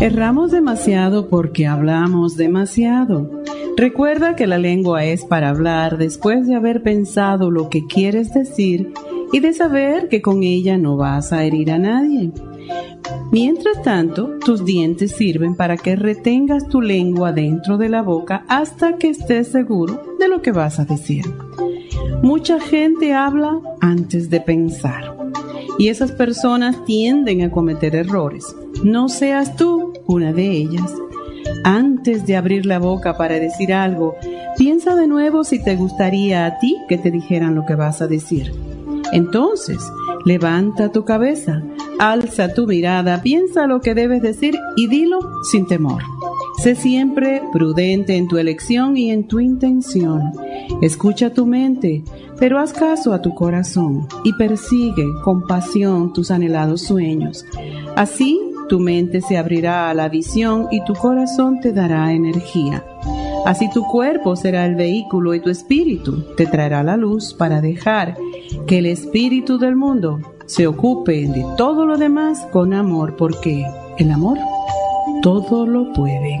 Erramos demasiado porque hablamos demasiado. Recuerda que la lengua es para hablar después de haber pensado lo que quieres decir y de saber que con ella no vas a herir a nadie. Mientras tanto, tus dientes sirven para que retengas tu lengua dentro de la boca hasta que estés seguro de lo que vas a decir. Mucha gente habla antes de pensar y esas personas tienden a cometer errores. No seas tú una de ellas. Antes de abrir la boca para decir algo, piensa de nuevo si te gustaría a ti que te dijeran lo que vas a decir. Entonces, levanta tu cabeza, alza tu mirada, piensa lo que debes decir y dilo sin temor. Sé siempre prudente en tu elección y en tu intención. Escucha tu mente, pero haz caso a tu corazón y persigue con pasión tus anhelados sueños. Así tu mente se abrirá a la visión y tu corazón te dará energía. Así tu cuerpo será el vehículo y tu espíritu te traerá la luz para dejar que el espíritu del mundo se ocupe de todo lo demás con amor, porque el amor todo lo puede.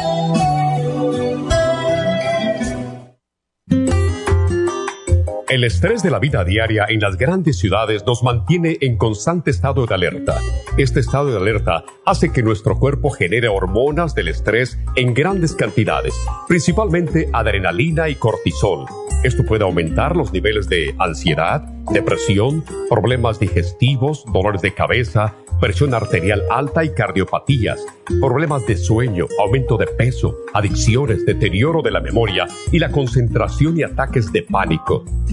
El estrés de la vida diaria en las grandes ciudades nos mantiene en constante estado de alerta. Este estado de alerta hace que nuestro cuerpo genere hormonas del estrés en grandes cantidades, principalmente adrenalina y cortisol. Esto puede aumentar los niveles de ansiedad, depresión, problemas digestivos, dolores de cabeza, presión arterial alta y cardiopatías, problemas de sueño, aumento de peso, adicciones, deterioro de la memoria y la concentración y ataques de pánico.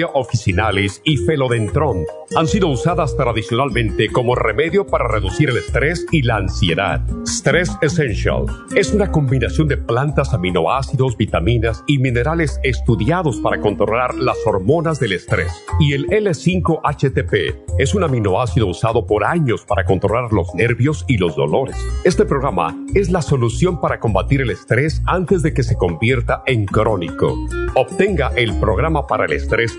officinalis y Felodentron. Han sido usadas tradicionalmente como remedio para reducir el estrés y la ansiedad. Stress Essential es una combinación de plantas, aminoácidos, vitaminas y minerales estudiados para controlar las hormonas del estrés. Y el L5-HTP es un aminoácido usado por años para controlar los nervios y los dolores. Este programa es la solución para combatir el estrés antes de que se convierta en crónico. Obtenga el programa para el estrés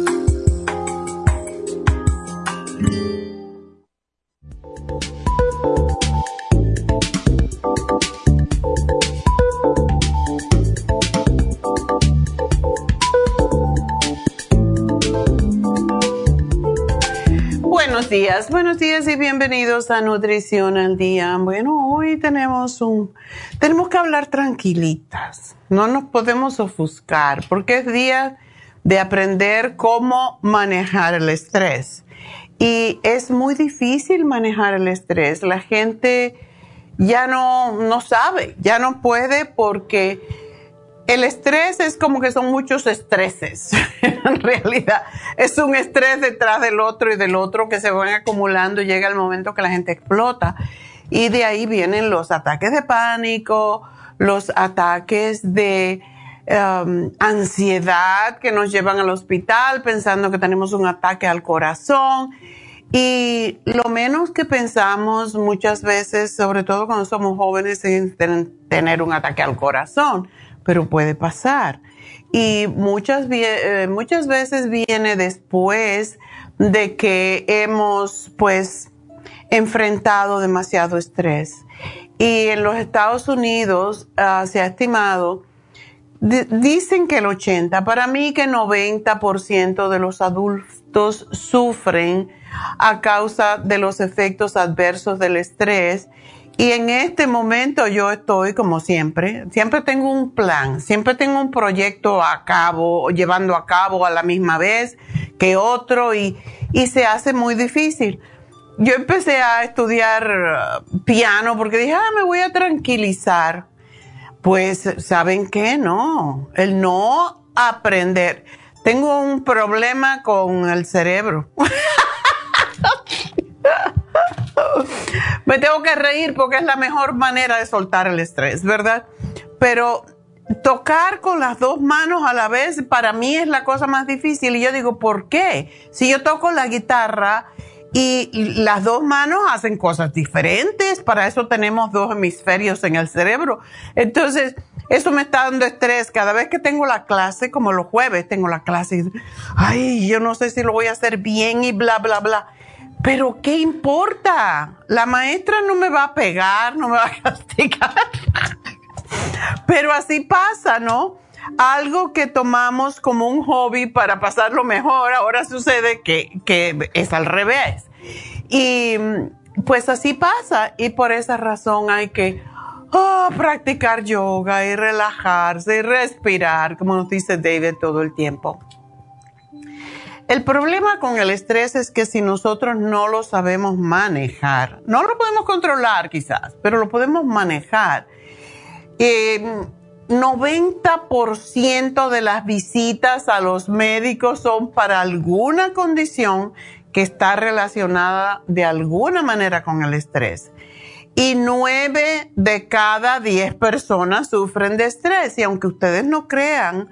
Días, buenos días y bienvenidos a Nutrición al Día. Bueno, hoy tenemos un, tenemos que hablar tranquilitas, no nos podemos ofuscar porque es día de aprender cómo manejar el estrés. Y es muy difícil manejar el estrés. La gente ya no, no sabe, ya no puede porque el estrés es como que son muchos estreses. en realidad, es un estrés detrás del otro y del otro que se van acumulando y llega el momento que la gente explota. Y de ahí vienen los ataques de pánico, los ataques de um, ansiedad que nos llevan al hospital pensando que tenemos un ataque al corazón. Y lo menos que pensamos muchas veces, sobre todo cuando somos jóvenes, es tener un ataque al corazón pero puede pasar. Y muchas, eh, muchas veces viene después de que hemos pues enfrentado demasiado estrés. Y en los Estados Unidos ah, se ha estimado, dicen que el 80, para mí que 90% de los adultos sufren a causa de los efectos adversos del estrés y en este momento yo estoy como siempre, siempre tengo un plan, siempre tengo un proyecto a cabo, llevando a cabo a la misma vez que otro y, y se hace muy difícil. Yo empecé a estudiar uh, piano porque dije, ah, me voy a tranquilizar. Pues, ¿saben qué? No, el no aprender. Tengo un problema con el cerebro. Me tengo que reír porque es la mejor manera de soltar el estrés, ¿verdad? Pero tocar con las dos manos a la vez para mí es la cosa más difícil. Y yo digo, ¿por qué? Si yo toco la guitarra y las dos manos hacen cosas diferentes, para eso tenemos dos hemisferios en el cerebro. Entonces, eso me está dando estrés. Cada vez que tengo la clase, como los jueves tengo la clase, ay, yo no sé si lo voy a hacer bien y bla, bla, bla. Pero ¿qué importa? La maestra no me va a pegar, no me va a castigar. Pero así pasa, ¿no? Algo que tomamos como un hobby para pasarlo mejor, ahora sucede que, que es al revés. Y pues así pasa y por esa razón hay que oh, practicar yoga y relajarse y respirar, como nos dice David todo el tiempo. El problema con el estrés es que si nosotros no lo sabemos manejar, no lo podemos controlar quizás, pero lo podemos manejar. 90% de las visitas a los médicos son para alguna condición que está relacionada de alguna manera con el estrés. Y 9 de cada 10 personas sufren de estrés. Y aunque ustedes no crean,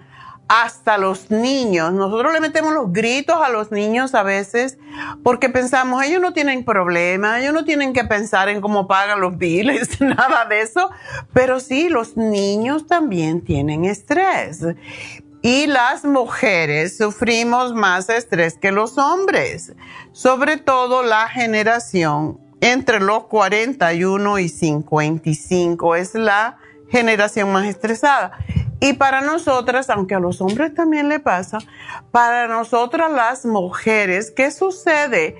hasta los niños. Nosotros le metemos los gritos a los niños a veces porque pensamos, ellos no tienen problema, ellos no tienen que pensar en cómo pagan los biles, nada de eso. Pero sí, los niños también tienen estrés. Y las mujeres sufrimos más estrés que los hombres, sobre todo la generación entre los 41 y 55 es la generación más estresada. Y para nosotras, aunque a los hombres también le pasa, para nosotras las mujeres, ¿qué sucede?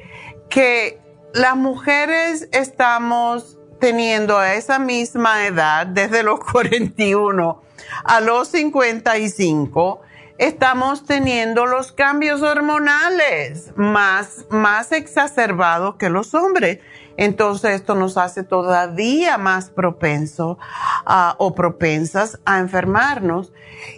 Que las mujeres estamos teniendo a esa misma edad, desde los 41 a los 55, estamos teniendo los cambios hormonales más, más exacerbados que los hombres. Entonces esto nos hace todavía más propenso o propensas a enfermarnos.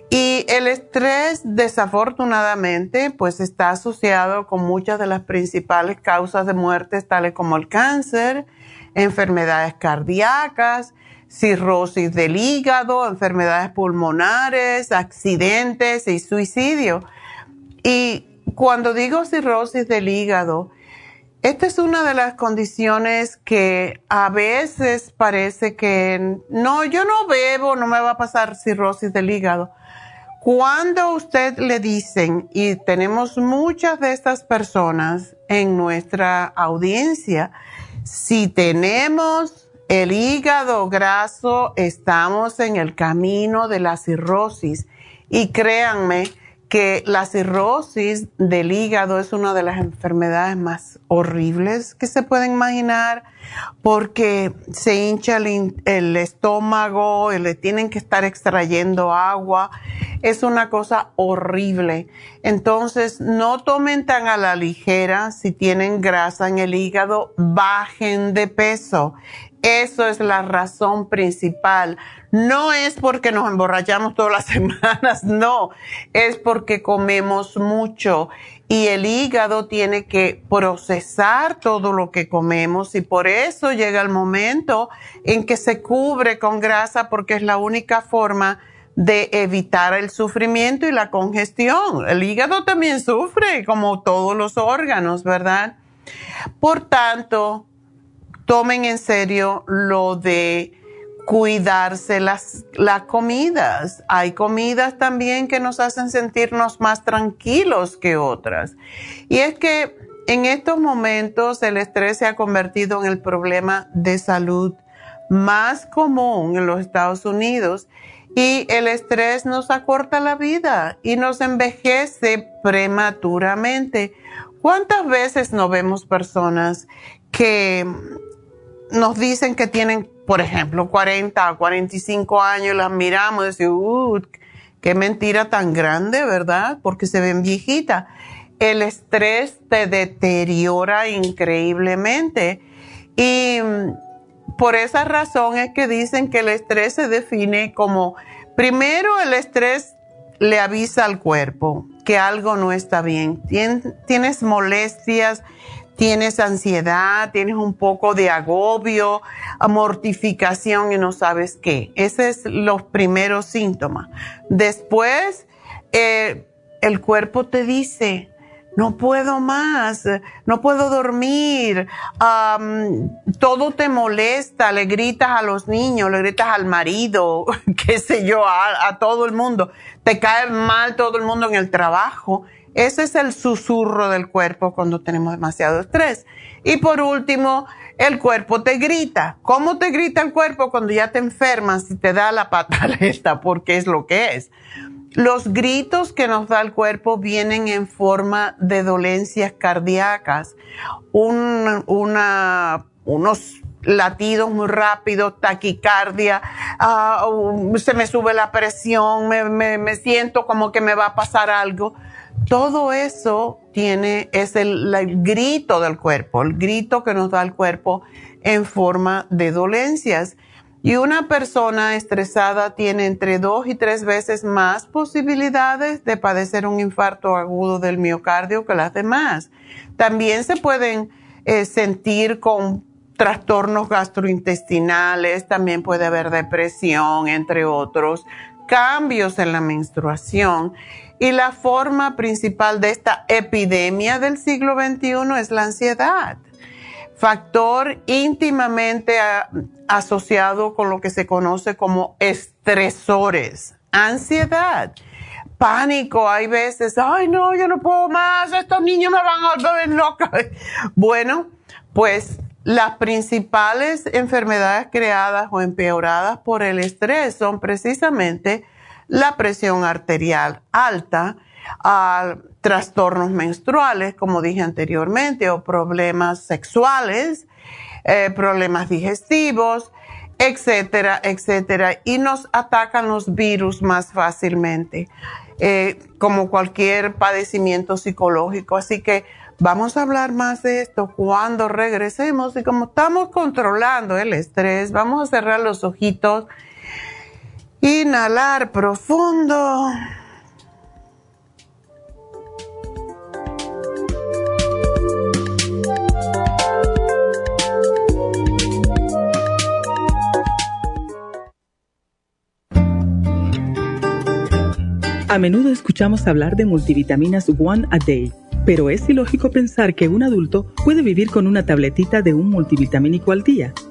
Y el estrés, desafortunadamente, pues está asociado con muchas de las principales causas de muerte, tales como el cáncer, enfermedades cardíacas, cirrosis del hígado, enfermedades pulmonares, accidentes y suicidio. Y cuando digo cirrosis del hígado, esta es una de las condiciones que a veces parece que no, yo no bebo, no me va a pasar cirrosis del hígado. Cuando usted le dicen, y tenemos muchas de estas personas en nuestra audiencia, si tenemos el hígado graso, estamos en el camino de la cirrosis. Y créanme, que la cirrosis del hígado es una de las enfermedades más horribles que se pueden imaginar porque se hincha el, estómago, y le tienen que estar extrayendo agua. Es una cosa horrible. Entonces, no tomen tan a la ligera si tienen grasa en el hígado, bajen de peso. Eso es la razón principal. No es porque nos emborrachamos todas las semanas, no, es porque comemos mucho y el hígado tiene que procesar todo lo que comemos y por eso llega el momento en que se cubre con grasa porque es la única forma de evitar el sufrimiento y la congestión. El hígado también sufre como todos los órganos, ¿verdad? Por tanto, tomen en serio lo de cuidarse las, las comidas. Hay comidas también que nos hacen sentirnos más tranquilos que otras. Y es que en estos momentos el estrés se ha convertido en el problema de salud más común en los Estados Unidos y el estrés nos acorta la vida y nos envejece prematuramente. ¿Cuántas veces no vemos personas que nos dicen que tienen, por ejemplo, 40 o 45 años, las miramos y decimos, uh, qué mentira tan grande, ¿verdad? Porque se ven viejitas. El estrés te deteriora increíblemente y mm, por esa razón es que dicen que el estrés se define como, primero el estrés le avisa al cuerpo que algo no está bien, tienes molestias, tienes ansiedad, tienes un poco de agobio, mortificación y no sabes qué. Esos son los primeros síntomas. Después, eh, el cuerpo te dice, no puedo más, no puedo dormir, todo te molesta, le gritas a los niños, le gritas al marido, qué sé yo, a todo el mundo, te cae mal todo el mundo en el trabajo ese es el susurro del cuerpo cuando tenemos demasiado estrés. Y por último, el cuerpo te grita. ¿Cómo te grita el cuerpo cuando ya te enfermas y te da la pataleta? Porque es lo que es. Los gritos que nos da el cuerpo vienen en forma de dolencias cardíacas, una, unos latidos muy rápidos, taquicardia, ah, se me sube la presión, me siento como que me va a pasar algo todo eso tiene, es el, grito del cuerpo, el grito que nos da el cuerpo en forma de dolencias. Y una persona estresada tiene entre dos y tres veces más posibilidades de padecer un infarto agudo del miocardio que las demás. También se pueden eh, sentir con trastornos gastrointestinales, también puede haber depresión, entre otros, cambios en la menstruación. Y la forma principal de esta epidemia del siglo XXI es la ansiedad, factor íntimamente asociado con lo que se conoce como estresores, ansiedad pánico, hay veces, ay no, yo no puedo más, estos niños me van a volver loca. Bueno, pues las principales enfermedades creadas o empeoradas por el estrés son precisamente la presión arterial alta, a trastornos menstruales, como dije anteriormente, o problemas sexuales, eh, problemas digestivos, etcétera, etcétera. Y nos atacan los virus más fácilmente, eh, como cualquier padecimiento psicológico. Así que vamos a hablar más de esto cuando regresemos. Y como estamos controlando el estrés, vamos a cerrar los ojitos Inhalar profundo. A menudo escuchamos hablar de multivitaminas One a Day, pero es ilógico pensar que un adulto puede vivir con una tabletita de un multivitamínico al día.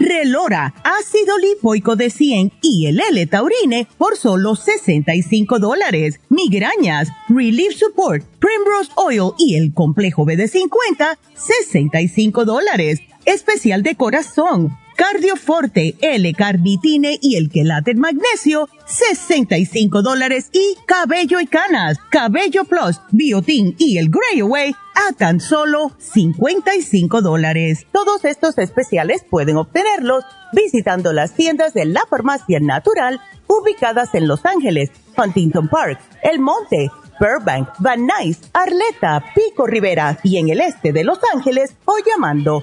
Relora, ácido lipoico de 100 y el L-Taurine por solo 65 dólares. Migrañas, Relief Support, Primrose Oil y el complejo BD50, 65 dólares. Especial de corazón, Cardioforte, L-Carnitine y el quelate magnesio, 65 dólares y cabello y canas, cabello plus, biotin y el Grey Away a tan solo 55 dólares. Todos estos especiales pueden obtenerlos visitando las tiendas de la farmacia natural ubicadas en Los Ángeles, Huntington Park, El Monte, Burbank, Van Nuys, Arleta, Pico Rivera y en el este de Los Ángeles o llamando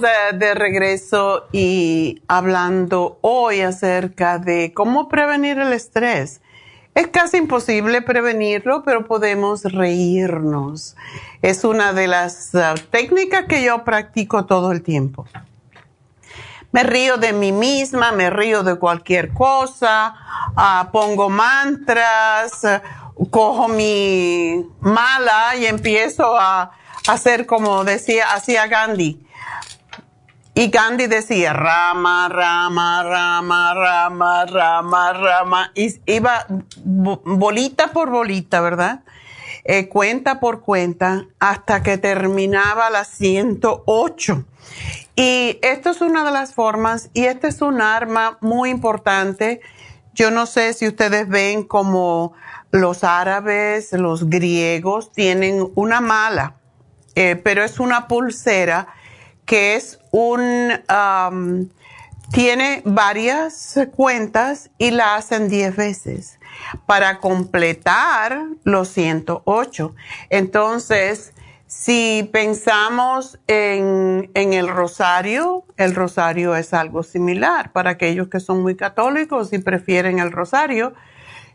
De, regreso y hablando hoy acerca de cómo prevenir el estrés. Es casi imposible prevenirlo, pero podemos reírnos. Es una de las uh, técnicas que yo practico todo el tiempo. Me río de mí misma, me río de cualquier cosa, uh, pongo mantras, cojo mi mala y empiezo a hacer como decía, hacía Gandhi y Gandhi decía rama, rama, rama, rama, rama, rama. Y iba bolita por bolita, ¿verdad? Eh, cuenta por cuenta hasta que terminaba la 108. Y esto es una de las formas y este es un arma muy importante. Yo no sé si ustedes ven como los árabes, los griegos tienen una mala, eh, pero es una pulsera que es un, um, tiene varias cuentas y la hacen 10 veces para completar los 108. Entonces, si pensamos en, en, el rosario, el rosario es algo similar para aquellos que son muy católicos y prefieren el rosario.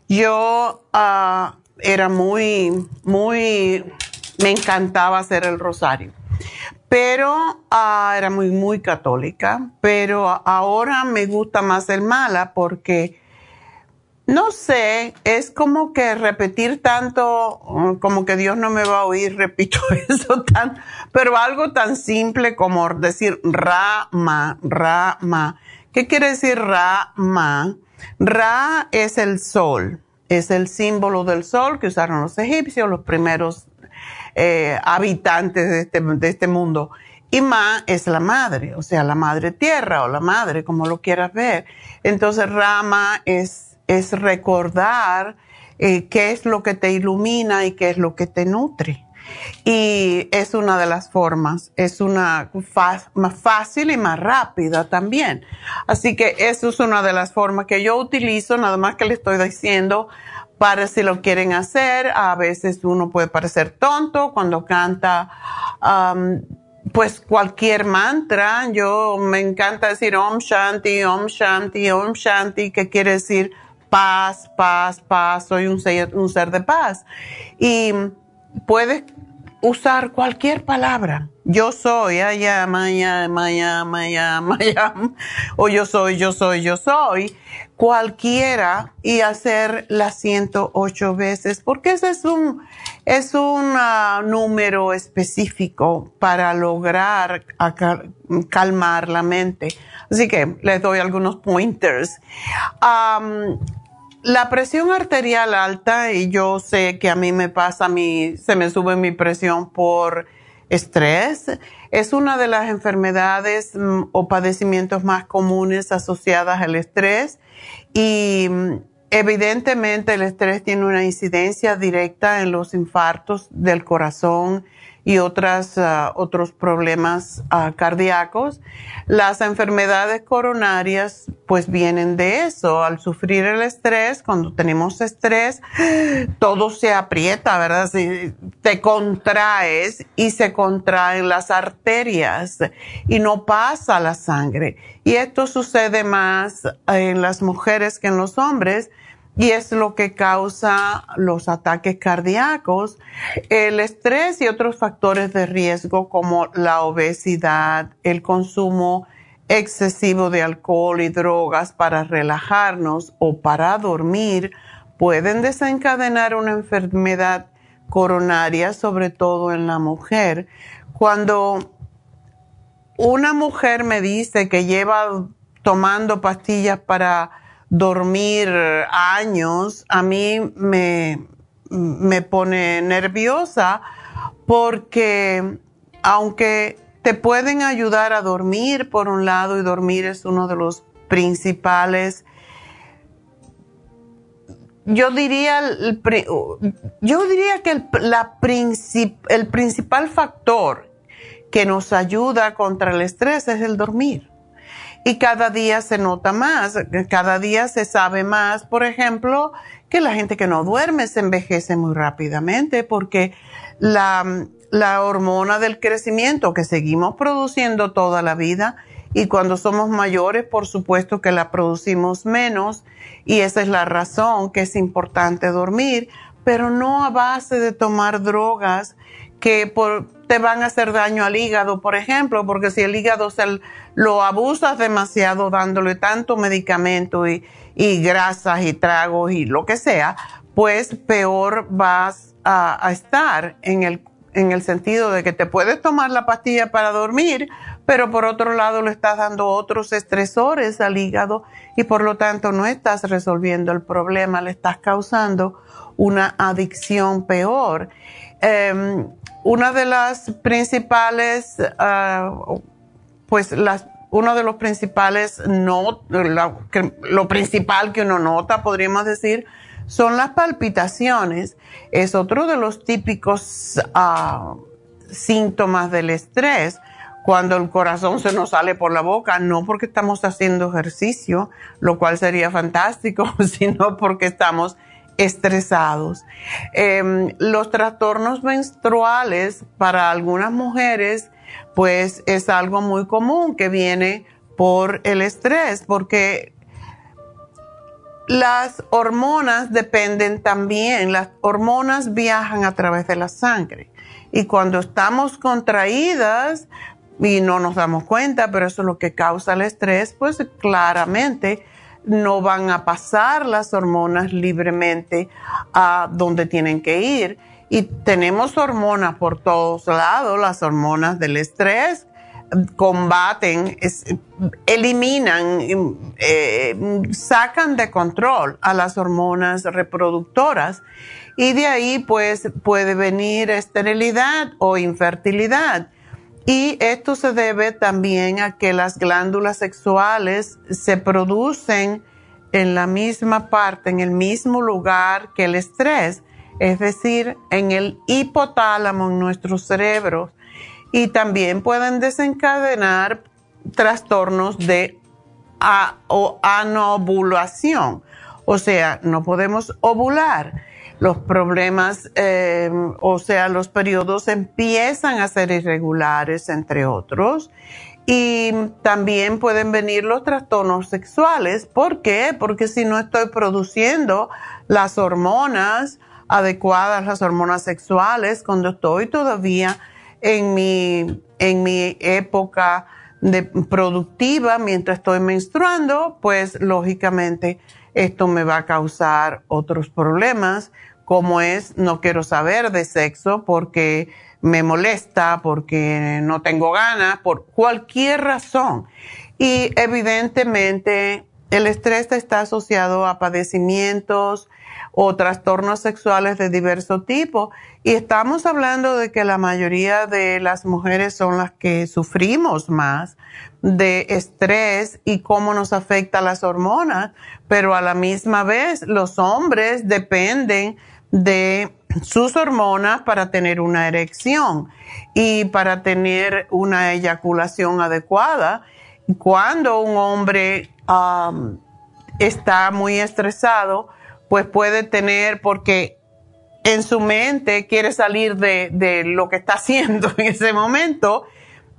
Yo uh, era muy, muy, me encantaba hacer el rosario pero ah, era muy, muy católica, pero ahora me gusta más el mala porque, no sé, es como que repetir tanto, mm, como que Dios no me va a oír, repito eso tan, pero algo tan simple como decir Rama, Rama. ¿Qué quiere decir Rama? Ra es el sol, es el símbolo del sol que usaron los egipcios, los primeros eh, habitantes de este, de este mundo. Y Ma es la madre, o sea, la madre tierra o la madre, como lo quieras ver. Entonces, Rama es, es recordar eh, qué es lo que te ilumina y qué es lo que te nutre. Y es una de las formas, es una más fácil y más rápida también. Así que eso es una de las formas que yo utilizo, nada más que le estoy diciendo para si lo quieren hacer. A veces uno puede parecer tonto cuando canta pues cualquier mantra. Yo me encanta decir Om Shanti, Om Shanti, Om Shanti, que quiere decir paz, paz, paz. Soy un ser, un ser de paz. Y puedes usar cualquier palabra. Yo soy, allá, maya, maya, maya, maya, o yo soy, yo soy, yo soy, cualquiera y hacer las 108 veces, porque ese es un, es un ah, número específico para lograr calmar la mente. Así que les doy algunos pointers. La presión arterial alta, y yo sé que a mí me pasa, mi, se me sube mi presión por estrés, es una de las enfermedades mm, o padecimientos más comunes asociadas al estrés. Y mm, evidentemente el estrés tiene una incidencia directa en los infartos del corazón y otras, ah, otros problemas uh, cardíacos. Las enfermedades coronarias pues vienen de eso. Al sufrir el estrés, cuando tenemos estrés, todo se aprieta, ¿verdad? te contraes y se contraen las arterias y no pasa la sangre. Y esto sucede más en las mujeres que en los hombres y es lo que causa los ataques cardíacos, el estrés y otros factores de riesgo como la obesidad, el consumo excesivo de alcohol y drogas para relajarnos o para dormir pueden desencadenar una enfermedad coronaria, sobre todo en la mujer. Cuando una mujer me dice que lleva tomando pastillas para dormir años, a mí me, me pone nerviosa porque aunque te pueden ayudar a dormir por un lado y dormir es uno de los principales yo diría yo diría que el, la el principal factor que nos ayuda contra el estrés es el dormir y cada día se nota más, cada día se sabe más, por ejemplo, que la gente que no duerme se envejece muy rápidamente porque la, la hormona del crecimiento que seguimos produciendo toda la vida y cuando somos mayores, por supuesto que la producimos menos y esa es la razón que es importante dormir, pero no a base de tomar drogas que por, te van a hacer daño al hígado, por ejemplo, porque si el hígado se lo abusas demasiado dándole tanto medicamento y, grasas y tragos y lo que sea, pues peor vas a, estar en el, en el sentido de que te puedes tomar la pastilla para dormir, pero por otro lado le estás dando otros estresores al hígado y por lo tanto no estás resolviendo el problema, le estás causando una adicción peor. Em, una de las principales, ah, pues las, uno de los principales, no, lo principal que uno nota, podríamos decir, son las palpitaciones. Es otro de los típicos ah, síntomas del estrés. Cuando el corazón se nos sale por la boca, no porque estamos haciendo ejercicio, lo cual sería fantástico, sino porque estamos estresados. Em, los trastornos menstruales para algunas mujeres, pues es algo muy común que viene por el estrés, porque las hormonas dependen también, las hormonas viajan a través de la sangre. Y cuando estamos contraídas y no nos damos cuenta, pero eso es lo que causa el estrés, pues claramente no van a pasar las hormonas libremente a donde tienen que ir. Y tenemos hormonas por todos lados, las hormonas del estrés, combaten, eliminan, eh, sacan de control a las hormonas reproductoras y de ahí pues puede venir esterilidad o infertilidad. Y esto se debe también a que las glándulas sexuales se producen en la misma parte, en el mismo lugar que el estrés, es decir, en el hipotálamo, en nuestro cerebro. Y también pueden desencadenar trastornos de anovulación. O sea, no podemos ovular los problemas, em, o sea, los periodos empiezan a ser irregulares, entre otros. Y también pueden venir los trastornos sexuales. ¿Por qué? Porque si no estoy produciendo las hormonas adecuadas, las hormonas sexuales, cuando estoy todavía en mi, en mi época de productiva, mientras estoy menstruando, pues lógicamente esto me va a causar otros problemas como es no quiero saber de sexo porque me molesta, porque no tengo ganas, por cualquier razón. Y evidentemente el estrés está asociado a padecimientos o trastornos sexuales de diverso tipo. Y estamos hablando de que la mayoría de las mujeres son las que sufrimos más de estrés y cómo nos afecta las hormonas, pero a la misma vez los hombres dependen de sus hormonas para tener una erección y para tener una eyaculación adecuada. Cuando un hombre está muy estresado, pues puede tener, porque en su mente quiere salir de, de lo que está haciendo en ese momento,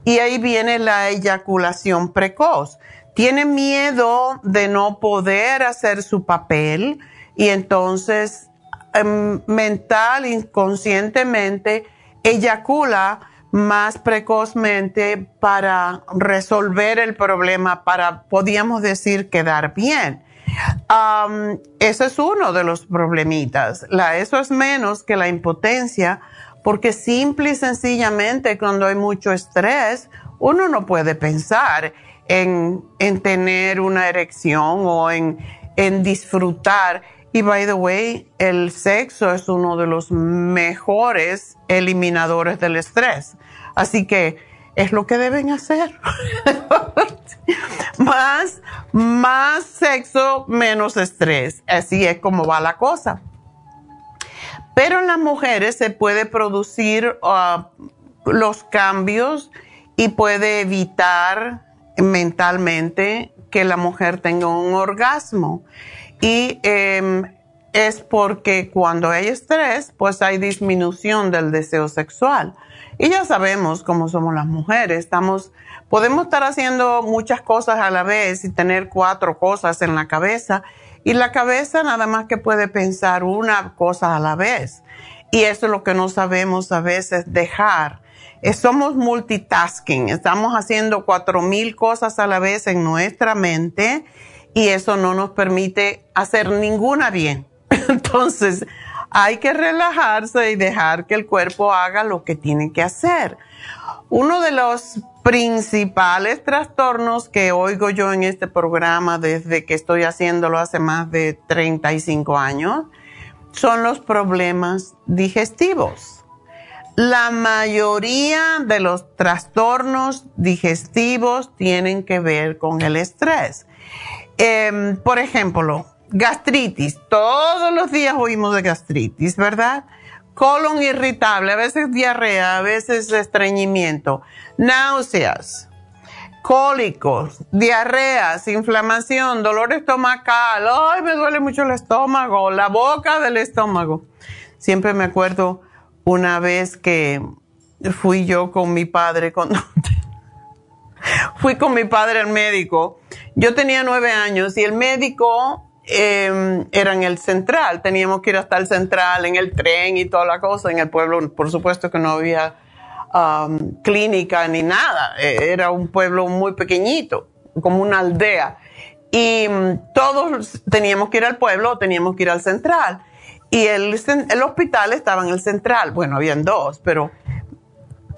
y ahí viene la eyaculación precoz. Tiene miedo de no poder hacer su papel y entonces mental, inconscientemente, eyacula más precozmente para resolver el problema, para, podríamos decir, quedar bien. ese es uno de los problemitas. La, eso es menos que la impotencia, porque simple y sencillamente cuando hay mucho estrés, uno no puede pensar en, en tener una erección o en, en disfrutar y by the way, el sexo es uno de los mejores eliminadores del estrés. Así que es lo que deben hacer. más, más sexo, menos estrés. Así es como va la cosa. Pero en las mujeres se puede producir uh, los cambios y puede evitar mentalmente que la mujer tenga un orgasmo. Y em, es porque cuando hay estrés, pues hay disminución del deseo sexual. Y ya sabemos cómo somos las mujeres, estamos, podemos estar haciendo muchas cosas a la vez y tener cuatro cosas en la cabeza. Y la cabeza nada más que puede pensar una cosa a la vez. Y eso es lo que no sabemos a veces dejar. Somos multitasking, estamos haciendo cuatro mil cosas a la vez en nuestra mente y eso no nos permite hacer ninguna bien. Entonces, hay que relajarse y dejar que el cuerpo haga lo que tiene que hacer. Uno de los principales trastornos que oigo yo en este programa desde que estoy haciéndolo hace más de 35 años son los problemas digestivos. La mayoría de los trastornos digestivos tienen que ver con el estrés. Em, por ejemplo, gastritis. Todos los días oímos de gastritis, ¿verdad? Colon irritable, a veces diarrea, a veces estreñimiento, náuseas, cólicos, diarreas, inflamación, dolor estomacal, ay, me duele mucho el estómago, la boca del estómago. Siempre me acuerdo una vez que fui yo con mi padre cuando fui con mi padre al médico. Yo tenía nueve años y el médico eh, era en el central. Teníamos que ir hasta el central en el tren y toda la cosa. En el pueblo, por supuesto que no había clínica ni nada. E, era un pueblo muy pequeñito, como una aldea. Y um, todos teníamos que ir al pueblo o teníamos que ir al central. Y el, el hospital estaba en el central. Bueno, habían dos, pero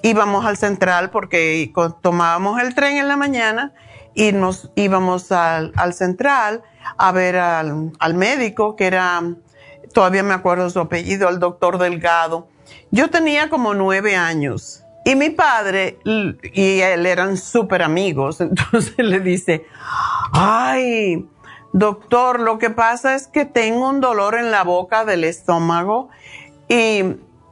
íbamos al central porque tomábamos el tren en la mañana y nos íbamos al, central a ver al, al, médico, que era, todavía me acuerdo su apellido, el doctor Delgado. Yo tenía como nueve años y mi padre y él eran súper amigos, entonces le dice, ay, doctor, lo que pasa es que tengo un dolor en la boca del estómago y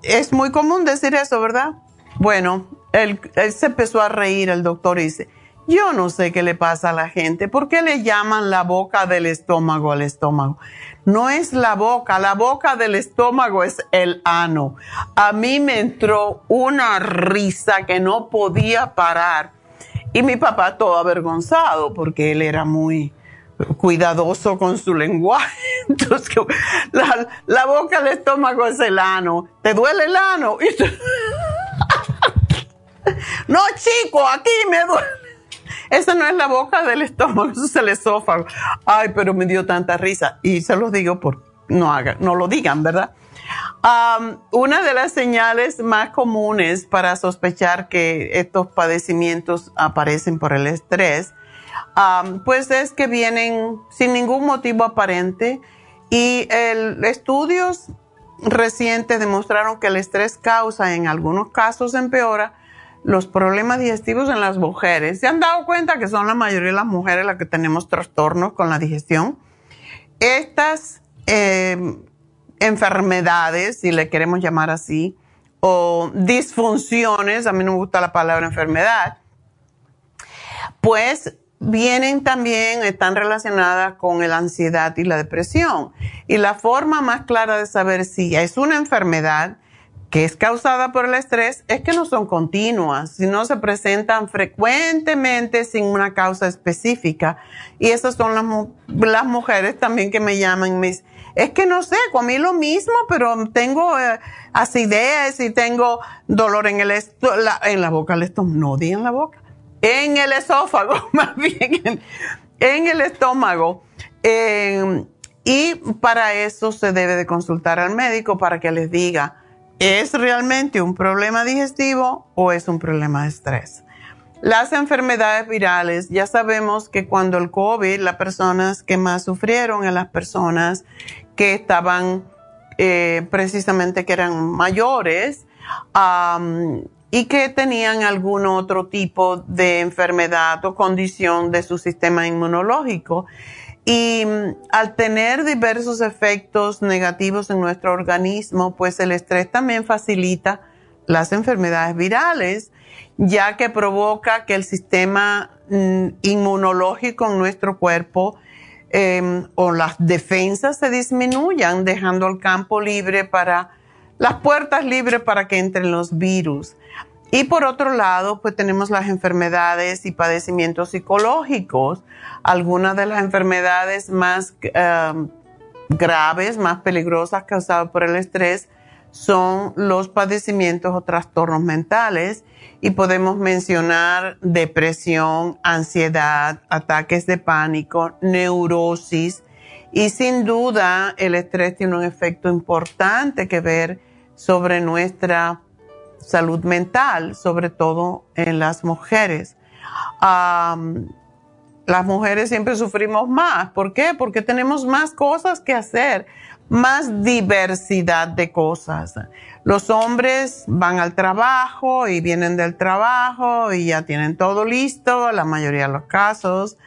es muy común decir eso, ¿verdad? Bueno, él, se empezó a reír, el doctor dice, yo no sé qué le pasa a la gente, ¿por qué le llaman la boca del estómago al estómago? No es la boca, la boca del estómago es el ano. A mí me entró una risa que no podía parar. Y mi papá todo avergonzado porque él era muy cuidadoso con su lenguaje. Entonces, la, la boca del estómago es el ano. ¿Te duele el ano? No, chico, aquí me duele. Esa no es la boca del estómago, eso es el esófago. Ay, pero me dio tanta risa. Y se los digo por no hagan, no lo digan, ¿verdad? una de las señales más comunes para sospechar que estos padecimientos aparecen por el estrés, pues es que vienen sin ningún motivo aparente y el, estudios recientes demostraron que el estrés causa, en algunos casos empeora, los problemas digestivos en las mujeres. ¿Se han dado cuenta que son la mayoría de las mujeres las que tenemos trastornos con la digestión? Estas eh, enfermedades, si le queremos llamar así, o disfunciones, a mí no me gusta la palabra enfermedad, pues vienen también, están relacionadas con la ansiedad y la depresión. Y la forma más clara de saber si es una enfermedad que es causada por el estrés es que no son continuas, sino se presentan frecuentemente sin una causa específica. Y esas son las, mujeres también que me llaman, mis, es que no sé, comí lo mismo, pero tengo eh, acidez y tengo dolor en el en la boca, el estómago, no di en la boca, en el esófago, más bien, en, el estómago. Eh, y para eso se debe de consultar al médico para que les diga, ¿es realmente un problema digestivo o es un problema de estrés? Las enfermedades virales, ya sabemos que cuando el COVID, las personas que más sufrieron en las personas que estaban eh, precisamente que eran mayores y que tenían algún otro tipo de enfermedad o condición de su sistema inmunológico. Y mm, al tener diversos efectos negativos en nuestro organismo, pues el estrés también facilita las enfermedades virales, ya que provoca que el sistema mm, inmunológico en nuestro cuerpo Em, o las defensas se disminuyan, dejando el campo libre para, las puertas libres para que entren los virus. Y por otro lado, pues tenemos las enfermedades y padecimientos psicológicos. Algunas de las enfermedades más em, graves, más peligrosas causadas por el estrés son los padecimientos o trastornos mentales y podemos mencionar depresión, ansiedad, ataques de pánico, neurosis y sin duda el estrés tiene un efecto importante que ver sobre nuestra salud mental, sobre todo en las mujeres. las mujeres siempre sufrimos más. ¿Por qué? Porque tenemos más cosas que hacer más diversidad de cosas. Los hombres van al trabajo y vienen del trabajo y ya tienen todo listo, la mayoría de los casos.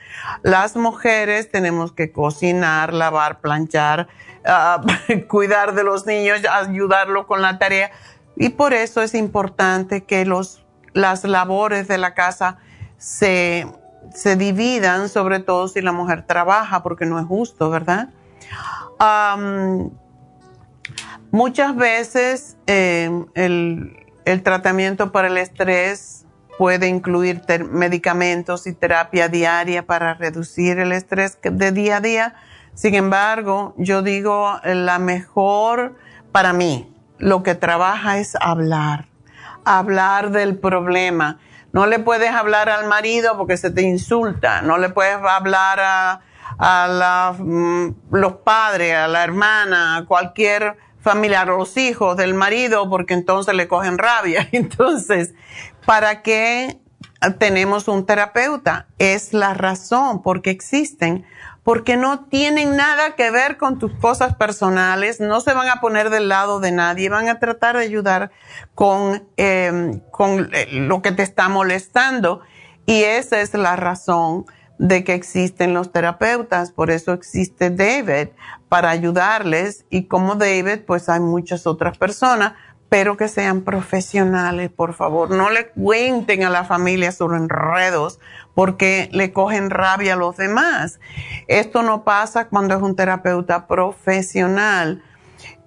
Las mujeres tenemos que cocinar, lavar, planchar, ah, cuidar de los niños, ayudarlo con la tarea. Y por eso es importante que los, las labores de la casa se, se dividan, sobre todo si la mujer trabaja, porque no es justo, ¿verdad? muchas veces em, el, tratamiento para el estrés puede incluir medicamentos y terapia diaria para reducir el estrés de día a día. Sin embargo, yo digo, la mejor para mí, lo que trabaja es hablar, hablar del problema. No le puedes hablar al marido porque se te insulta, no le puedes hablar a, a mm, los padres, a la hermana, a cualquier familiar o los hijos del marido porque entonces le cogen rabia. Entonces, ¿para qué tenemos un terapeuta? Es la razón por qué existen, porque no tienen nada que ver con tus cosas personales, no se van a poner del lado de nadie, van a tratar de ayudar con, em, con eh, lo que te está molestando. Y esa es la razón de que existen los terapeutas, por eso existe David, para ayudarles y como David, pues hay muchas otras personas, pero que sean profesionales, por favor. No le cuenten a la familia sobre enredos porque le cogen rabia a los demás. Esto no pasa cuando es un terapeuta profesional.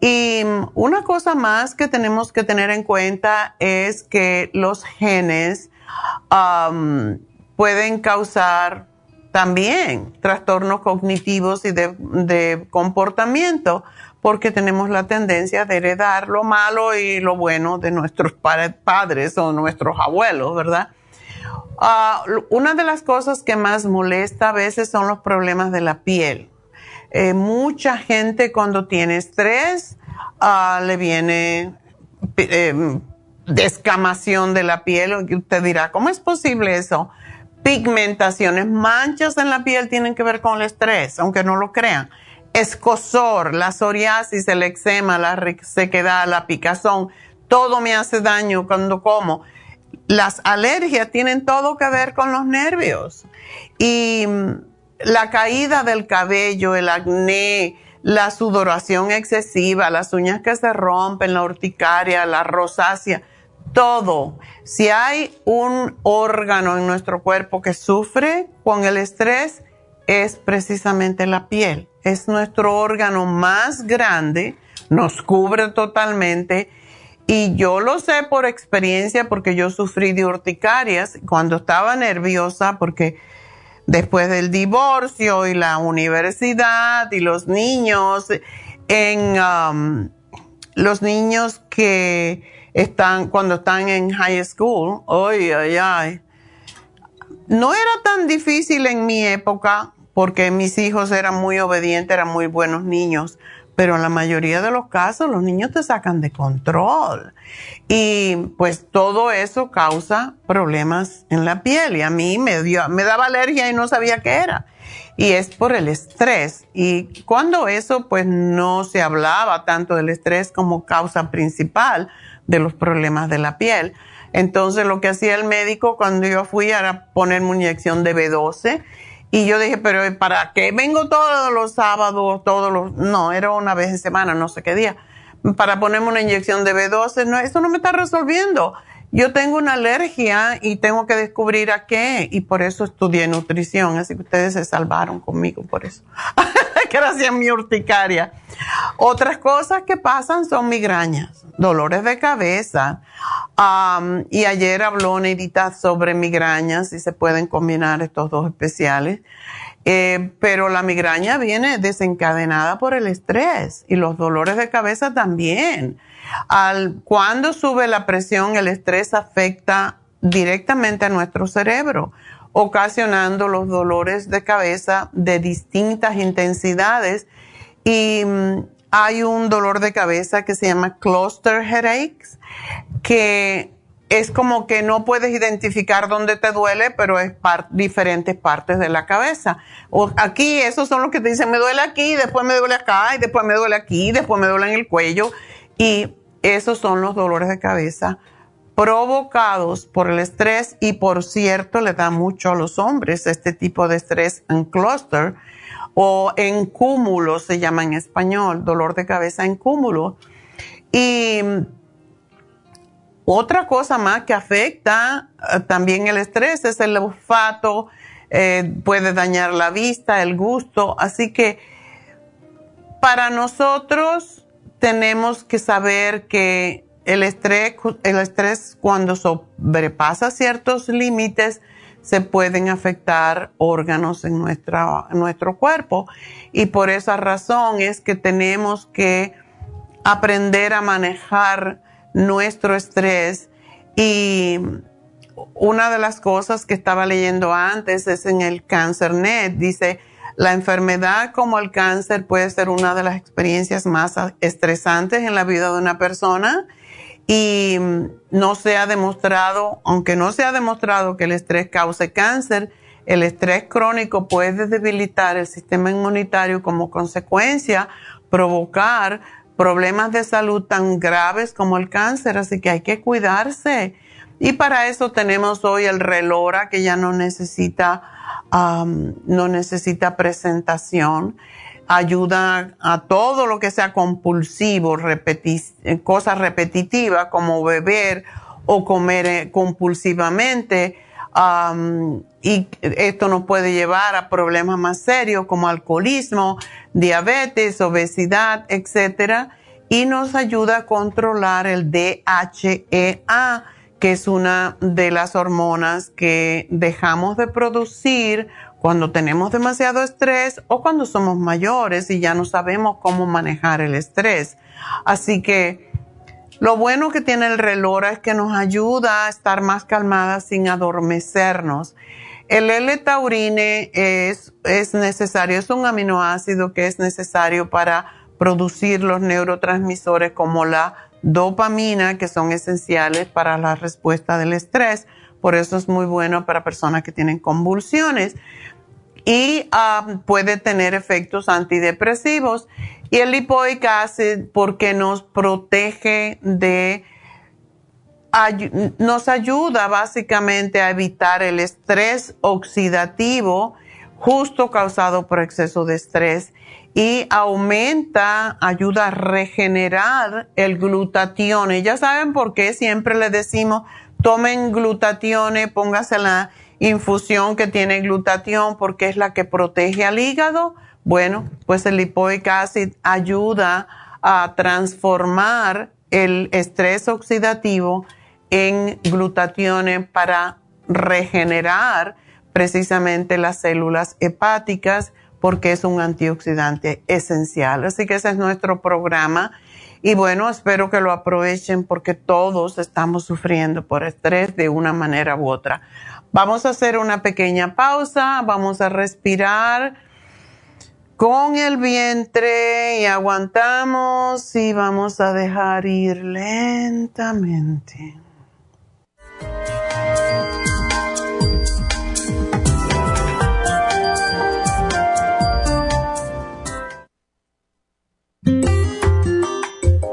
Y una cosa más que tenemos que tener en cuenta es que los genes um, pueden causar también trastornos cognitivos y de, comportamiento, porque tenemos la tendencia de heredar lo malo y lo bueno de nuestros padres o nuestros abuelos, ¿verdad? Ah, una de las cosas que más molesta a veces son los problemas de la piel. Eh, mucha gente cuando tiene estrés ah, le viene eh, descamación de la piel. Usted dirá, ¿cómo es posible eso? pigmentaciones, manchas en la piel tienen que ver con el estrés, aunque no lo crean. Escosor, la psoriasis, el eczema, la sequedad, la picazón, todo me hace daño cuando como. Las alergias tienen todo que ver con los nervios. Y mm, la caída del cabello, el acné, la sudoración excesiva, las uñas que se rompen, la urticaria, la rosácea, todo. Si hay un órgano en nuestro cuerpo que sufre con el estrés, es precisamente la piel. Es nuestro órgano más grande, nos cubre totalmente. Y yo lo sé por experiencia porque yo sufrí de urticarias cuando estaba nerviosa porque después del divorcio y la universidad y los niños, en um, los niños que están, cuando están en high school, ay, ay, ay. No era tan difícil en mi época porque mis hijos eran muy obedientes, eran muy buenos niños, pero en la mayoría de los casos los niños te sacan de control. Y pues todo eso causa problemas en la piel. Y a mí me dio, me daba alergia y no sabía qué era. Y es por el estrés. Y cuando eso pues no se hablaba tanto del estrés como causa principal, de los problemas de la piel. Entonces lo que hacía el médico cuando yo fui era ponerme una inyección de B12 y yo dije, pero ¿para qué vengo todos los sábados, todos los... No, era una vez en semana, no sé qué día. Para ponerme una inyección de B12, no, eso no me está resolviendo. Yo tengo una alergia y tengo que descubrir a qué y por eso estudié nutrición, así que ustedes se salvaron conmigo por eso. Gracias mi urticaria. Otras cosas que pasan son migrañas, dolores de cabeza. y ayer habló Neidita sobre migrañas y se pueden combinar estos dos especiales. Eh, pero la migraña viene desencadenada por el estrés y los dolores de cabeza también. Al, cuando sube la presión, el estrés afecta directamente a nuestro cerebro ocasionando los dolores de cabeza de distintas intensidades. Y mm, hay un dolor de cabeza que se llama cluster headaches, que es como que no puedes identificar dónde te duele, pero es diferentes partes de la cabeza. O aquí, esos son los que te dicen, me duele aquí, después me duele acá, y después me duele aquí, después me duele en el cuello. Y esos son los dolores de cabeza provocados por el estrés y por cierto le da mucho a los hombres este tipo de estrés en cluster o en cúmulo se llama en español, dolor de cabeza en cúmulo. Y otra cosa más que afecta eh, también el estrés es el olfato, eh, puede dañar la vista, el gusto, así que para nosotros tenemos que saber que el estrés, el estrés cuando sobrepasa ciertos límites se pueden afectar órganos en, nuestra, nuestro cuerpo. Y por esa razón es que tenemos que aprender a manejar nuestro estrés. Y una de las cosas que estaba leyendo antes es en el Cancer Net, dice, La enfermedad como el cáncer puede ser una de las experiencias más estresantes en la vida de una persona y no se ha demostrado, aunque no se ha demostrado que el estrés cause cáncer, el estrés crónico puede debilitar el sistema inmunitario como consecuencia, provocar problemas de salud tan graves como el cáncer, así que hay que cuidarse. Y para eso tenemos hoy el relora que ya no necesita, no necesita presentación. Ayuda a todo lo que sea compulsivo, cosas repetitivas como beber o comer eh, compulsivamente. y esto nos puede llevar a problemas más serios como alcoholismo, diabetes, obesidad, etcétera, y nos ayuda a controlar el DHEA que es una de las hormonas que dejamos de producir cuando tenemos demasiado estrés o cuando somos mayores y ya no sabemos cómo manejar el estrés. Así que lo bueno que tiene el reloj es que nos ayuda a estar más calmadas sin adormecernos. El L-taurine es, es necesario, es un aminoácido que es necesario para producir los neurotransmisores como la dopamina que son esenciales para la respuesta del estrés. Por eso es muy bueno para personas que tienen convulsiones. Y ah, puede tener efectos antidepresivos. Y el lipoic acid porque nos protege de nos ayuda básicamente a evitar el estrés oxidativo justo causado por exceso de estrés y aumenta, ayuda a regenerar el glutatión. Ya saben por qué siempre le decimos, tomen glutatión, póngase la infusión que tiene glutatión porque es la que protege al hígado. Bueno, pues el lipoic acid ayuda a transformar el estrés oxidativo en glutatión para regenerar precisamente las células hepáticas porque es un antioxidante esencial. Así que ese es nuestro programa. Y bueno, espero que lo aprovechen porque todos estamos sufriendo por estrés de una manera u otra. Vamos a hacer una pequeña pausa, vamos a respirar con el vientre y aguantamos y vamos a dejar ir lentamente.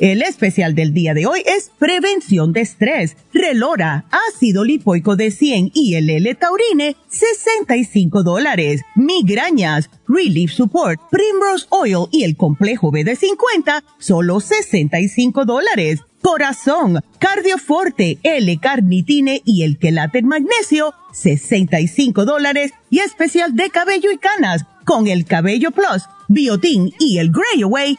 El especial del día de hoy es prevención de estrés, relora, ácido lipoico de 100 y el L-taurine, 65 dólares. Migrañas, relief support, primrose oil y el complejo B de 50, solo 65 dólares. Corazón, cardioforte, L-carnitine y el quelate magnesio, 65 dólares. Y especial de cabello y canas, con el cabello plus, biotin y el gray away,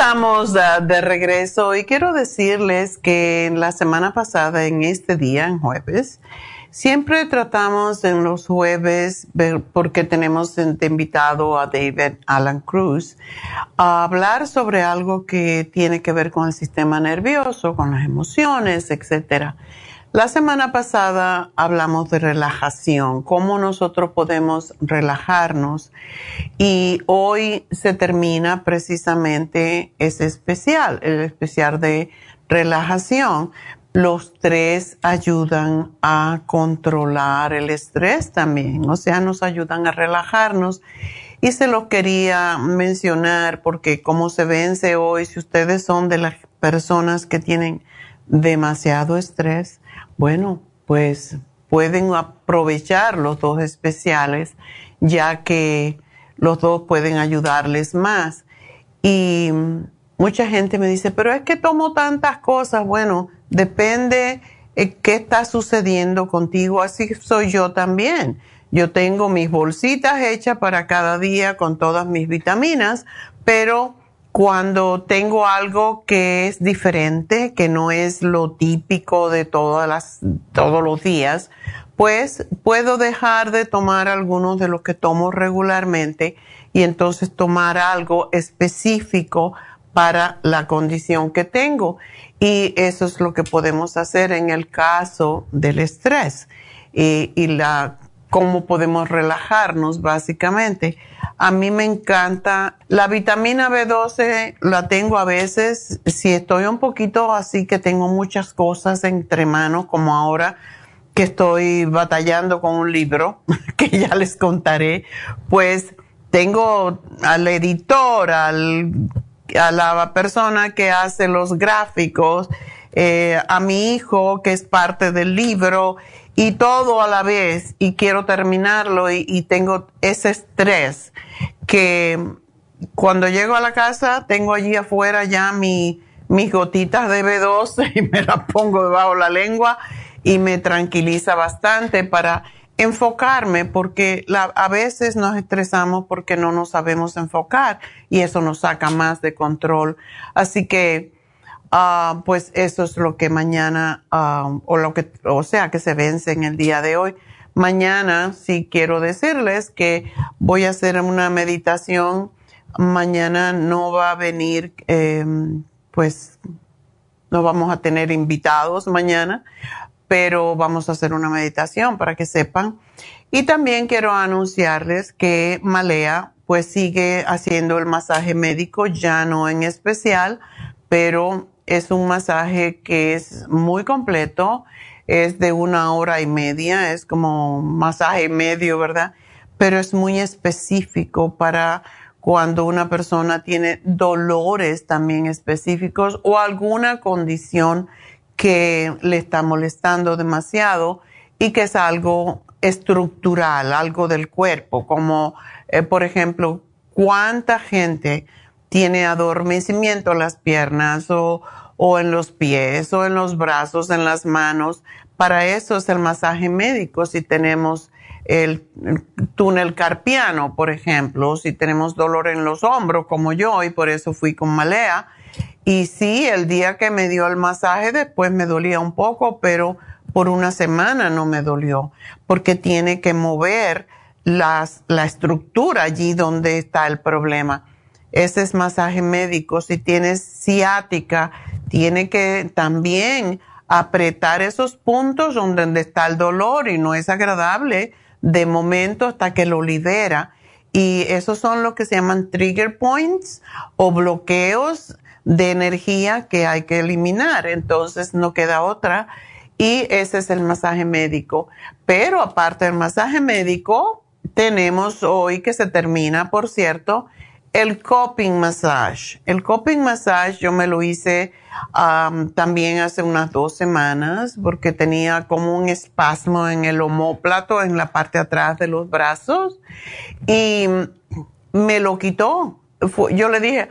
Estamos de, regreso y quiero decirles que la semana pasada, en este día, en jueves, siempre tratamos en los jueves, porque tenemos de invitado a David Alan Cruz, a hablar sobre algo que tiene que ver con el sistema nervioso, con las emociones, etcétera. La semana pasada hablamos de relajación, cómo nosotros podemos relajarnos y hoy se termina precisamente ese especial, el especial de relajación. Los tres ayudan a controlar el estrés también, o sea, nos ayudan a relajarnos. Y se lo quería mencionar porque como se vence hoy, si ustedes son de las personas que tienen demasiado estrés, bueno, pues pueden aprovechar los dos especiales, ya que los dos pueden ayudarles más. Y mucha gente me dice, pero es que tomo tantas cosas. Bueno, depende de qué está sucediendo contigo. Así soy yo también. Yo tengo mis bolsitas hechas para cada día con todas mis vitaminas, pero cuando tengo algo que es diferente, que no es lo típico de todas las, todos los días, pues puedo dejar de tomar algunos de los que tomo regularmente y entonces tomar algo específico para la condición que tengo. Y eso es lo que podemos hacer en el caso del estrés y, y la, cómo podemos relajarnos básicamente. A mí me encanta. La vitamina B12 la tengo a veces, si estoy un poquito así que tengo muchas cosas entre manos, como ahora que estoy batallando con un libro, que ya les contaré, pues tengo al editor, al, a la persona que hace los gráficos, eh, a mi hijo que es parte del libro y todo a la vez y quiero terminarlo y tengo ese estrés que cuando llego a la casa tengo allí afuera ya mi, mis gotitas de B12 y me las pongo debajo de la lengua y me tranquiliza bastante para enfocarme porque a veces nos estresamos porque no nos sabemos enfocar y eso nos saca más de control. Así que, ah, pues eso es lo que mañana, ah, o lo que, o sea, que se vence en el día de hoy. Mañana sí quiero decirles que voy a hacer una meditación. Mañana no va a venir, em, pues no vamos a tener invitados mañana, pero vamos a hacer una meditación para que sepan. Y también quiero anunciarles que Malea pues sigue haciendo el masaje médico, ya no en especial, pero es un masaje que es muy completo es de una hora y media, es como masaje medio, ¿verdad? Pero es muy específico para cuando una persona tiene dolores también específicos o alguna condición que le está molestando demasiado y que es algo estructural, algo del cuerpo, como eh, por ejemplo, cuánta gente tiene adormecimiento en las piernas o, o en los pies o en los brazos, en las manos. Para eso es el masaje médico. Si tenemos el, túnel carpiano, por ejemplo, si tenemos dolor en los hombros, como yo, y por eso fui con Malea, Y sí, el día que me dio el masaje después me dolía un poco, pero por una semana no me dolió, porque tiene que mover las, la estructura allí donde está el problema. Ese es masaje médico. Si tienes ciática, tiene que también apretar esos puntos donde está el dolor y no es agradable de momento hasta que lo libera. Y esos son lo que se llaman trigger points o bloqueos de energía que hay que eliminar. Entonces no queda otra. Y ese es el masaje médico. Pero aparte del masaje médico, tenemos hoy que se termina, por cierto, el coping massage. El coping massage yo me lo hice también hace unas dos semanas porque tenía como un espasmo en el homóplato, en la parte atrás de los brazos y me lo quitó. Yo le dije,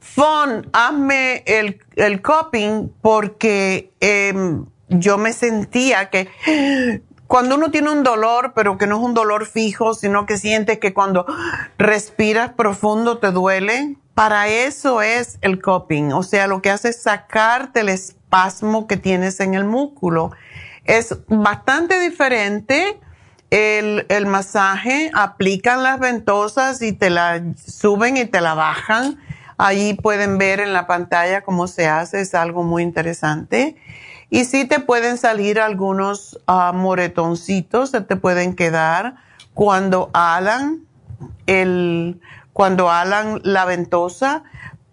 Fon, hazme el, el coping porque em, yo me sentía que cuando uno tiene un dolor, pero que no es un dolor fijo, sino que sientes que cuando respiras profundo te duele, para eso es el coping. O sea, lo que hace es sacarte el espasmo que tienes en el músculo. Es bastante diferente el, masaje, aplican las ventosas y te la suben y te la bajan. Ahí pueden ver en la pantalla cómo se hace, es algo muy interesante. Y sí te pueden salir algunos uh, moretoncitos, se te pueden quedar cuando alan el, cuando alan la ventosa,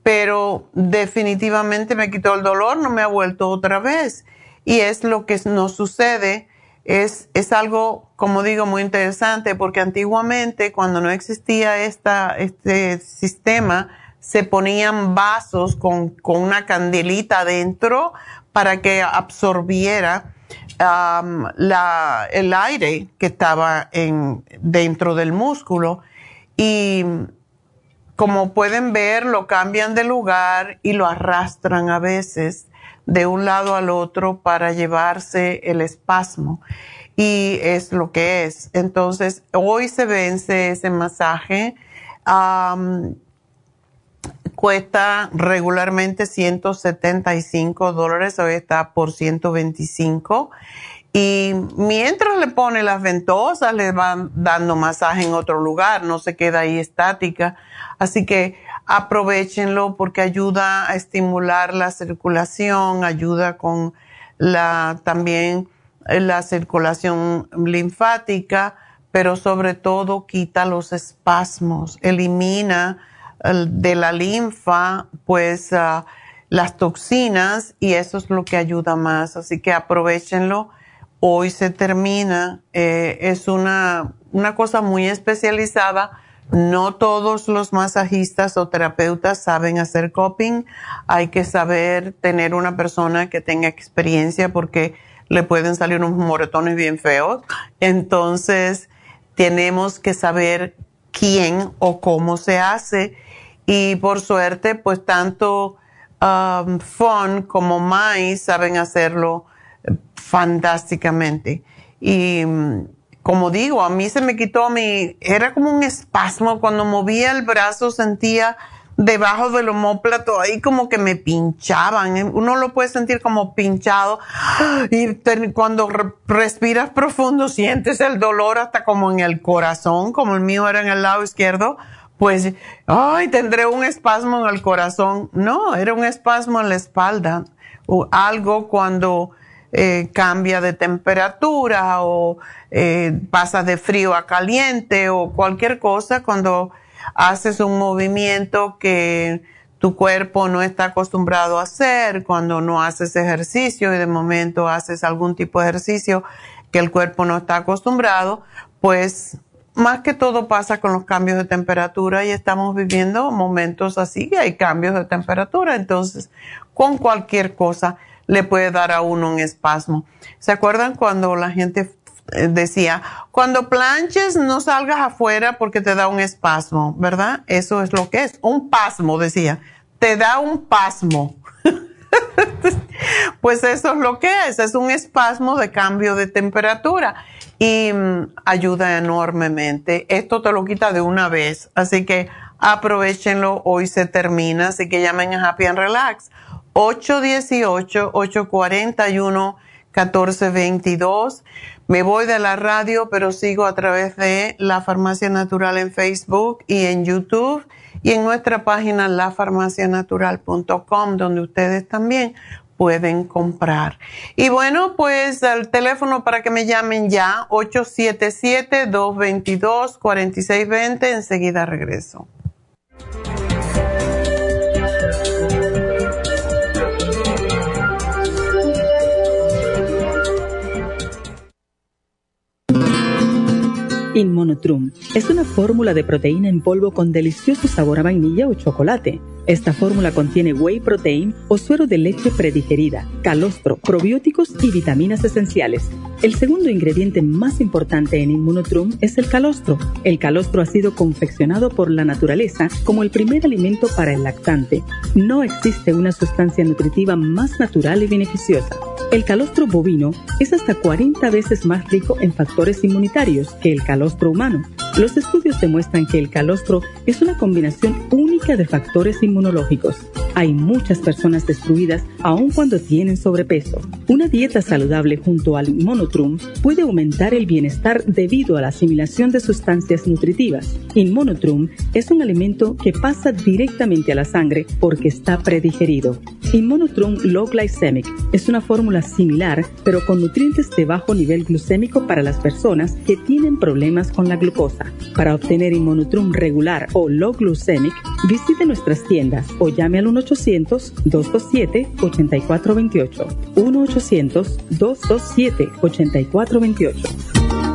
pero definitivamente me quitó el dolor, no me ha vuelto otra vez. Y es lo que nos sucede, es, es algo, como digo, muy interesante, porque antiguamente cuando no existía esta, este sistema, se ponían vasos con, con una candelita adentro para que absorbiera la, el aire que estaba en, dentro del músculo y como pueden ver lo cambian de lugar y lo arrastran a veces de un lado al otro para llevarse el espasmo y es lo que es. Entonces hoy se vence ese masaje. Cuesta regularmente 175 dólares, hoy está por 125. Y mientras le pone las ventosas, le van dando masaje en otro lugar, no se queda ahí estática. Así que aprovechenlo porque ayuda a estimular la circulación, ayuda con la, también la circulación linfática, pero sobre todo quita los espasmos, elimina de la linfa, pues ah, las toxinas y eso es lo que ayuda más. Así que aprovechenlo. Hoy se termina. Eh, es una, una cosa muy especializada. No todos los masajistas o terapeutas saben hacer coping. Hay que saber tener una persona que tenga experiencia porque le pueden salir unos moretones bien feos. Entonces, tenemos que saber quién o cómo se hace y por suerte, pues tanto um, Fun como Mai saben hacerlo eh, fantásticamente. Y como digo, a mí se me quitó mi, era como un espasmo cuando movía el brazo, sentía debajo del homóplato, ahí como que me pinchaban. Uno lo puede sentir como pinchado. Y cuando respiras profundo, sientes el dolor hasta como en el corazón, como el mío era en el lado izquierdo pues, ay, tendré un espasmo en el corazón. No, era un espasmo en la espalda. O algo cuando eh, cambia de temperatura o eh, pasa de frío a caliente o cualquier cosa cuando haces un movimiento que tu cuerpo no está acostumbrado a hacer, cuando no haces ejercicio y de momento haces algún tipo de ejercicio que el cuerpo no está acostumbrado, pues más que todo pasa con los cambios de temperatura y estamos viviendo momentos así, hay cambios de temperatura, entonces con cualquier cosa le puede dar a uno un espasmo. ¿Se acuerdan cuando la gente eh, decía, cuando planches no salgas afuera porque te da un espasmo, ¿verdad? Eso es lo que es, un pasmo, decía, te da un pasmo. pues eso es lo que es, es un espasmo de cambio de temperatura y mm, ayuda enormemente. Esto te lo quita de una vez, así que aprovechenlo, hoy se termina, así que llamen a Happy and Relax. 818-841-1422. Me voy de la radio, pero sigo a través de La Farmacia Natural en Facebook y en YouTube y en nuestra página lafarmacianatural.com, donde ustedes también pueden comprar. Y bueno, pues el teléfono para que me llamen ya, 877-222-4620. Enseguida regreso. Inmonotrum es una fórmula de proteína en polvo con delicioso sabor a vainilla o chocolate. Esta fórmula contiene whey protein o suero de leche predigerida, calostro, probióticos y vitaminas esenciales. El segundo ingrediente más importante en Inmunotrum es el calostro. El calostro ha sido confeccionado por la naturaleza como el primer alimento para el lactante. No existe una sustancia nutritiva más natural y beneficiosa. El calostro bovino es hasta 40 veces más rico en factores inmunitarios que el calostro humano. Los estudios demuestran que el calostro es una combinación única de factores inmunológicos. Hay muchas personas destruidas aun cuando tienen sobrepeso. Una dieta saludable junto al Inmonotrum puede aumentar el bienestar debido a la asimilación de sustancias nutritivas. Inmonotrum es un alimento que pasa directamente a la sangre porque está predigerido. Inmonotrum Low Glycemic es una fórmula similar pero con nutrientes de bajo nivel glucémico para las personas que tienen problemas con la glucosa. Para obtener Inmonotrum regular o Low Glycemic, visite nuestras tiendas o llame al 1-800-227-8428. 1-800-227-8428.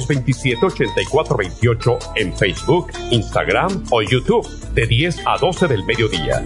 227-8428 en Facebook, Instagram o YouTube de 10 a 12 del mediodía.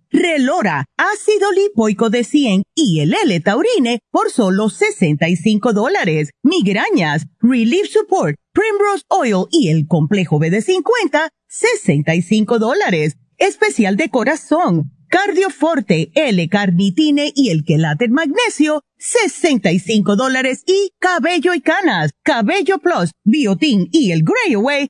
Relora, ácido lipoico de 100 y el L-Taurine por solo 65 dólares. Migrañas, Relief Support, Primrose Oil y el complejo BD50, 65 dólares. Especial de corazón, Cardioforte, L-Carnitine y el quelate magnesio, 65 dólares y cabello y canas, cabello plus, biotin y el Grey Away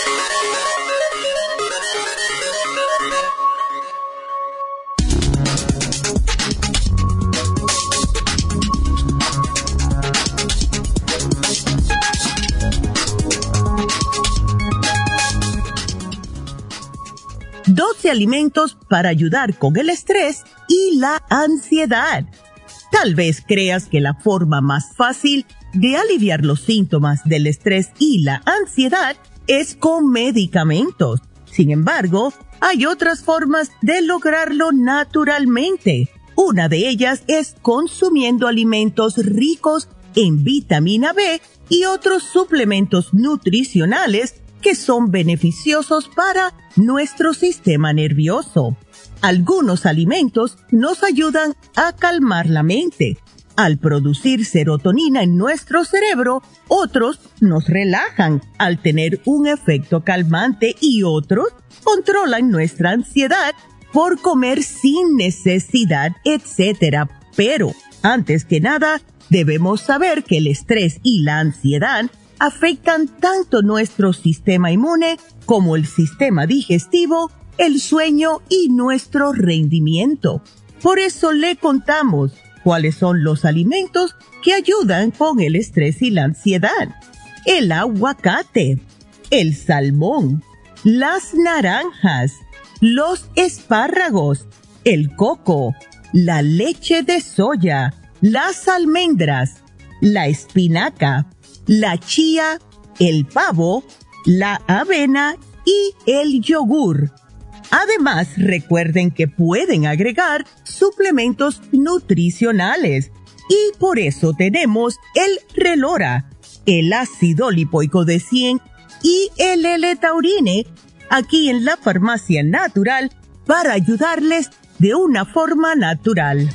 Alimentos para ayudar con el estrés y la ansiedad. Tal vez creas que la forma más fácil de aliviar los síntomas del estrés y la ansiedad es con medicamentos. Sin embargo, hay otras formas de lograrlo naturalmente. Una de ellas es consumiendo alimentos ricos en vitamina B y otros suplementos nutricionales que son beneficiosos para nuestro sistema nervioso. Algunos alimentos nos ayudan a calmar la mente. Al producir serotonina en nuestro cerebro, otros nos relajan al tener un efecto calmante y otros controlan nuestra ansiedad por comer sin necesidad, etc. Pero, antes que nada, debemos saber que el estrés y la ansiedad afectan tanto nuestro sistema inmune como el sistema digestivo, el sueño y nuestro rendimiento. Por eso le contamos cuáles son los alimentos que ayudan con el estrés y la ansiedad. El aguacate, el salmón, las naranjas, los espárragos, el coco, la leche de soya, las almendras, la espinaca, la chía, el pavo, la avena y el yogur. Además, recuerden que pueden agregar suplementos nutricionales y por eso tenemos el Relora, el ácido lipoico de 100 y el L-Taurine aquí en la farmacia natural para ayudarles de una forma natural.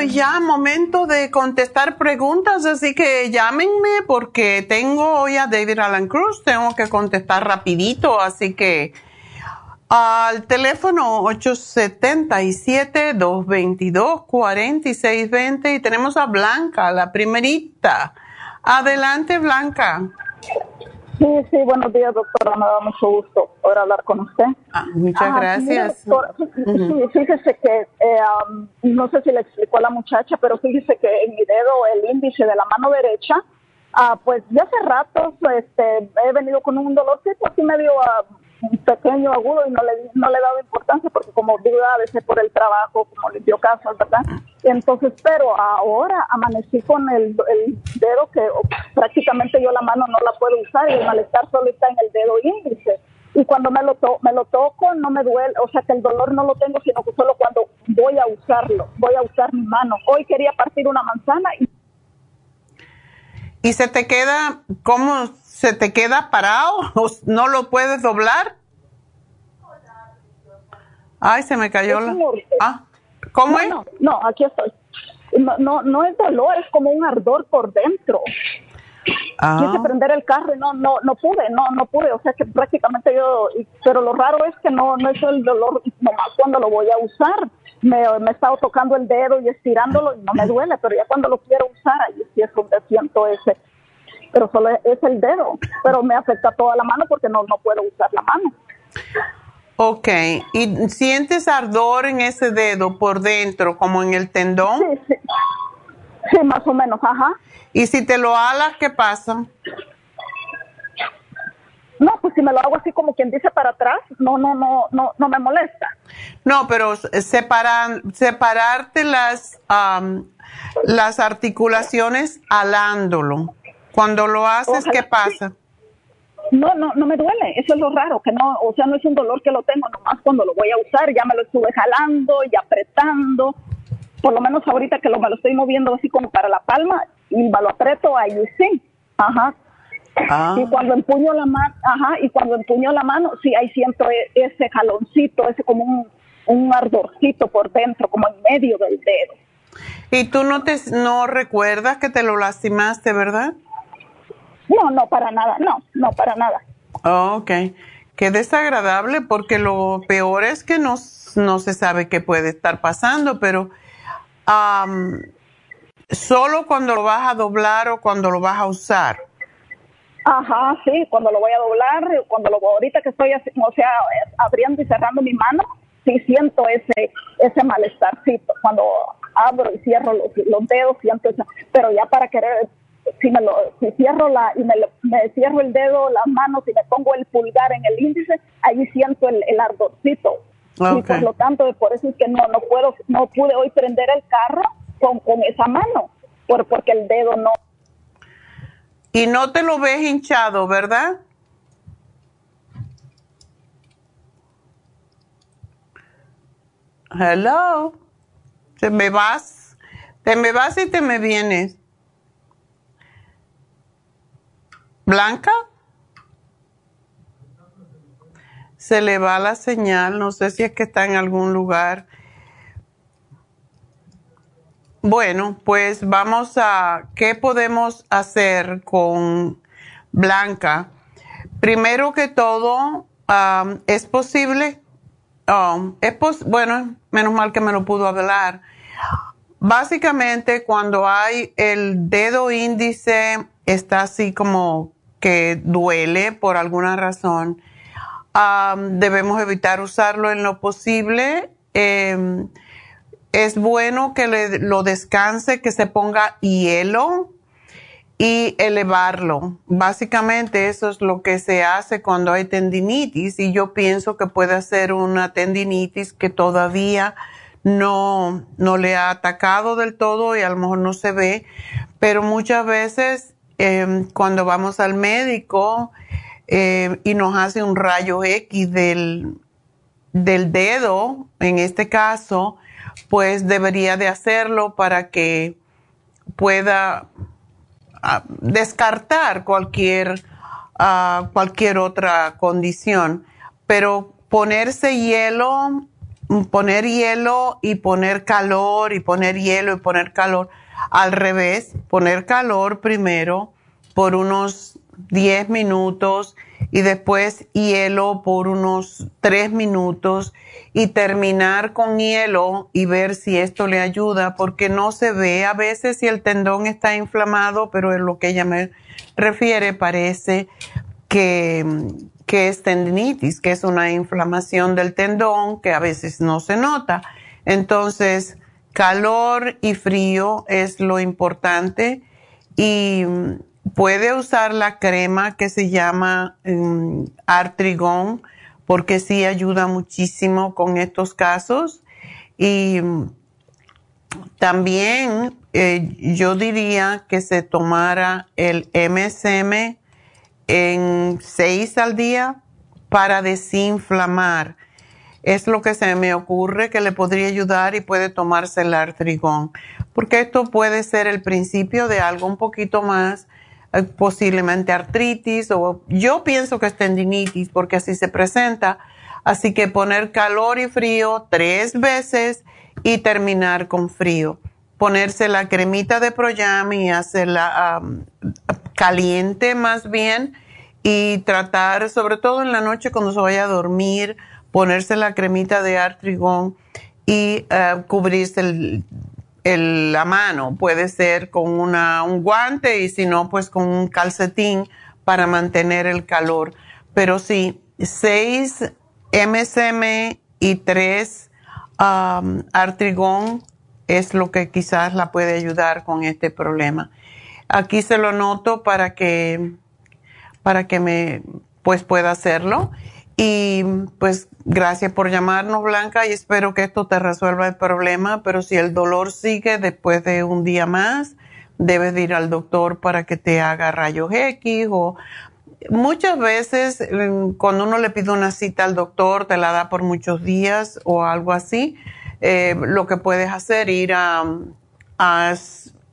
Y ya momento de contestar preguntas, así que llámenme porque tengo hoy a David Alan Cruz, tengo que contestar rapidito, así que al teléfono 877-222-4620 y tenemos a Blanca, la primerita. Adelante, Blanca. Sí, sí, buenos días, doctora. Me da mucho gusto poder hablar con usted. Ah, muchas ah, gracias. sí, fíjese que, eh, no sé si le explicó a la muchacha, pero fíjese que en mi dedo, el índice de la mano derecha, ah, pues ya hace rato este, he venido con un dolorcito así medio pequeño, agudo y no le, no le dado importancia porque como digo, a veces por el trabajo, como le dio caso, ¿verdad? Entonces, pero ahora amanecí con el, el dedo que prácticamente yo la mano no la puedo usar y el malestar solo está en el dedo índice y cuando me lo, to me lo toco no me duele, o sea que el dolor no lo tengo, sino que solo cuando voy a usarlo, voy a usar mi mano. Hoy quería partir una manzana y... ¿Y se te queda, cómo se te queda parado? ¿No lo puedes doblar? Ay, se me cayó la... Ah, ¿cómo es? No, no, aquí estoy. No, no, no es dolor, es como un ardor por dentro. Ah. Quise prender el carro y no, no, no pude, no, no pude. O sea que prácticamente yo, pero lo raro es que no, no es el dolor nomás cuando lo voy a usar. Me, me he estado tocando el dedo y estirándolo y no me duele, pero ya cuando lo quiero usar, ahí sí es donde siento ese. Pero solo es el dedo, pero me afecta toda la mano porque no, no puedo usar la mano. Ok, ¿y sientes ardor en ese dedo por dentro, como en el tendón? Sí, sí. Sí, más o menos, ajá. ¿Y si te lo alas, qué pasa? No, pues si me lo hago así como quien dice para atrás, no, no, no, no, no me molesta. No, pero separar, separarte las, las articulaciones alándolo. Cuando lo haces, ¿qué pasa? No, no, no me duele. Eso es lo raro, que no, o sea, no es un dolor que lo tengo nomás cuando lo voy a usar. Ya me lo estuve jalando y apretando. Por lo menos ahorita que lo, me lo estoy moviendo así como para la palma, y lo aprieto ahí sí, ajá. Ah. Y cuando empuño la mano, ajá, y cuando empuño la mano, sí, ahí siento e, ese jaloncito, ese como un, un ardorcito por dentro, como en medio del dedo. ¿Y tú no te no recuerdas que te lo lastimaste, verdad? No, no, para nada, no, no, para nada. Oh, ok. Qué desagradable porque lo peor es que no, no se sabe qué puede estar pasando, pero solo cuando lo vas a doblar o cuando lo vas a usar. Ajá, sí, cuando lo voy a doblar, cuando lo ahorita que estoy, o sea, abriendo y cerrando mi mano, sí siento ese ese malestarcito. Cuando abro y cierro los, los dedos, siento eso. Pero ya para querer, si me lo, si cierro la, y me, me cierro el dedo, las manos y me pongo el pulgar en el índice, ahí siento el, el ardorcito. Y por lo tanto, por eso es que no, no puedo, no pude hoy prender el carro con, con esa mano, por, porque el dedo no. Y no te lo ves hinchado, ¿verdad? Hello. Te me vas. Te me vas y te me vienes. ¿Blanca? Se le va la señal. No sé si es que está en algún lugar. Bueno, pues vamos a, ¿qué podemos hacer con Blanca? Primero que todo, es posible, es bueno, menos mal que me lo pudo hablar. Básicamente, cuando hay el dedo índice, está así como que duele por alguna razón, debemos evitar usarlo en lo posible. Em, es bueno que le, lo descanse, que se ponga hielo y elevarlo. Básicamente eso es lo que se hace cuando hay tendinitis y yo pienso que puede ser una tendinitis que todavía no, no le ha atacado del todo y a lo mejor no se ve, pero muchas veces em, cuando vamos al médico eh, y nos hace un rayo X del, del dedo, en este caso, pues debería de hacerlo para que pueda ah, descartar cualquier, ah, cualquier otra condición. Pero ponerse hielo, poner hielo y poner calor y poner hielo y poner calor, al revés, poner calor primero por unos 10 minutos y después hielo por unos 3 minutos y terminar con hielo y ver si esto le ayuda, porque no se ve a veces si el tendón está inflamado, pero en lo que ella me refiere parece que, que es tendinitis, que es una inflamación del tendón que a veces no se nota. Entonces, calor y frío es lo importante y puede usar la crema que se llama um, Artrigón porque sí ayuda muchísimo con estos casos. Y también eh, yo diría que se tomara el MSM en seis al día para desinflamar. Es lo que se me ocurre que le podría ayudar y puede tomarse el artrigón, porque esto puede ser el principio de algo un poquito más, eh, posiblemente artritis o yo pienso que es tendinitis porque así se presenta. Así que poner calor y frío tres veces y terminar con frío. Ponerse la cremita de Proyam y hacerla caliente más bien y tratar, sobre todo en la noche cuando se vaya a dormir, ponerse la cremita de artrigón y uh, cubrirse la mano. Puede ser con una, un guante y si no, pues con un calcetín para mantener el calor. Pero sí, 6 MSM y 3 um, artrigón es lo que quizás la puede ayudar con este problema. Aquí se lo noto para que, para que me, pues pueda hacerlo. Y pues gracias por llamarnos, Blanca, y espero que esto te resuelva el problema, pero si el dolor sigue después de un día más, debes ir al doctor para que te haga rayos X o muchas veces mm, cuando uno le pide una cita al doctor, te la da por muchos días o algo así, eh, lo que puedes hacer ir a, a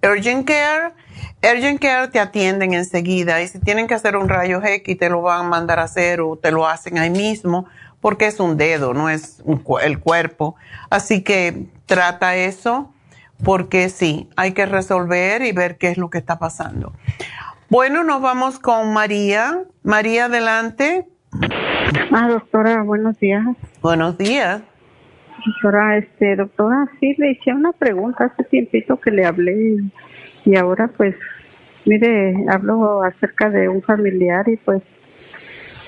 Urgent Care Urgent Care te atienden enseguida y si tienen que hacer un rayo X te lo van a mandar a hacer o te lo hacen ahí mismo porque es un dedo, no es el cuerpo. Así que trata eso porque sí, hay que resolver y ver qué es lo que está pasando. Bueno, nos vamos con María. María, adelante. Ah, doctora, buenos días. Buenos días. Doctora, este, doctora, sí, le hice una pregunta hace tiempito que le hablé y ahora pues mire hablo acerca de un familiar y pues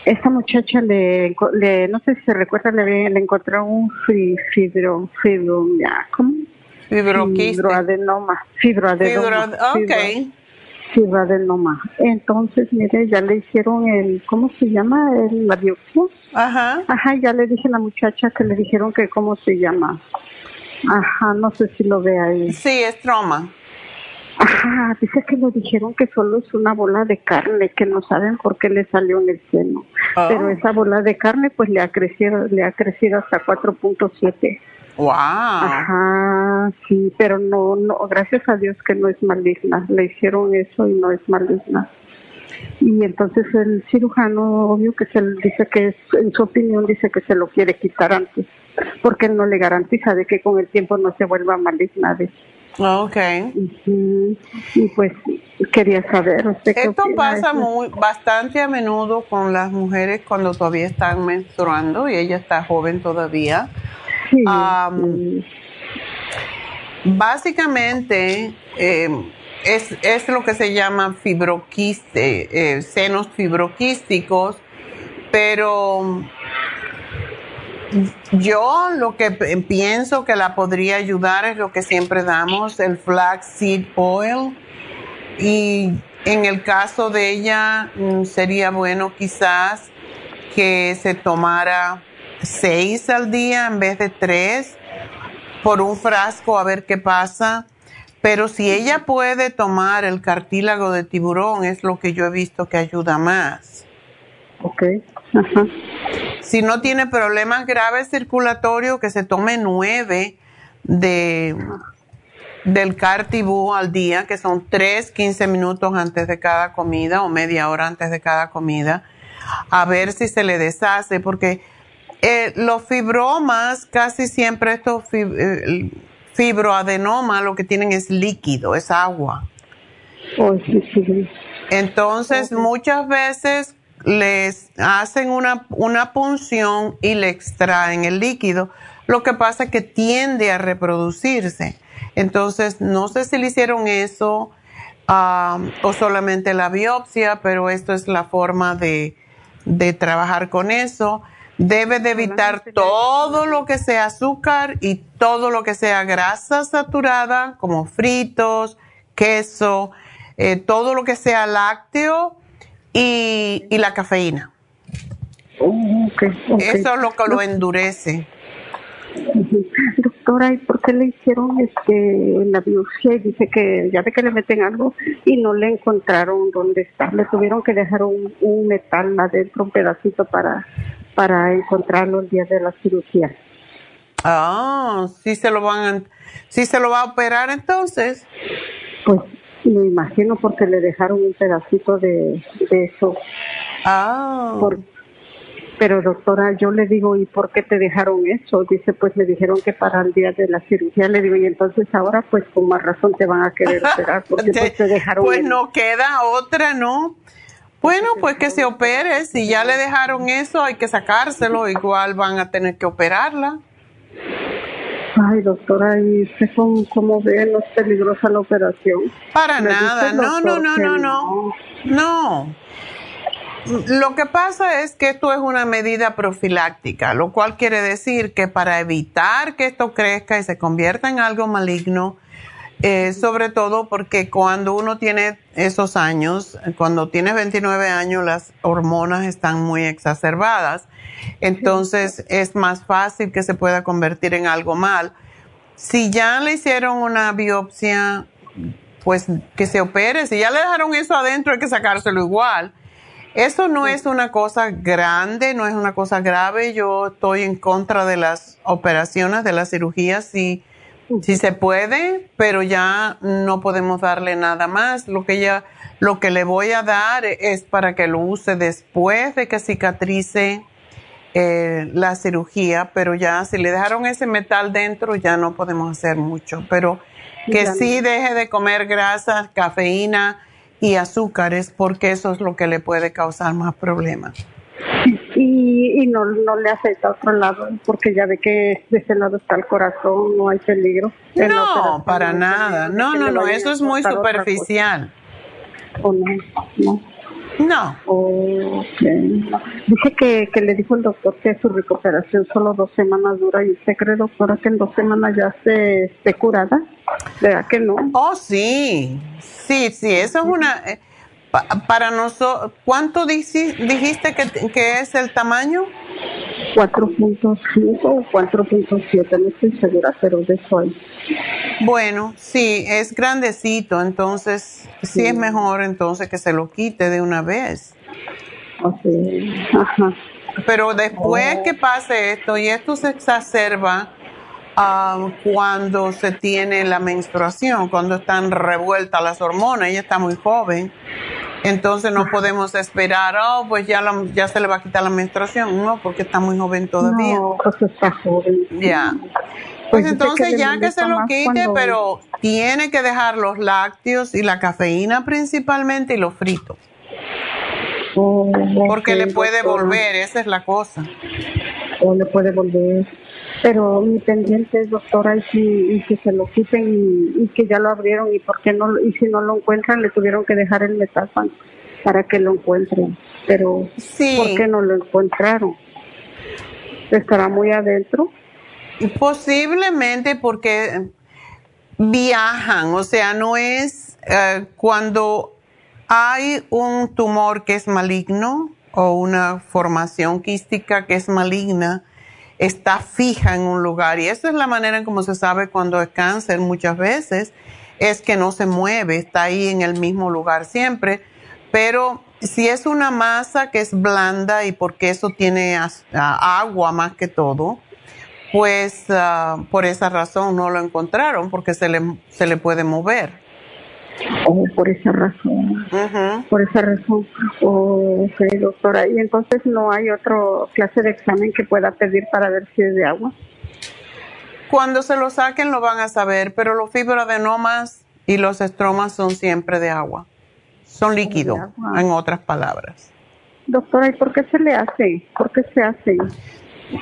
esta muchacha le, le no sé si se recuerda le, le encontró un fibro fibro ¿cómo? fibroadenoma fibroadenoma Fibro, okay. fibroadenoma. Entonces mire ya le hicieron el cómo se llama el, la biopsia. Ajá. Ajá ya le dije a la muchacha que le dijeron que cómo se llama. Ajá no sé si lo ve ahí. Sí es trauma Ajá, dice que le dijeron que solo es una bola de carne, que no saben por qué le salió en el seno. Ah. Pero esa bola de carne pues le ha crecido, le ha crecido hasta 4.7. Wow. Ajá, sí, pero no, no, gracias a Dios que no es maligna. Le hicieron eso y no es maligna. Y entonces el cirujano, obvio que se dice que es, en su opinión dice que se lo quiere quitar antes, porque no le garantiza de que con el tiempo no se vuelva maligna. De Ok. Y, pues quería saber. ¿usted Esto pasa muy bastante a menudo con las mujeres cuando todavía están menstruando y ella está joven todavía. Básicamente em, es, es, lo que se llama fibroquiste, eh, senos fibroquísticos, pero yo lo que pienso que la podría ayudar es lo que siempre damos, el flaxseed oil. Y en el caso de ella mm, sería bueno quizás que se tomara seis al día en vez de tres por un frasco a ver qué pasa. Pero si ella puede tomar el cartílago de tiburón es lo que yo he visto que ayuda más. Ok. Ajá. Si no tiene problemas graves circulatorios, que se tome nueve de, del Cartibú al día, que son tres, quince minutos antes de cada comida o media hora antes de cada comida, a ver si se le deshace, porque eh, los fibromas, casi siempre estos eh, fibroadenoma, lo que tienen es líquido, es agua. Oh, sí, sí. Entonces, muchas veces les hacen una, una punción y le extraen el líquido. Lo que pasa es que tiende a reproducirse. Entonces, no sé si le hicieron eso o solamente la biopsia, pero esto es la forma de, de trabajar con eso. Debe de evitar todo lo que sea azúcar y todo lo que sea grasa saturada, como fritos, queso, eh, todo lo que sea lácteo y, y la cafeína. Oh, Eso es lo que lo endurece. Doctora, ¿y por qué le hicieron este la biopsia? Y dice que ya ve que le meten algo y no le encontraron dónde está. Le tuvieron que dejar un, un metal adentro, un pedacito para para encontrarlo el día de la cirugía. Ah, sí se lo van a, sí se lo va a operar entonces. Pues me imagino porque le dejaron un pedacito de, de eso. Ah. Pero doctora, yo le digo, ¿y por qué te dejaron eso? Dice, pues me dijeron que para el día de la cirugía. Le digo, y entonces ahora pues con más razón te van a querer operar porque pues te dejaron. Pues no queda otra, ¿no? Bueno, pues que se opere. Si ya le dejaron eso, hay que sacárselo. Igual van a tener que operarla. Ay, doctora, ¿y usted cómo, cómo ve? ¿No es peligrosa la operación? Para nada. No, no, no, no, no. No. Lo que pasa es que esto es una medida profiláctica, lo cual quiere decir que para evitar que esto crezca y se convierta en algo maligno, eh, sobre todo porque cuando uno tiene esos años, cuando tienes 29 años, las hormonas están muy exacerbadas. Entonces es más fácil que se pueda convertir en algo mal. Si ya le hicieron una biopsia, pues que se opere. Si ya le dejaron eso adentro, hay que sacárselo igual. Eso no es una cosa grande, no es una cosa grave. Yo estoy en contra de las operaciones, de las cirugías, si, si se puede, pero ya no podemos darle nada más. Lo que ya, lo que le voy a dar es para que lo use después de que cicatrice eh, la cirugía, pero ya si le dejaron ese metal dentro ya no podemos hacer mucho. Pero que Ya sí deje de comer grasas, cafeína y azúcares, porque eso es lo que le puede causar más problemas. Y, y no, no le afecta a otro lado, porque ya ve que de ese lado está el corazón, no hay peligro. No, para nada. No, no, no, eso es muy superficial. ¿O no? No. No. Dice que, que le dijo el doctor que su recuperación solo dos semanas dura. ¿Y usted cree, doctora, que en dos semanas ya esté, esté curada? ¿Verdad que no? Oh, sí. Sí, sí, eso es una... eh, pa- para nosotros, ¿cuánto dijiste que, que es el tamaño? 4.5 o 4.7, no estoy segura, pero de hay. Bueno, sí, es grandecito, entonces sí, es mejor entonces que se lo quite de una vez. Ajá. Pero después que pase esto, y esto se exacerba ah, cuando se tiene la menstruación, cuando están revueltas las hormonas, ella está muy joven, entonces no podemos esperar, oh, pues ya, la- ya se le va a quitar la menstruación, no, porque está muy joven todavía. No, pues está joven. Ya. Pues Pues entonces que ya que se lo quite, pero tiene que dejar los lácteos y la cafeína principalmente y los fritos. Oh, Porque le puede doctora. volver, esa es la cosa. O le puede volver. Pero mi pendiente es, doctora, y si, y si se lo quiten y, y que ya lo abrieron, y por qué no, y si no lo encuentran, le tuvieron que dejar el metal pa- para que lo encuentren. Pero, Sí. ¿por qué no lo encontraron? ¿Estará muy adentro? Posiblemente porque viajan, o sea, no es eh, cuando hay un tumor que es maligno o una formación quística que es maligna, está fija en un lugar y esa es la manera en cómo se sabe cuando es cáncer muchas veces, es que no se mueve, está ahí en el mismo lugar siempre, pero si es una masa que es blanda y porque eso tiene agua más que todo, pues ah, por esa razón no lo encontraron, porque se le, se le puede mover. Oh, por esa razón. Por esa razón. Oh, ok, doctora. Y entonces no hay otro clase de examen que pueda pedir para ver si es de agua. Cuando se lo saquen lo van a saber, pero los fibroadenomas y los estromas son siempre de agua. Son líquidos, agua. en otras palabras. Doctora, ¿y por qué se le hace? ¿Por qué se hace?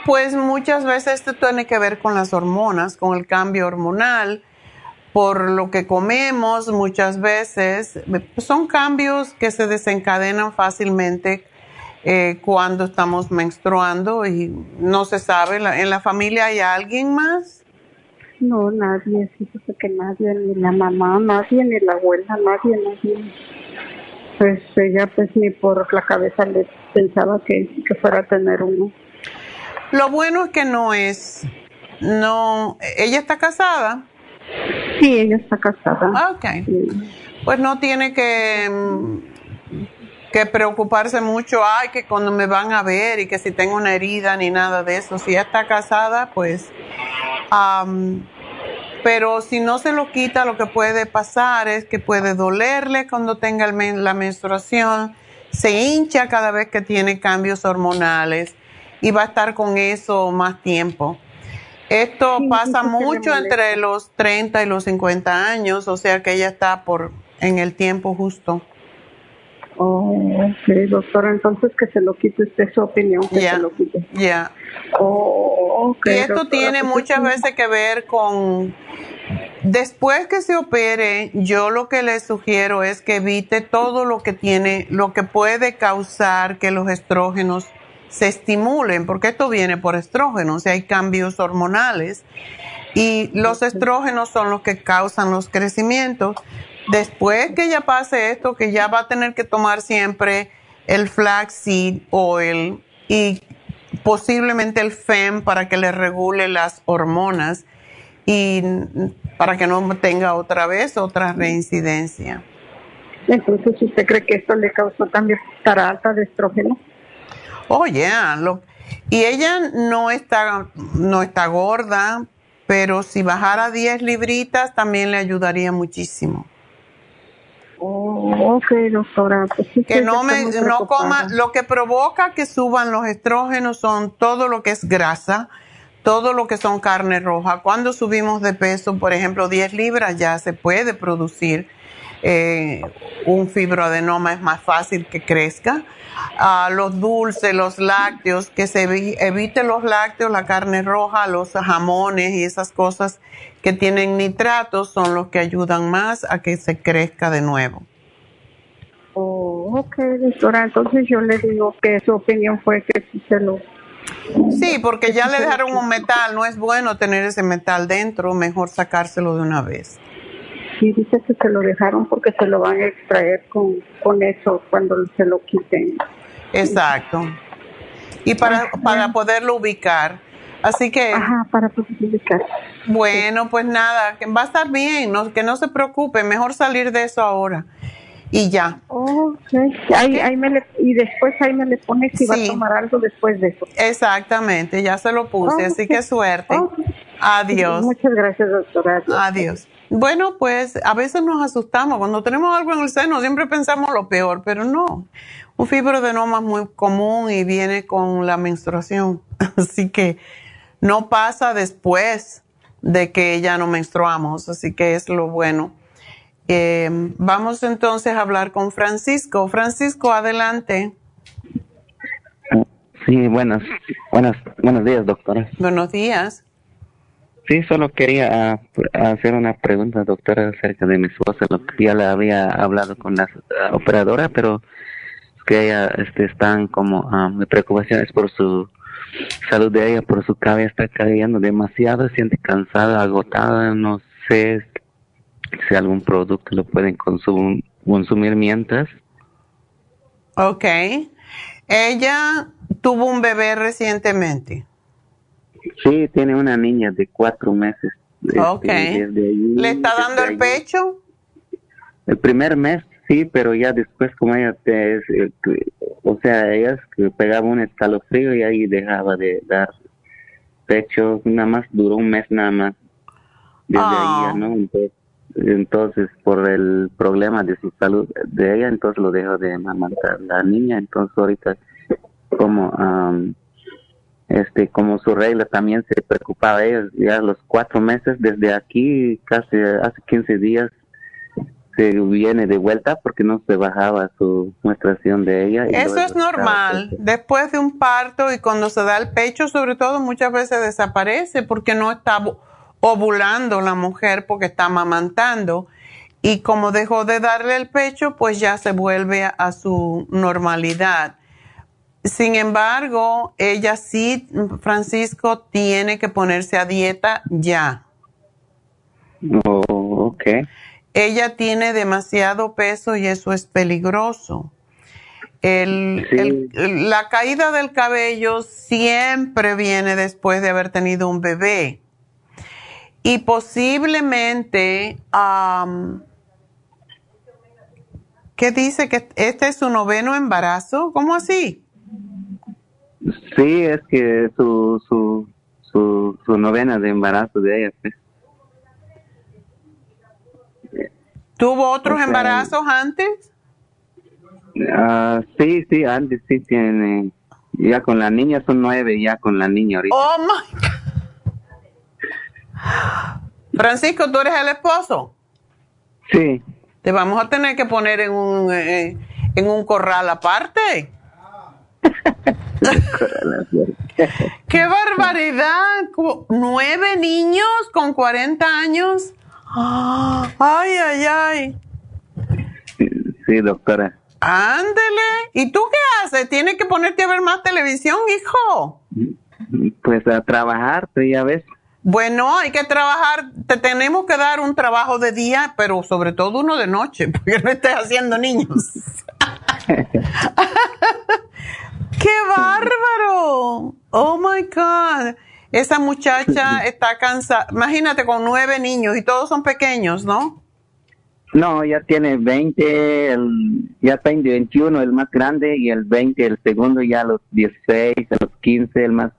Pues muchas veces esto tiene que ver con las hormonas, con el cambio hormonal, por lo que comemos muchas veces. Son cambios que se desencadenan fácilmente eh, cuando estamos menstruando y no se sabe. ¿En la familia hay alguien más? No, nadie, fíjese que nadie, ni la mamá, nadie, ni la abuela, nadie, nadie. Pues ella, pues ni por la cabeza le pensaba que, que fuera a tener uno. Lo bueno es que no es, no, ella está casada. Sí, ella está casada. Ah, Ok. Pues no tiene que mm, que preocuparse mucho, ay, que cuando me van a ver y que si tengo una herida ni nada de eso. Si ya está casada, pues... pero si no se lo quita, lo que puede pasar es que puede dolerle cuando tenga la menstruación, se hincha cada vez que tiene cambios hormonales y va a estar con eso más tiempo. Esto pasa mucho entre los 30 y los 50 años, o sea que ella está por en el tiempo justo. Oh, ok, doctora, entonces que se lo quite usted su opinión, que se lo quite. Ya. Oh, y esto tiene pues muchas veces que ver con, después que se opere, yo lo que le sugiero es que evite todo lo que tiene, lo que puede causar que los estrógenos se estimulen, porque esto viene por estrógenos, y hay cambios hormonales. Y los estrógenos son los que causan los crecimientos. Después que ya pase esto, que ya va a tener que tomar siempre el flaxseed oil y posiblemente el FEM para que le regule las hormonas y para que no tenga otra vez otra reincidencia. Entonces, ¿usted cree que esto le causó también cara alta de estrógeno? Oh, yeah. y ella no está, no está gorda, pero si bajara 10 libritas también le ayudaría muchísimo. Oh, ok, doctora. Pues que no, me, no coma, lo que provoca que suban los estrógenos son todo lo que es grasa, todo lo que son carne roja. Cuando subimos de peso, por ejemplo, 10 libras, ya se puede producir eh, un fibroadenoma, es más fácil que crezca. Ah, los dulces, los lácteos, que se evite los lácteos, la carne roja, los jamones y esas cosas que tienen nitratos son los que ayudan más a que se crezca de nuevo. Oh, ok, doctora. Entonces yo le digo que su opinión fue que si se lo... Sí, porque ya le dejaron un metal. No es bueno tener ese metal dentro. Mejor sacárselo de una vez. Sí, dice que se lo dejaron porque se lo van a extraer con, con eso cuando se lo quiten. Exacto. Y para, para poderlo ubicar. Así que... Ajá, para ubicar. Bueno, pues nada, va a estar bien, no, que no se preocupe, mejor salir de eso ahora. Y ya. Okay. Ahí, ahí me le, y después ahí me le pone si va a tomar algo después de eso. Exactamente, ya se lo puse, así que suerte. Adiós. Muchas gracias, doctora. Adiós. Bueno, pues a veces nos asustamos. Cuando tenemos algo en el seno siempre pensamos lo peor, pero no. Un fibroadenoma es muy común y viene con la menstruación. Así que no pasa después de que ya no menstruamos, así que es lo bueno. Eh, vamos entonces a hablar con Francisco. Francisco, adelante. Sí, buenas, buenas, buenos días, doctora. Buenos días. Sí, solo quería ah, hacer una pregunta, doctora, acerca de mi esposa. Ya le había hablado con la operadora, pero que ella este, están como, uh, mi preocupación es por su salud de ella, por su cabeza está cayendo demasiado, siente cansada, agotada, no sé si algún producto lo pueden consumir, consumir mientras. Ok. Ella tuvo un bebé recientemente. Sí, tiene una niña de cuatro meses. Este, ok. ¿Le está dando el pecho? El primer mes sí, pero ya después como ella, te, eh, o sea, ella pegaba un escalofrío y ahí dejaba de dar pecho, nada más duró un mes nada más. Desde ahí ya, ah. ¿no? Entonces, por el problema de su salud de ella, entonces lo dejó de amamantar la niña, entonces ahorita como este como su regla también se preocupaba ella ya los cuatro meses desde aquí casi hace 15 días se viene de vuelta porque no se bajaba su muestración de ella. Eso es normal. Después de un parto y cuando se da el pecho, sobre todo, muchas veces desaparece porque no está ovulando la mujer porque está amamantando. Y como dejó de darle el pecho, pues ya se vuelve a su normalidad. Sin embargo, ella sí, Francisco, tiene que ponerse a dieta ya. Oh, ok. Ella tiene demasiado peso y eso es peligroso. la caída del cabello siempre viene después de haber tenido un bebé. Y posiblemente ¿Qué dice? ¿Que este es su noveno embarazo? ¿Cómo así? Sí, es que su, su, su, su novena de embarazo de ella. sí. ¿Tuvo otros O sea, embarazos antes? Ah, sí, sí, antes sí tiene. Ya con la niña son nueve, ya con la niña ahorita. Oh my God. Francisco, ¿tú eres el esposo? Sí. Te vamos a tener que poner en un, eh, en un corral aparte. ¡Qué barbaridad! ¿Nueve niños con 40 años? ¡Ay, ay, ay! Sí, doctora. Ándele. ¿Y tú qué haces? ¿Tienes que ponerte a ver más televisión, hijo? Pues a trabajar, tú ya ves. Bueno, hay que trabajar. Te tenemos que dar un trabajo de día, pero sobre todo uno de noche, porque no estés haciendo niños. ¡Qué bárbaro! Oh my God. Esa muchacha está cansada. Imagínate con nueve niños y todos son pequeños, ¿no? No, ya tiene 20, el, ya está en 21 el más grande y el 20 el segundo, ya a los 16, a los 15 el más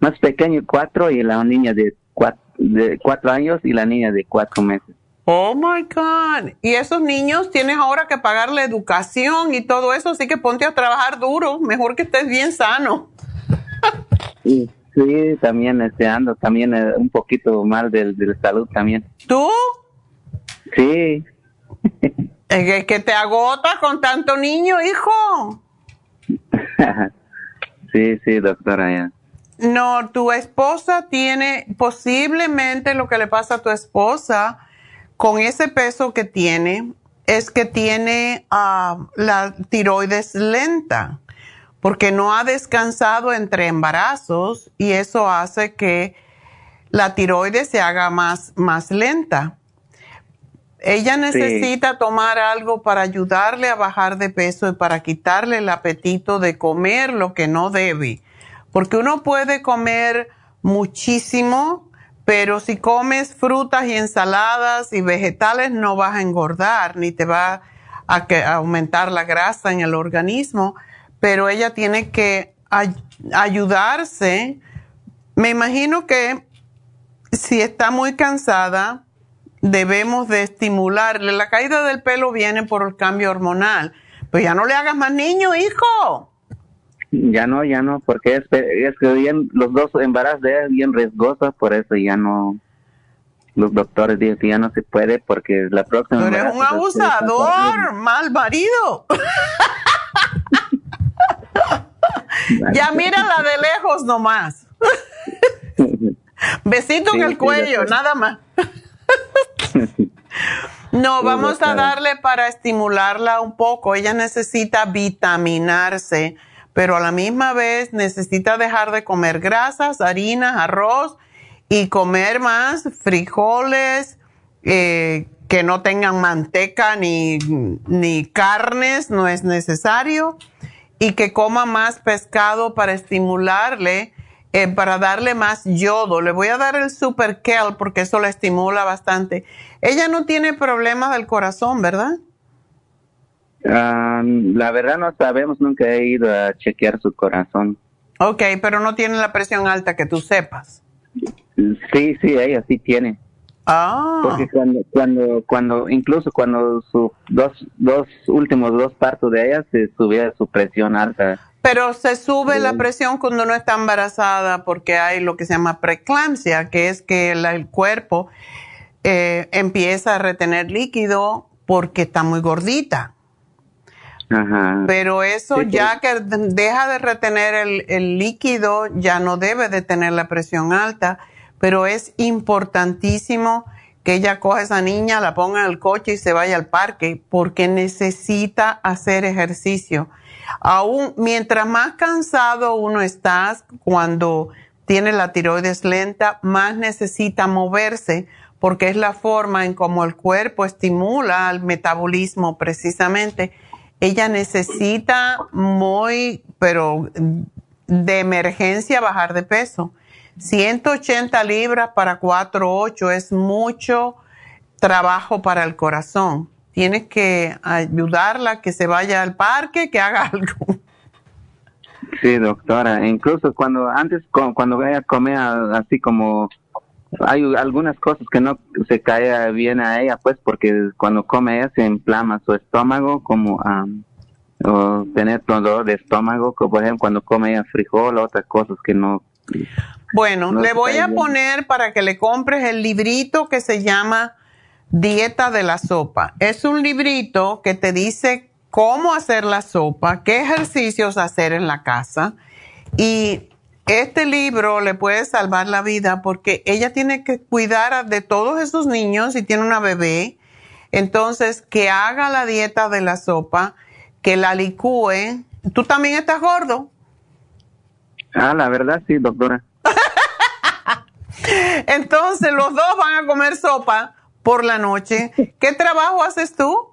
más pequeño 4 y la niña de 4 de cuatro años y la niña de 4 meses. Oh my God. Y esos niños tienes ahora que pagarle educación y todo eso, así que ponte a trabajar duro. Mejor que estés bien sano. Sí, también este, ando también eh, un poquito mal del, del salud también. ¿Tú? Sí, Es que, que te agotas con tanto niño, hijo. sí, sí, doctora, ya. No, tu esposa tiene posiblemente lo que le pasa a tu esposa con ese peso que tiene es que tiene ah, la tiroides lenta porque no ha descansado entre embarazos y eso hace que la tiroides se haga más, más lenta. Ella necesita tomar algo para ayudarle a bajar de peso y para quitarle el apetito de comer lo que no debe. Porque uno puede comer muchísimo, pero si comes frutas y ensaladas y vegetales no vas a engordar ni te va a, que- aumentar la grasa en el organismo. Pero ella tiene que ay- ayudarse. Me imagino que si está muy cansada, debemos de estimularle. La caída del pelo viene por el cambio hormonal. Pues ya no le hagas más niño, hijo. Ya no, ya no, porque es, es que bien, los dos embarazos de ella es bien riesgosos, por eso ya no, los doctores dicen que ya no se puede porque la próxima... Tú eres un abusador, mal marido. ya mírala de lejos nomás. Besito Sí, en el cuello, nada más. No, vamos a darle para estimularla un poco. Ella necesita vitaminarse, pero a la misma vez necesita dejar de comer grasas, harinas, arroz y comer más frijoles eh, que no tengan manteca ni, ni carnes, no es necesario. Y que coma más pescado para estimularle, eh, para darle más yodo. Le voy a dar el super kel porque eso la estimula bastante. Ella no tiene problemas del corazón, ¿verdad? Ah, la verdad no sabemos, nunca he ido a chequear su corazón. Ok, pero no tiene la presión alta que tú sepas. Sí, sí, ella sí tiene. Ah. Porque cuando, cuando, cuando, incluso cuando sus dos, dos últimos dos partos de ella se subía su presión alta. Pero se sube la presión cuando no está embarazada porque hay lo que se llama preeclampsia, que es que la- el cuerpo eh, empieza a retener líquido porque está muy gordita. Ajá. Pero eso Sí, ya que deja de retener el, el líquido, ya no debe de tener la presión alta, pero es importantísimo que ella coja a esa niña, la ponga en el coche y se vaya al parque, porque necesita hacer ejercicio. Aún mientras más cansado uno está cuando tiene la tiroides lenta, más necesita moverse, porque es la forma en cómo el cuerpo estimula el metabolismo precisamente ella necesita muy, pero de emergencia bajar de peso. 180 libras para 4,8 es mucho trabajo para el corazón. tienes que ayudarla, que se vaya al parque, que haga algo. Sí, doctora. Incluso cuando antes, cuando ella comía así como hay algunas cosas que no se cae bien a ella, pues, porque cuando come ella se inflama su estómago, como o tener dolor de estómago, como por ejemplo cuando come ella frijol, otras cosas que no. Bueno, le voy a poner para que le compres el librito que se llama Dieta de la Sopa. Es un librito que te dice cómo hacer la sopa, qué ejercicios hacer en la casa y este libro le puede salvar la vida porque ella tiene que cuidar de todos esos niños y tiene una bebé. Entonces, que haga la dieta de la sopa, que la licúe. ¿Tú también estás gordo? Ah, la verdad sí, doctora. Entonces, los dos van a comer sopa por la noche. ¿Qué trabajo haces tú?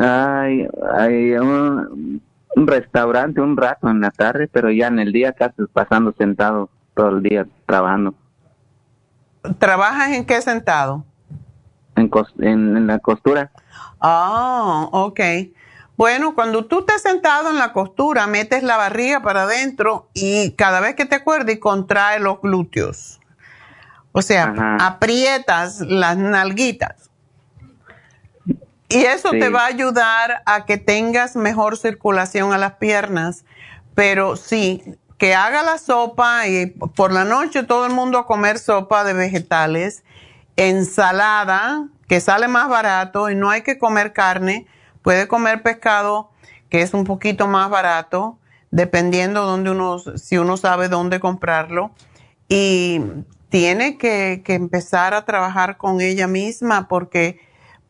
Ay, ay, un, un restaurante un rato en la tarde, pero ya en el día casi pasando sentado todo el día trabajando. ¿Trabajas en qué sentado? En, en, la costura. Ah, ok. Bueno, cuando tú estés sentado en la costura, metes la barriga para adentro y cada vez que te acuerdes, contrae los glúteos. O sea, aprietas las nalguitas. Y eso te va a ayudar a que tengas mejor circulación a las piernas. Pero sí, que haga la sopa y por la noche todo el mundo a comer sopa de vegetales, ensalada, que sale más barato y no hay que comer carne. Puede comer pescado, que es un poquito más barato, dependiendo donde uno, si uno sabe dónde comprarlo. Y tiene que, que empezar a trabajar con ella misma porque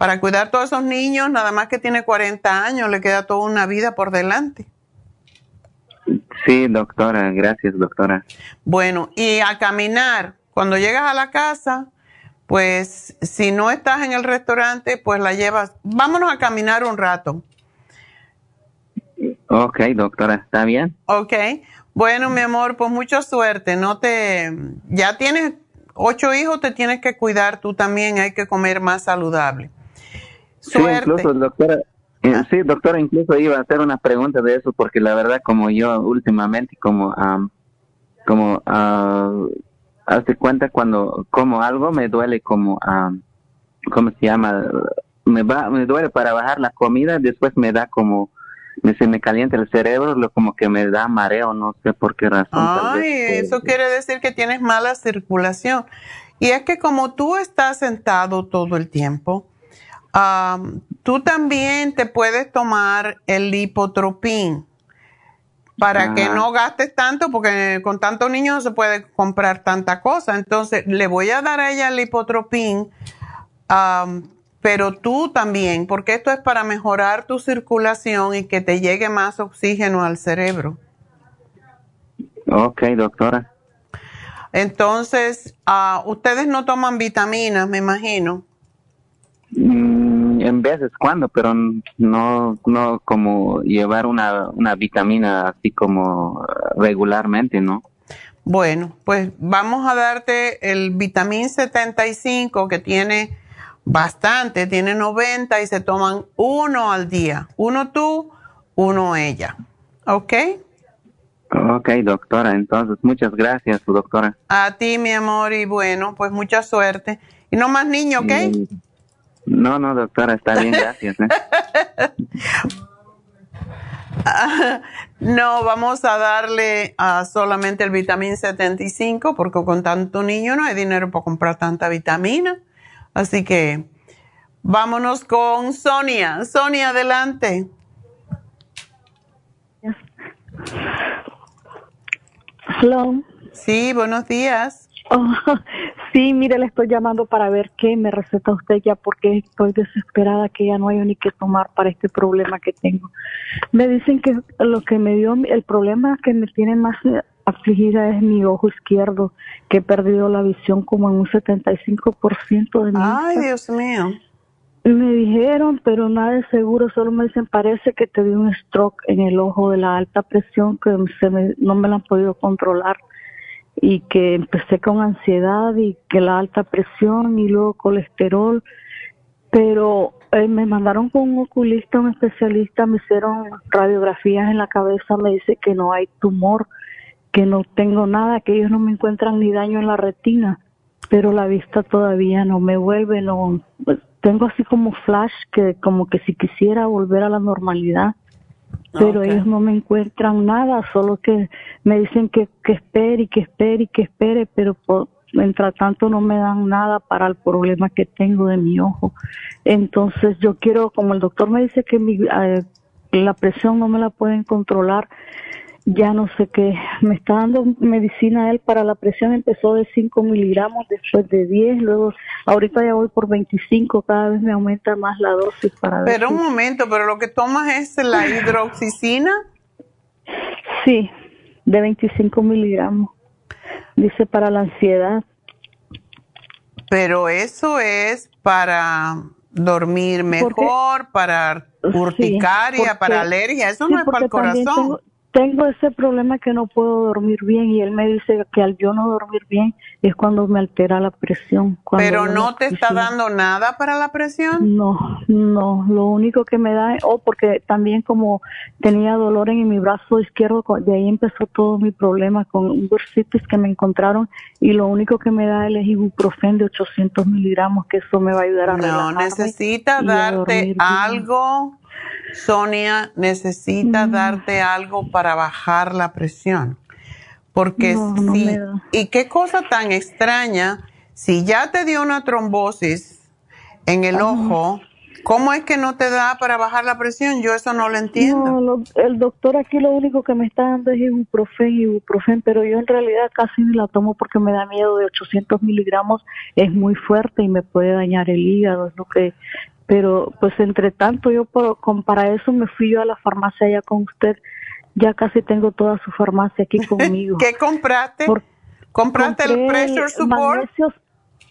para cuidar a todos esos niños, nada más que tiene 40 años, le queda toda una vida por delante. Sí, doctora, gracias, doctora. Bueno, y a caminar, cuando llegas a la casa, pues si no estás en el restaurante, pues la llevas, vámonos a caminar un rato. Ok, doctora, ¿está bien? Ok, bueno, mi amor, pues mucha suerte, no te, ya tienes ocho hijos, te tienes que cuidar tú también, hay que comer más saludable. Sí, incluso, doctora, eh, sí, doctora, incluso iba a hacer una pregunta de eso porque la verdad como yo últimamente como como uh, hace cuenta cuando como algo me duele como cómo se llama me va me duele para bajar la comida después me da como me, se me calienta el cerebro lo como que me da mareo no sé por qué razón ay eso quiere decir que tienes mala circulación. Y es que como tú estás sentado todo el tiempo tú también te puedes tomar el lipotropín para que no gastes tanto, porque con tantos niños no se puede comprar tanta cosa. Entonces, le voy a dar a ella el lipotropín, pero tú también, porque esto es para mejorar tu circulación y que te llegue más oxígeno al cerebro. Ok, doctora. Entonces, uh, ustedes no toman vitaminas, me imagino. Mm, en veces cuando, pero no, no como llevar una, una vitamina así como regularmente, ¿no? Bueno, pues vamos a darte el vitamín 75 que tiene bastante, tiene 90 y se toman uno al día. Uno tú, uno ella. ¿Ok? Ok, doctora. Entonces, muchas gracias, doctora. A ti, mi amor, y bueno, pues mucha suerte. Y no más niños, ¿ok? No, no, doctora, está bien, gracias. ¿eh? no, vamos a darle uh, solamente el vitamín 75 porque con tanto niño no hay dinero para comprar tanta vitamina. Así que vámonos con Sonia. Sonia, adelante. Hello. Sí, buenos días. Oh, sí, mire, le estoy llamando para ver qué me receta usted ya porque estoy desesperada que ya no hay ni que tomar para este problema que tengo. Me dicen que lo que me dio, el problema que me tiene más afligida es mi ojo izquierdo, que he perdido la visión como en un 75% de mi Ay, Dios mío. Me dijeron, pero nada de seguro, solo me dicen, parece que te dio un stroke en el ojo de la alta presión que se me, no me la han podido controlar y que empecé con ansiedad y que la alta presión y luego colesterol pero eh, me mandaron con un oculista, un especialista, me hicieron radiografías en la cabeza, me dice que no hay tumor, que no tengo nada, que ellos no me encuentran ni daño en la retina, pero la vista todavía no me vuelve, no tengo así como flash que como que si quisiera volver a la normalidad, pero ellos no me encuentran nada, solo que me dicen que, que espere y que espere y que espere, pero por, mientras tanto no me dan nada para el problema que tengo de mi ojo. Entonces yo quiero, como el doctor me dice que mi, eh, la presión no me la pueden controlar, ya no sé qué, me está dando medicina él para la presión, empezó de 5 miligramos, después de 10, luego ahorita ya voy por 25, cada vez me aumenta más la dosis para Pero un momento, pero lo que tomas es la hidroxicina. Sí, de 25 miligramos. Dice para la ansiedad. Pero eso es para dormir mejor, para urticaria, para alergia, eso no es para el corazón tengo ese problema que no puedo dormir bien y él me dice que al yo no dormir bien es cuando me altera la presión. Pero no te está dando nada para la presión? No, no, lo único que me da, o oh, porque también como tenía dolor en mi brazo izquierdo, de ahí empezó todo mi problema con un bursitis que me encontraron y lo único que me da es el ibuprofen de 800 miligramos, que eso me va a ayudar a No, necesita darte algo Sonia necesita darte algo para bajar la presión. Porque si, y qué cosa tan extraña, si ya te dio una trombosis en el ojo, ¿cómo es que no te da para bajar la presión? Yo eso no lo entiendo. No, el doctor aquí lo único que me está dando es ibuprofen, ibuprofen, pero yo en realidad casi ni la tomo porque me da miedo de 800 miligramos, es muy fuerte y me puede dañar el hígado, es lo que pero pues entre tanto yo por, para eso me fui yo a la farmacia allá con usted. Ya casi tengo toda su farmacia aquí conmigo. ¿Qué compraste? ¿Compraste el pressure support? Magnesio,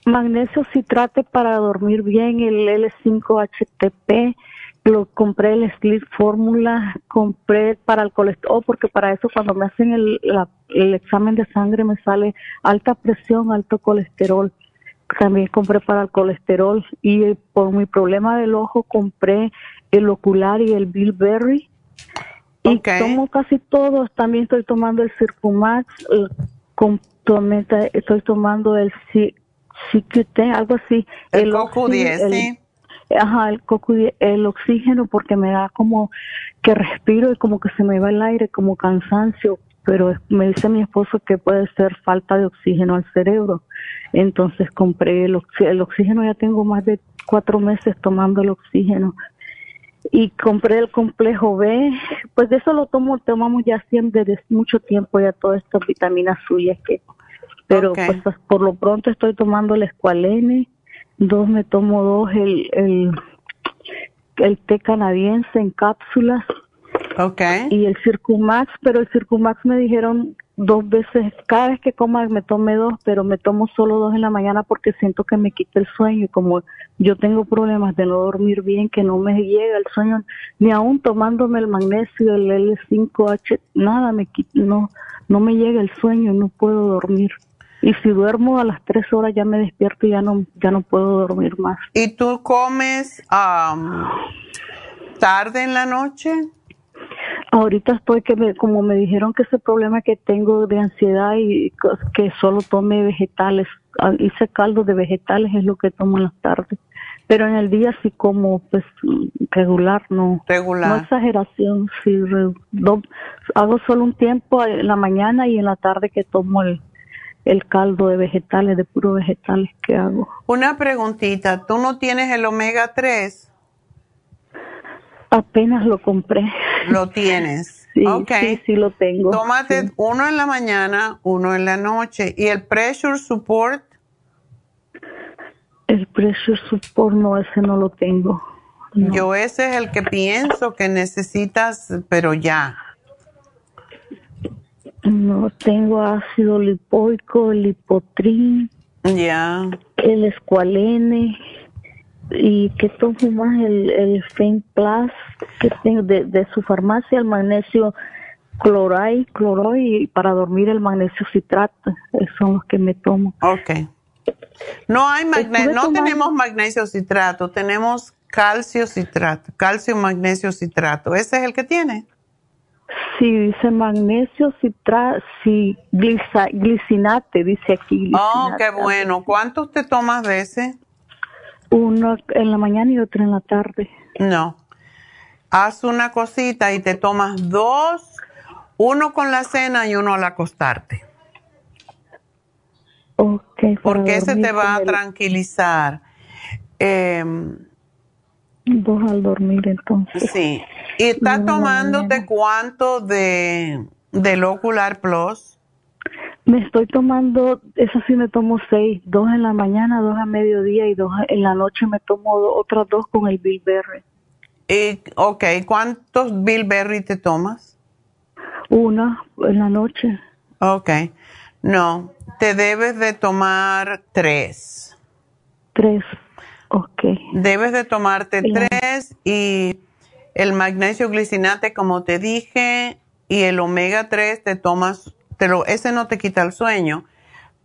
magnesio citrate para dormir bien, el L5-HTP, lo compré el Sleep Fórmula, compré para el colesterol, oh, porque para eso cuando me hacen el, el examen de sangre me sale alta presión, alto colesterol también compré para el colesterol y eh, por mi problema del ojo compré el ocular y el bilberry. Y tomo casi todos también estoy tomando el circumax estoy tomando el CQT algo así. El, el coco 10 sí. Ajá el coco el oxígeno porque me da como que respiro y como que se me va el aire como cansancio pero me dice mi esposo que puede ser falta de oxígeno al cerebro. Entonces compré el, el oxígeno, ya tengo más de cuatro meses tomando el oxígeno. Y compré el complejo B, pues de eso lo tomo, tomamos ya siempre desde mucho tiempo ya todas estas vitaminas suyas que, pero pues, pues, por lo pronto estoy tomando el escualene, dos me tomo dos el, el, el té canadiense en cápsulas Okay. Y el Circumax, pero el Circumax me dijeron dos veces, cada vez que coma me tome dos, pero me tomo solo dos en la mañana porque siento que me quita el sueño y como yo tengo problemas de no dormir bien, que no me llega el sueño, ni aún tomándome el magnesio, el L5H, nada me quita, no, no me llega el sueño, no puedo dormir. Y si duermo a las tres horas ya me despierto y ya no, ya no puedo dormir más. ¿Y tú comes tarde en la noche? Ahorita estoy que me, como me dijeron que ese problema que tengo de ansiedad y que solo tome vegetales, ah, hice caldo de vegetales es lo que tomo en las tardes. Pero en el día sí como pues regular, no. Regular. No exageración, sí. hago solo un tiempo en la mañana y en la tarde que tomo el, el caldo de vegetales, de puro vegetales que hago. Una preguntita, ¿tú no tienes el omega 3? Apenas lo compré. Lo tienes. sí, sí, sí, lo tengo. Tómate uno en la mañana, uno en la noche. ¿Y el pressure support? El pressure support no, ese no lo tengo. Yo ese es el que pienso que necesitas, pero ya. No, tengo ácido lipoico, el lipotrin. Ya. El escualene y que tomo más el, el Plus que tengo de, su farmacia, el magnesio cloray, cloroy y para dormir el magnesio citrato, esos son los que me tomo. Ok. No hay magnesio, no tenemos magnesio citrato, tenemos calcio citrato, calcio magnesio citrato. ¿Ese es el que tiene? Sí, dice magnesio, citra, sí, glicinate, dice aquí. Oh, glicinate. qué bueno. ¿Cuántos te tomas de ese? Uno en la mañana y otro en la tarde. No. Haz una cosita y te tomas dos, uno con la cena y uno al acostarte. Ok. para Porque ese te va a tranquilizar. Em, Dos al dormir entonces. sí. ¿Y estás tomándote cuánto de, del Ocular Plus? Me estoy tomando, eso sí me tomo seis, dos en la mañana, dos a mediodía y dos en la noche me tomo otras dos con el Bilberry. Y, ok, ¿cuántos Bilberry te tomas? Una en la noche. Ok. No, te debes de tomar tres. Tres. Ok. Debes de tomarte tres y el magnesio glicinate, como te dije, y el omega 3 te tomas, te lo, ese no te quita el sueño,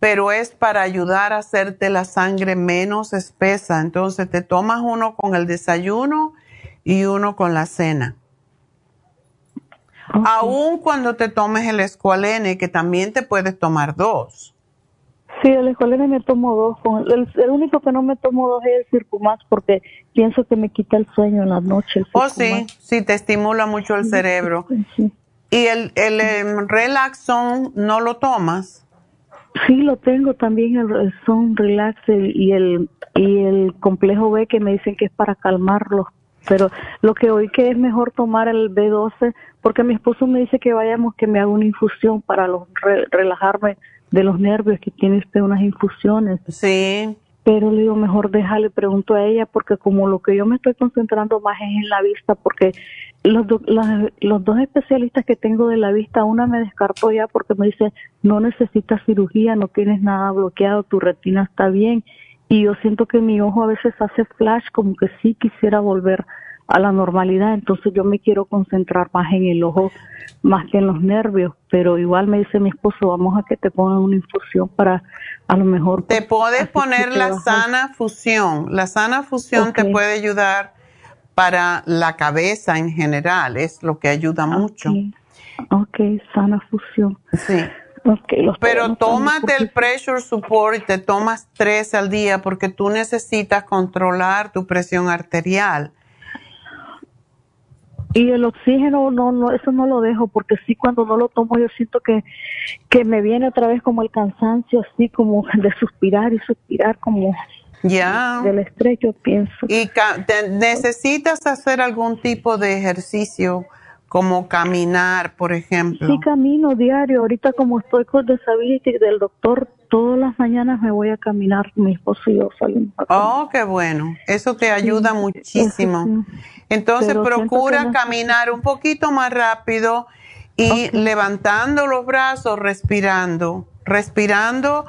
pero es para ayudar a hacerte la sangre menos espesa. Entonces te tomas uno con el desayuno y uno con la cena. Aún cuando te tomes el escualene, que también te puedes tomar dos. Sí, el escualene me tomo dos. Con el, el único que no me tomo dos es el Circumax porque pienso que me quita el sueño en la noche. El Oh, sí, sí, te estimula mucho el cerebro. ¿Y el, el em, Relaxon no lo tomas? Sí, lo tengo también el, Son Relax el- y el y el complejo B que me dicen que es para calmarlos. Pero lo que oí que es mejor tomar el B12 porque mi esposo me dice que vayamos que me haga una infusión para los re- relajarme de los nervios que tiene usted unas infusiones. Sí. Pero le digo mejor déjale pregunto a ella porque como lo que yo me estoy concentrando más es en la vista porque los, do- las- los dos especialistas que tengo de la vista, una me descartó ya porque me dice, no necesitas cirugía, no tienes nada bloqueado, tu retina está bien. Y yo siento que mi ojo a veces hace flash, como que sí quisiera volver a la normalidad, entonces yo me quiero concentrar más en el ojo, más que en los nervios, pero igual me dice mi esposo, vamos a que te pongan una infusión para a lo mejor... Te puedes poner la sana fusión. La sana fusión te puede ayudar para la cabeza en general, es lo que ayuda mucho. Ok, sana fusión. Sí. Ok, lo estoy Pero tómate el pressure support y te tomas tres al día porque tú necesitas controlar tu presión arterial. Y el oxígeno, no, no, eso no lo dejo, porque sí, cuando no lo tomo, yo siento que, que me viene otra vez como el cansancio, así como de suspirar y suspirar, como Ya. del estrés, yo pienso. Y necesitas hacer algún tipo de ejercicio, como caminar, por ejemplo. Sí, camino diario. Ahorita, como estoy con disability del doctor, todas las mañanas me voy a caminar. Mi esposo y yo salimos Oh, qué bueno. Eso te ayuda Sí, muchísimo. sí. Entonces Pero procura caminar un poquito más rápido y levantando los brazos, respirando, respirando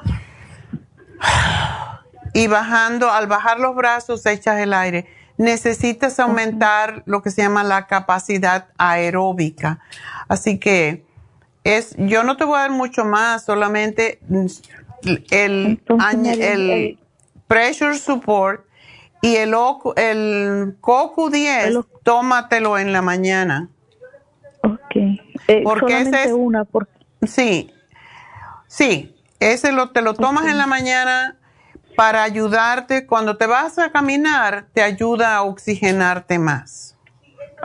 y bajando. Al bajar los brazos echas el aire. Necesitas aumentar lo que se llama la capacidad aeróbica. Así que es, yo no te voy a dar mucho más, solamente el, pressure support y el, el CoQ10, tómatelo en la mañana. Ok. Eh, Porque ese solamente es- una, porque Sí, sí, ese lo, te lo tomas en la mañana para ayudarte. Cuando te vas a caminar, te ayuda a oxigenarte más.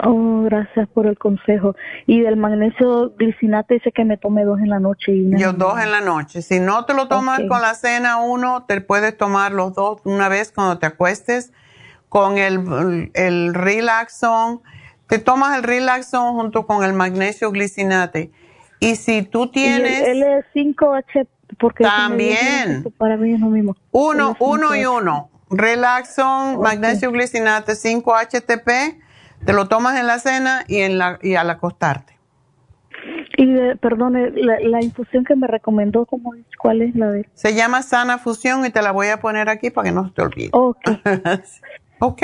Oh, gracias por el consejo. Y del magnesio glicinate dice que me tome dos en la noche y Yo dos en la noche. Si no te lo tomas con la cena uno, te puedes tomar los dos una vez cuando te acuestes con el, el Relaxon. Te tomas el Relaxon junto con el magnesio glicinate. Y si tú tienes... Y el L5H, porque También. viene, para mí es lo mismo. Uno, L5H. uno y uno. Relaxon, magnesio glicinate 5-HTP. Te lo tomas en la cena y, en la, y al acostarte. Y de, perdone, la, la infusión que me recomendó, ¿cómo es? ¿cuál es la de? Se llama Sana Fusión y te la voy a poner aquí para que no se te olvide. Ok. ok.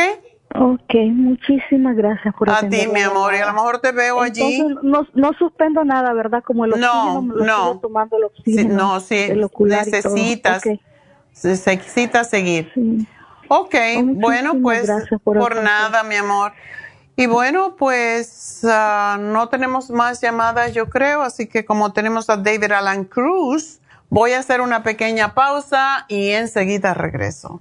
Ok, muchísimas gracias por A ti, mi amor, y a lo mejor te veo allí. Entonces, no, no suspendo nada, ¿verdad? Como el No, oxígeno, me lo no. tomando el Sí, oxígeno. no, sí, el ocular necesitas. Ok. se necesita seguir. Ok, bueno, pues por, nada, mi amor. Y bueno, pues ah, no tenemos más llamadas, yo creo, así que como tenemos a David Alan Cruz, voy a hacer una pequeña pausa y enseguida regreso.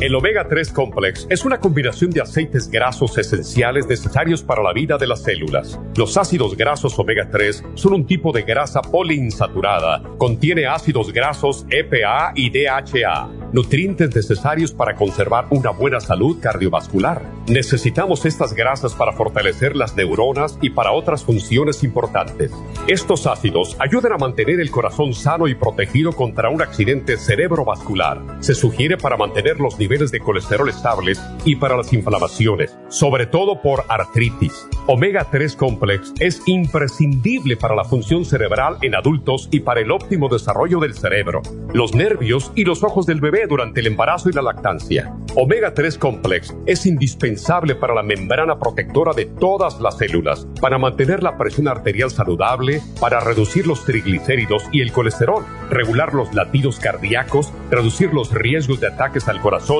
El omega 3 complex es una combinación de aceites grasos esenciales necesarios para la vida de las células. Los ácidos grasos omega 3 son un tipo de grasa poliinsaturada. Contiene ácidos grasos EPA y DHA, nutrientes necesarios para conservar una buena salud cardiovascular. Necesitamos estas grasas para fortalecer las neuronas y para otras funciones importantes. Estos ácidos ayudan a mantener el corazón sano y protegido contra un accidente cerebrovascular. Se sugiere para mantener los niveles niveles de colesterol estables y para las inflamaciones, sobre todo por artritis. Omega 3 Complex es imprescindible para la función cerebral en adultos y para el óptimo desarrollo del cerebro, los nervios y los ojos del bebé durante el embarazo y la lactancia. Omega 3 Complex es indispensable para la membrana protectora de todas las células, para mantener la presión arterial saludable, para reducir los triglicéridos y el colesterol, regular los latidos cardíacos, reducir los riesgos de ataques al corazón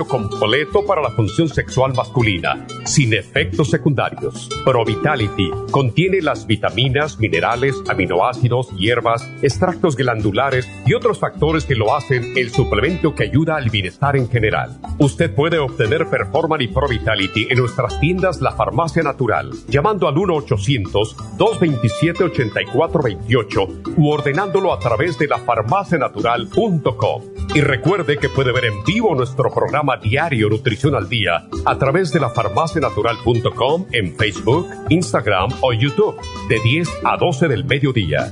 completo para la función sexual masculina, sin efectos secundarios. Pro Vitality contiene las vitaminas, minerales, aminoácidos, hierbas, extractos glandulares y otros factores que lo hacen el suplemento que ayuda al bienestar en general. Usted puede obtener Performan y Pro Vitality en nuestras tiendas La Farmacia Natural, llamando al 1-800-227-8428 u ordenándolo a través de la farmacia natural.com. Y recuerde que puede ver en vivo nuestro programa diario Nutrición al Día a través de la farmacianatural.com en Facebook, Instagram o YouTube de 10 a 12 del mediodía.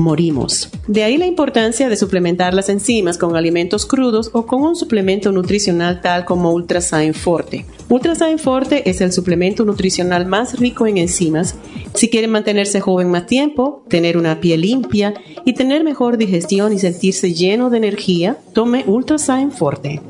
morimos. De ahí la importancia de suplementar las enzimas con alimentos crudos o con un suplemento nutricional tal como Ultrasign Forte. Ultrasign Forte es el suplemento nutricional más rico en enzimas si quieren mantenerse joven más tiempo, tener una piel limpia y tener mejor digestión y sentirse lleno de energía, tome Ultrasign Forte.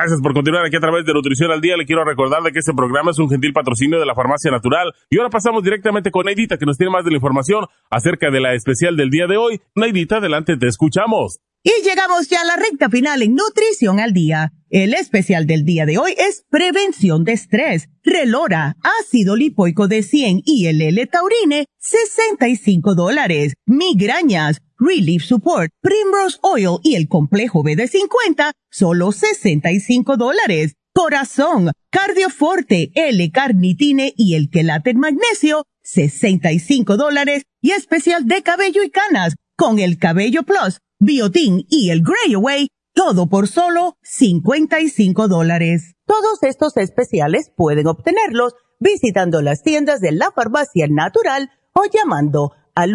Gracias por continuar aquí a través de Nutrición al Día. Le quiero recordar de que este programa es un gentil patrocinio de la Farmacia Natural. Y ahora pasamos directamente con Neidita, que nos tiene más de la información acerca de la especial del día de hoy. Neidita, adelante, te escuchamos. Y llegamos ya a la recta final en Nutrición al Día. El especial del día de hoy es Prevención de Estrés, Relora, Ácido Lipoico de 100 y el L-Taurine, 65 dólares. Migrañas, Relief Support, Primrose Oil y el Complejo B de 50, solo 65 dólares. Corazón, Cardioforte, L-Carnitine y el Quelate Magnesio, 65 dólares. Y especial de cabello y canas, con el Cabello Plus, Biotin y el Grey Away, todo por solo 55 dólares. Todos estos especiales pueden obtenerlos visitando las tiendas de la farmacia natural o llamando al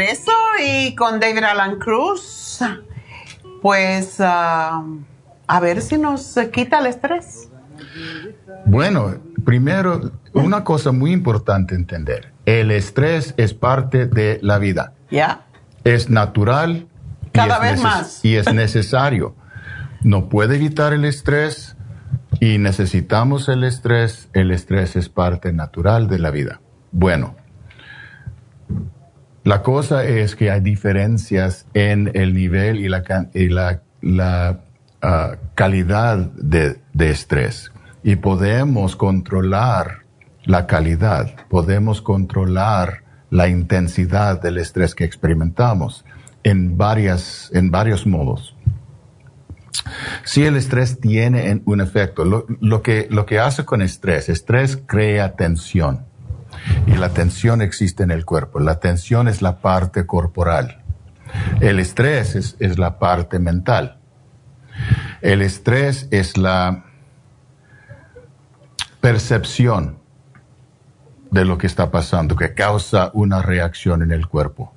Regreso y con David Alan Cruz, pues ah, a ver si nos quita el estrés. Bueno, primero, una cosa muy importante entender. El estrés es parte de la vida. ¿Ya? Es natural. Cada es vez más. Y es necesario. No puede evitar el estrés y necesitamos el estrés. El estrés es parte natural de la vida. Bueno, la cosa es que hay diferencias en el nivel y la, y la, ah, calidad de, estrés. Y podemos controlar la calidad, podemos controlar la intensidad del estrés que experimentamos en, varias, en varios modos. Si el estrés tiene en- un efecto, lo que hace con estrés, estrés crea tensión. Y la tensión existe en el cuerpo. La tensión es la parte corporal. El estrés es, es la parte mental. El estrés es la percepción de lo que está pasando, que causa una reacción en el cuerpo.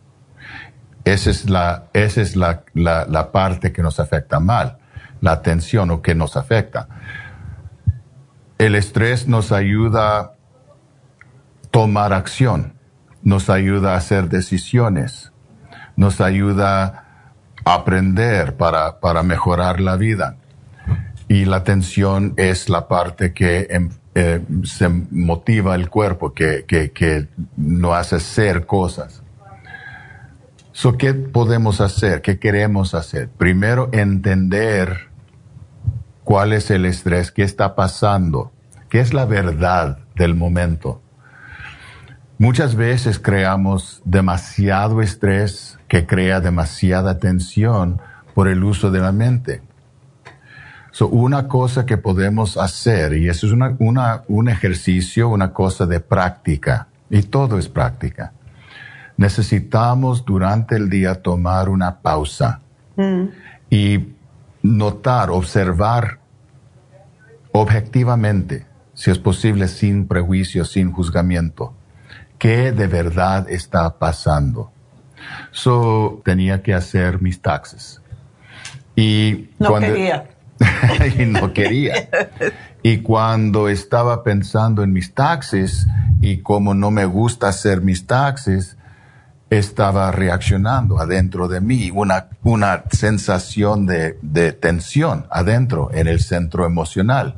Esa es la, esa es la, la, la parte que nos afecta mal, la tensión o que nos afecta. El estrés nos ayuda tomar acción, nos ayuda a hacer decisiones, nos ayuda a aprender para, para mejorar la vida. Y la tensión es la parte que em, eh, se motiva el cuerpo, que, que, que no hace hacer cosas. So, ¿Qué podemos hacer? ¿Qué queremos hacer? Primero, entender cuál es el estrés, qué está pasando, qué es la verdad del momento. Muchas veces creamos demasiado estrés que crea demasiada tensión por el uso de la mente. So, una cosa que podemos hacer, y eso es una, una- un ejercicio, una cosa de práctica, y todo es práctica. Necesitamos durante el día tomar una pausa y notar, observar objetivamente, si es posible sin prejuicio, sin juzgamiento, qué de verdad está pasando. So, tenía que hacer mis taxes. Y No cuando- quería. y no quería. Y cuando estaba pensando en mis taxes y como no me gusta hacer mis taxes, estaba reaccionando adentro de mí, una, una sensación de, de tensión adentro, en el centro emocional.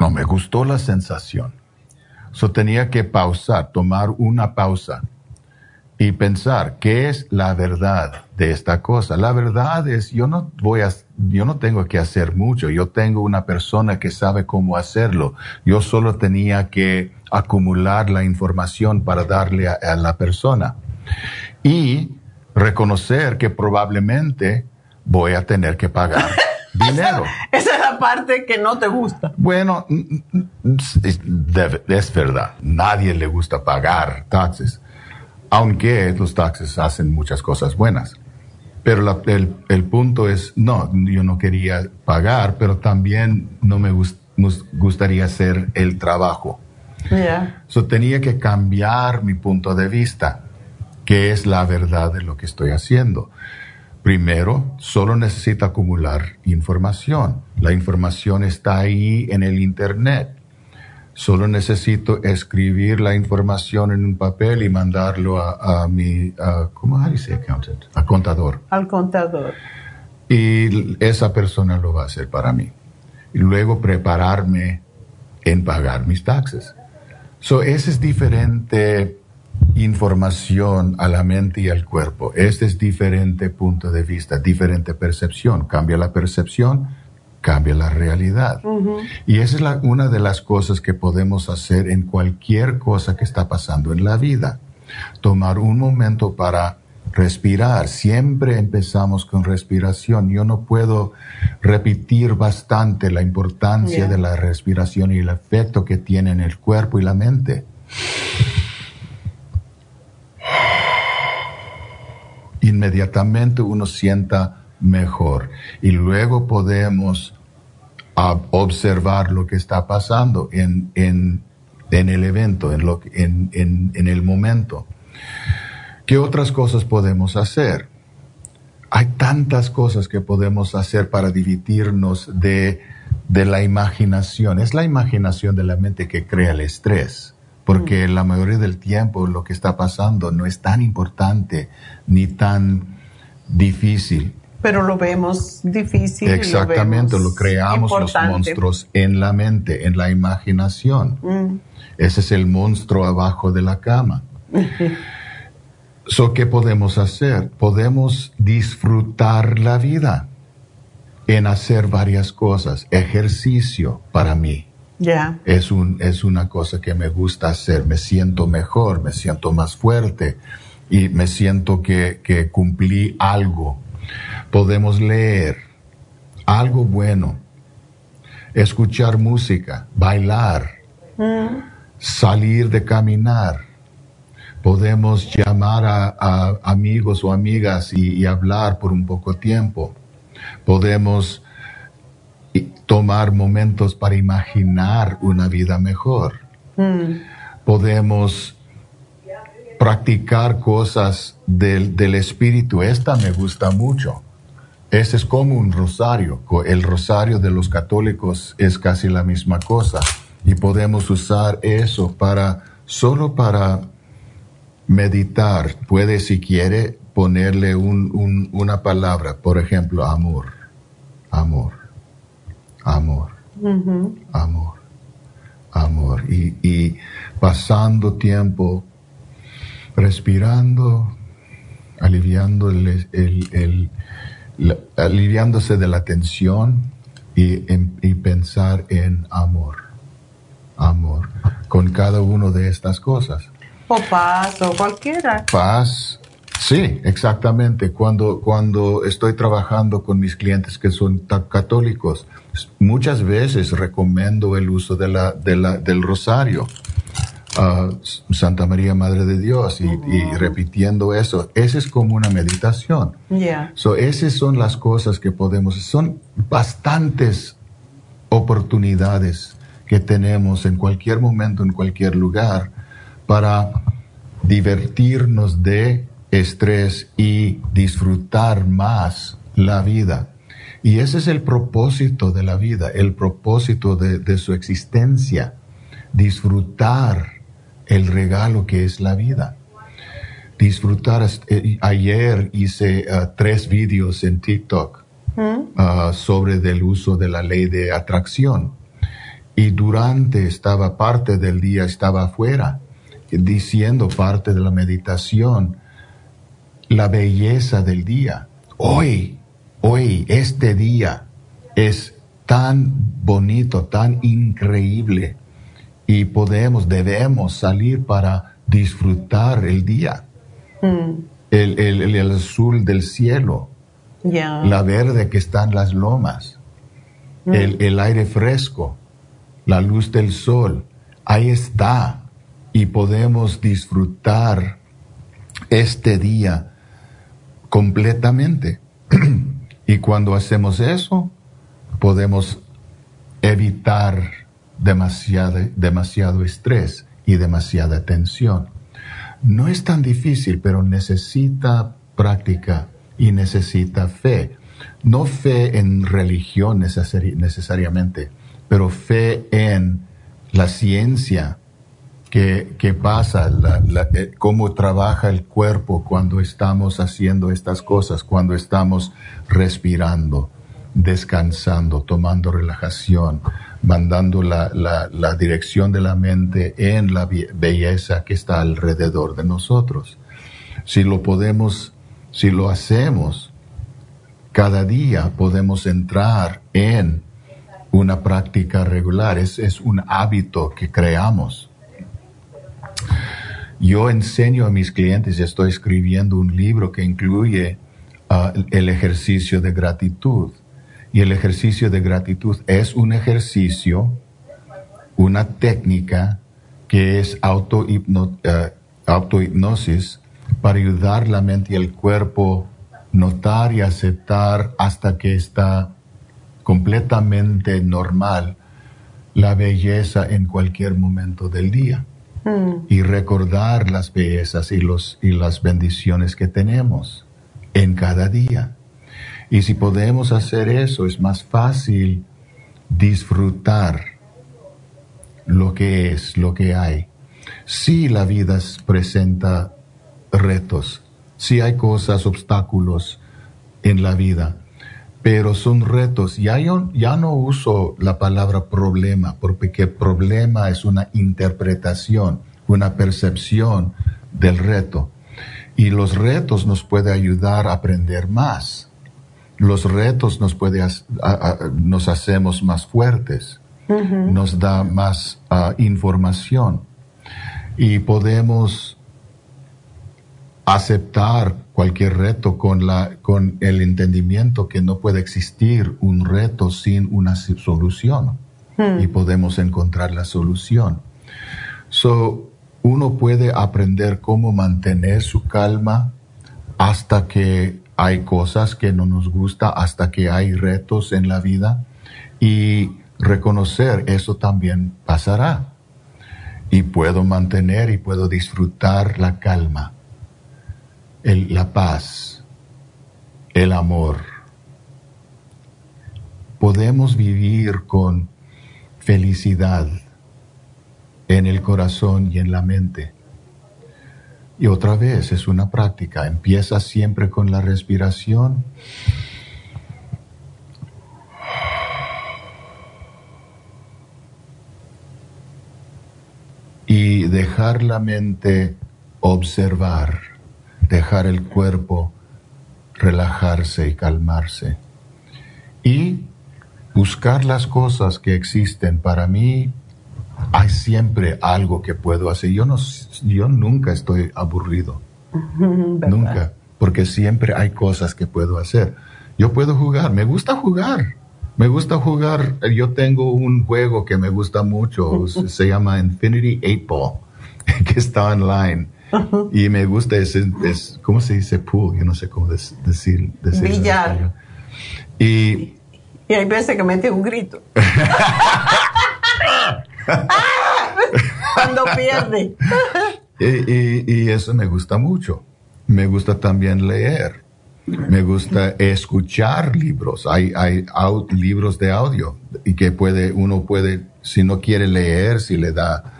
No me gustó la sensación. So tenía que pausar, tomar una pausa y pensar qué es la verdad de esta cosa. La verdad es yo no voy a yo no tengo que hacer mucho, yo tengo una persona que sabe cómo hacerlo. Yo solo tenía que acumular la información para darle a, a la persona y reconocer que probablemente voy a tener que pagar dinero. Esa es la parte que no te gusta. Bueno, es, es verdad, nadie le gusta pagar taxes, aunque los taxes hacen muchas cosas buenas. Pero la- el, el punto es, no, yo no quería pagar, pero también no me gust- nos gustaría hacer el trabajo. Ya. So, tenía que cambiar mi punto de vista, que es la verdad de lo que estoy haciendo. Primero, solo necesito acumular información. La información está ahí en el Internet. Solo necesito escribir la información en un papel y mandarlo a, a mi, a, ¿cómo you say accountant? A contador. Al contador. Y esa persona lo va a hacer para mí. Y luego prepararme en pagar mis taxes. So, esa es diferente información a la mente y al cuerpo. Este es diferente punto de vista, diferente percepción. Cambia la percepción, cambia la realidad. Y esa es la- una de las cosas que podemos hacer en cualquier cosa que está pasando en la vida. Tomar un momento para respirar. Siempre empezamos con respiración. Yo no puedo repetir bastante la importancia Yeah. de la respiración y el efecto que tiene en el cuerpo y la mente. Inmediatamente uno sienta mejor y luego podemos observar lo que está pasando en, en, el evento, en, lo, en, en el momento. ¿Qué otras cosas podemos hacer? Hay tantas cosas que podemos hacer para dividirnos de, de la imaginación. Es la imaginación de la mente que crea el estrés, porque la mayoría del tiempo lo que está pasando no es tan importante ni tan difícil. Pero lo vemos difícil. Exactamente, vemos lo creamos los importante. monstruos en la mente, en la imaginación. Mm. Ese es el monstruo abajo de la cama. So, ¿Qué podemos hacer? Podemos disfrutar la vida en hacer varias cosas. Ejercicio para mí Es, un, es una cosa que me gusta hacer. Me siento mejor, me siento más fuerte y me siento que, que cumplí algo. Podemos leer algo bueno, escuchar música, bailar, salir de caminar. Podemos llamar a, a amigos o amigas y, y hablar por un poco tiempo. Podemos y tomar momentos para imaginar una vida mejor. Mm. Podemos practicar cosas del, del espíritu. Esta me gusta mucho. Ese es como un rosario. El rosario de los católicos es casi la misma cosa. Y podemos usar eso para, solo para meditar. Puede, si quiere, ponerle un- un- una palabra. Por ejemplo, amor. Amor. Amor amor, amor. Y, y pasando tiempo respirando, aliviando el, el- el- la- aliviándose de la tensión y, en- y pensar en amor, amor, con cada una de estas cosas. O paz, o cualquiera. Paz. Sí, exactamente. Cuando, cuando estoy trabajando con mis clientes que son católicos, muchas veces recomiendo el uso de la, de la, del rosario. S- Santa María, Madre de Dios, y, y repitiendo eso. Esa es como una meditación. Ya. So, esas son las cosas que podemos, son bastantes oportunidades que tenemos en cualquier momento, en cualquier lugar, para divertirnos de estrés y disfrutar más la vida. Y ese es el propósito de la vida, el propósito de, de su existencia, disfrutar el regalo que es la vida disfrutar. Eh, Ayer hice ah, tres vídeos en TikTok ah, sobre del uso de la ley de atracción. Y durante estaba parte del día, estaba afuera, diciendo parte de la meditación, la belleza del día. Hoy, hoy, este día es tan bonito, tan increíble. Y podemos, debemos salir para disfrutar el día Mm. el, el- el- azul del cielo, la verde que está en las lomas, el, el aire fresco, la luz del sol, ahí está. Y podemos disfrutar este día completamente. Y cuando hacemos eso, podemos evitar demasiado, demasiado estrés y demasiada tensión. No es tan difícil, pero necesita práctica y necesita fe. No fe en religión necesariamente, pero fe en la ciencia que, pasa, eh, cómo trabaja el cuerpo cuando estamos haciendo estas cosas, cuando estamos respirando, descansando, tomando relajación, mandando la, la dirección de la mente en la belleza que está alrededor de nosotros. Si lo podemos, si lo hacemos, cada día podemos entrar en una práctica regular, es, es un hábito que creamos. Yo enseño a mis clientes, estoy escribiendo un libro que incluye uh, el ejercicio de gratitud. Y el ejercicio de gratitud es un ejercicio, una técnica que es uh, autohipnosis para ayudar la mente y el cuerpo notar y aceptar hasta que está completamente normal la belleza en cualquier momento del día y recordar las bellezas y, los, y las bendiciones que tenemos en cada día. Y si podemos hacer eso, es más fácil disfrutar lo que es, lo que hay. Si la vida presenta retos, si hay cosas, obstáculos en la vida, pero son retos. Ya, yo, ya no uso la palabra problema, porque problema es una interpretación, una percepción del reto. Y los retos nos pueden ayudar a aprender más. Los retos nos, puede, nos hacemos más fuertes, nos da más ah, información y podemos aceptar cualquier reto con, la, con el entendimiento que no puede existir un reto sin una solución hmm. y podemos encontrar la solución. So, uno puede aprender cómo mantener su calma hasta que hay cosas que no nos gusta, hasta que hay retos en la vida y reconocer eso también pasará. Y puedo mantener y puedo disfrutar la calma la paz, el amor. Podemos vivir con felicidad en el corazón y en la mente. Y otra vez es una práctica. Empieza siempre con la respiración. Y dejar la mente observar dejar el cuerpo relajarse y calmarse. Y buscar las cosas que existen. Para mí hay siempre algo que puedo hacer. Yo, no, yo nunca estoy aburrido. Nunca. Porque siempre hay cosas que puedo hacer. Yo puedo jugar. Me gusta jugar. Me gusta jugar. Yo tengo un juego que me gusta mucho. se llama Infinity 8 Ball, que está online y me gusta, es, es, ¿cómo se dice pool? Yo no sé cómo decir. decir Billar. Y, y hay veces que mete un grito. Cuando pierde. y, y, eso me gusta mucho. Me gusta también leer. Me gusta escuchar libros. Hay, hay libros de audio y que puede, uno puede, si no quiere leer, si le da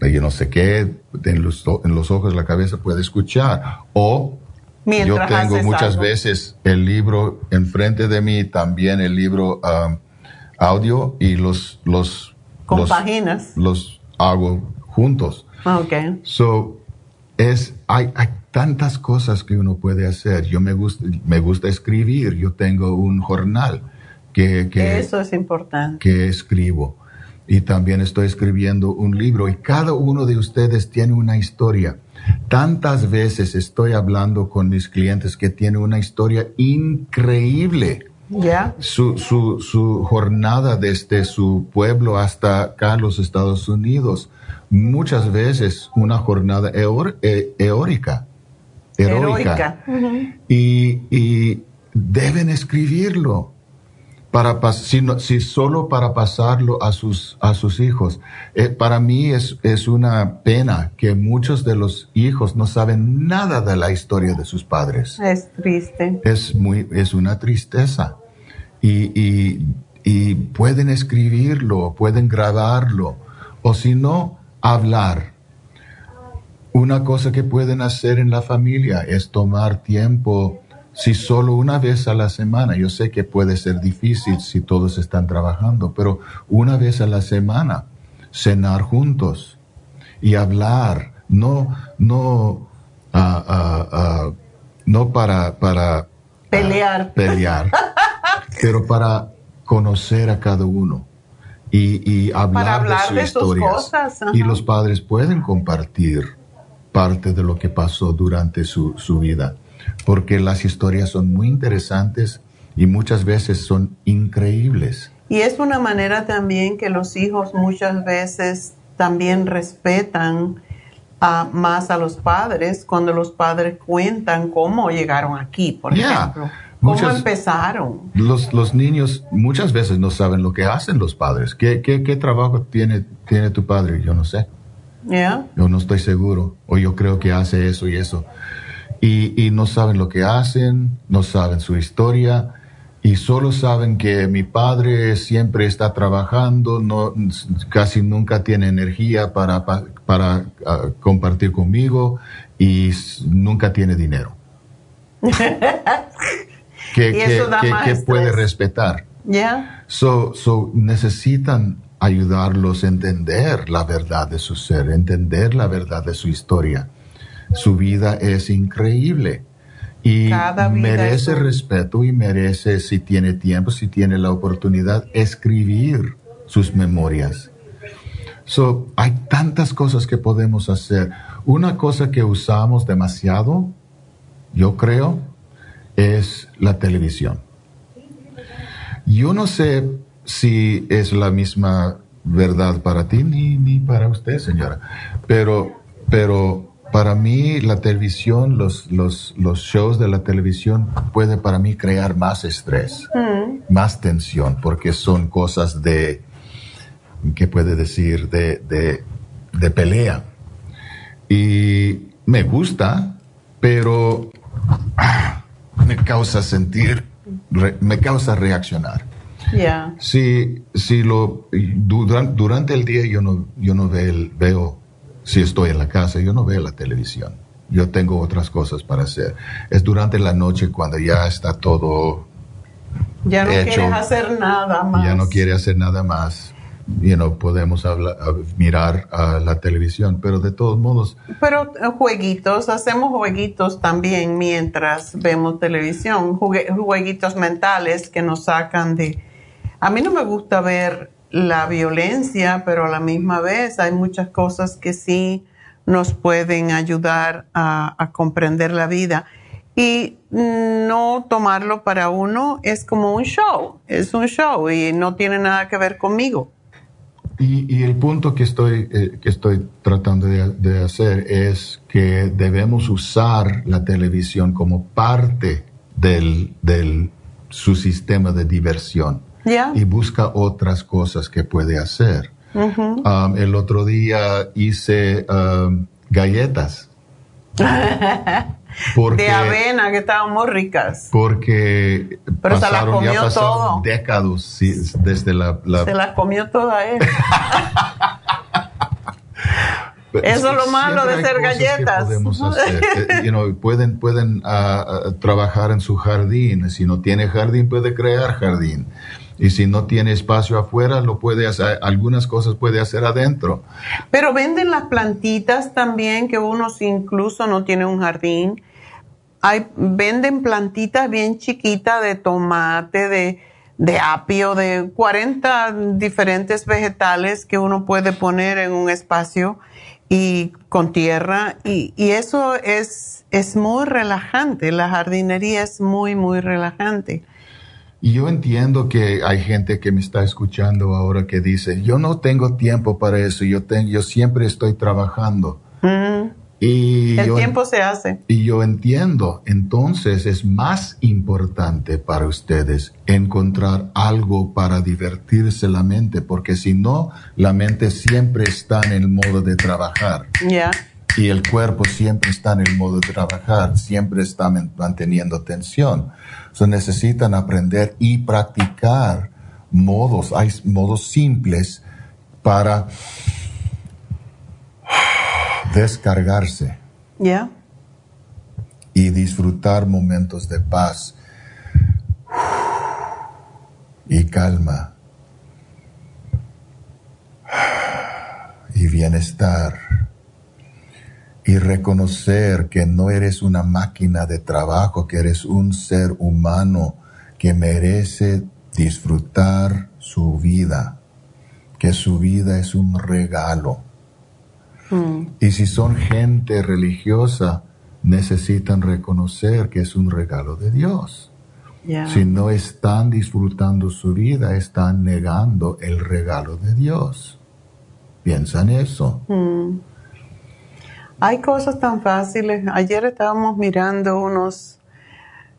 yo no sé qué, en los, en los ojos, la cabeza puede escuchar. O yo tengo muchas veces el libro enfrente de mí, también el libro um, audio y los, los, Con páginas. los hago juntos. Ah, okay. So, es, hay, hay tantas cosas que uno puede hacer. Yo me gusta, me gusta escribir. Yo tengo un jornal que, que, Eso es importante. que escribo y también estoy escribiendo un libro y cada uno de ustedes tiene una historia. Tantas veces estoy hablando con mis clientes que tienen una historia increíble Ya. Su, su, su jornada desde su pueblo hasta acá, los Estados Unidos, muchas veces una jornada eor- e- eórica, heroica. Heroica. Y, y deben escribirlo. Para pas- si, no- si solo para pasarlo a sus, a sus hijos. Eh, para mí es, es una pena que muchos de los hijos no saben nada de la historia de sus padres. Es triste. Es, muy, es una tristeza. Y, y, y pueden escribirlo, pueden grabarlo, o si no, hablar. Una cosa que pueden hacer en la familia es tomar tiempo, si solo una vez a la semana, yo sé que puede ser difícil si todos están trabajando, pero una vez a la semana, cenar juntos y hablar, no, no, ah, ah, ah, no para, para Pelear. pelear, pero para conocer a cada uno y, y hablar, hablar de sus de cosas, ajá. Y los padres pueden compartir parte de lo que pasó durante su, su vida, porque las historias son muy interesantes y muchas veces son increíbles. Y es una manera también que los hijos muchas veces también respetan a- más a los padres cuando los padres cuentan cómo llegaron aquí, por Yeah. ejemplo. ¿Cómo Muchas- empezaron? Los, los niños muchas veces no saben lo que hacen los padres. ¿Qué, qué, qué trabajo tiene, tiene tu padre? Yo no sé. ¿Ya? Yo no estoy seguro. O yo creo que hace eso y eso. Y, y no saben lo que hacen, no saben su historia. Y solo saben que mi padre siempre está trabajando, no, casi nunca tiene energía para, pa- para ah, compartir conmigo y nunca tiene dinero. Que, que- que- que puede respetar. ¿Ya? So, so necesitan ayudarlos a entender la verdad de su ser, entender la verdad de su historia. Su vida es increíble y merece es respeto y merece, si tiene tiempo, si tiene la oportunidad, escribir sus memorias. So, hay tantas cosas que podemos hacer. Una cosa que usamos demasiado, yo creo, es la televisión. Yo no sé si es la misma verdad para ti ni, ni para usted, señora, pero, pero para mí la televisión, los, los, los shows de la televisión puede para mí crear más estrés, Mm. más tensión, porque son cosas de, ¿qué puede decir? De, de, de pelea. Y me gusta, pero ah, me causa sentir, re- me causa reaccionar. Ya. Si, si lo, duran- durante el día yo no, yo no veo, el- veo, si estoy en la casa, yo no veo la televisión. Yo tengo otras cosas para hacer. Es durante la noche cuando ya está todo, Ya no Hecho. quieres hacer nada más. ya no quiere hacer nada más. You know, podemos hablar- mirar a la televisión, pero de todos modos, Pero eh, jueguitos, hacemos jueguitos también mientras vemos televisión, jugue- jueguitos mentales que nos sacan de... A mí no me gusta ver la violencia, pero a la misma vez hay muchas cosas que sí nos pueden ayudar a, a comprender la vida. Y no tomarlo para uno es como un show, es un show y no tiene nada que ver conmigo. Y, y el punto que estoy, eh, que estoy tratando de, de hacer es que debemos usar la televisión como parte del, del su sistema de diversión Y busca otras cosas que puede hacer. Um, el otro día hice um, galletas porque, de avena que estaban muy ricas. porque Pero se las pasaron, ya todo. décadas sí, desde la, la- Se las comió toda él. Eso es lo malo de que galletas. podemos hacer. Eh, you know, pueden pueden ah, ah, trabajar en su jardín. Si no tiene jardín, puede crear jardín. Y si no tiene espacio afuera, lo puede hacer. Algunas cosas puede hacer adentro. Pero venden las plantitas también, que uno si incluso no tiene un jardín. Hay, venden plantitas bien chiquitas de tomate, de, de apio, de 40 diferentes vegetales que uno puede poner en un espacio y con tierra. Y, y eso es, es muy relajante. La jardinería es muy, muy relajante. Y yo entiendo que hay gente que me está escuchando ahora que dice, yo no tengo tiempo para eso, yo, tengo, yo siempre estoy trabajando. Y El yo- tiempo se hace. y yo entiendo, entonces es más importante para ustedes encontrar algo para divertirse la mente, porque si no, la mente siempre está en el modo de trabajar Ya. Y el cuerpo siempre está en el modo de trabajar, siempre está man- manteniendo tensión. So, necesitan aprender y practicar modos, hay modos simples para descargarse y disfrutar momentos de paz y calma y bienestar y reconocer que no eres una máquina de trabajo, que eres un ser humano que merece disfrutar su vida, que su vida es un regalo. Y si son gente religiosa, necesitan reconocer que es un regalo de Dios. Si no están disfrutando su vida, están negando el regalo de Dios. Piensa en eso. Mm. Hay cosas tan fáciles. Ayer estábamos mirando unos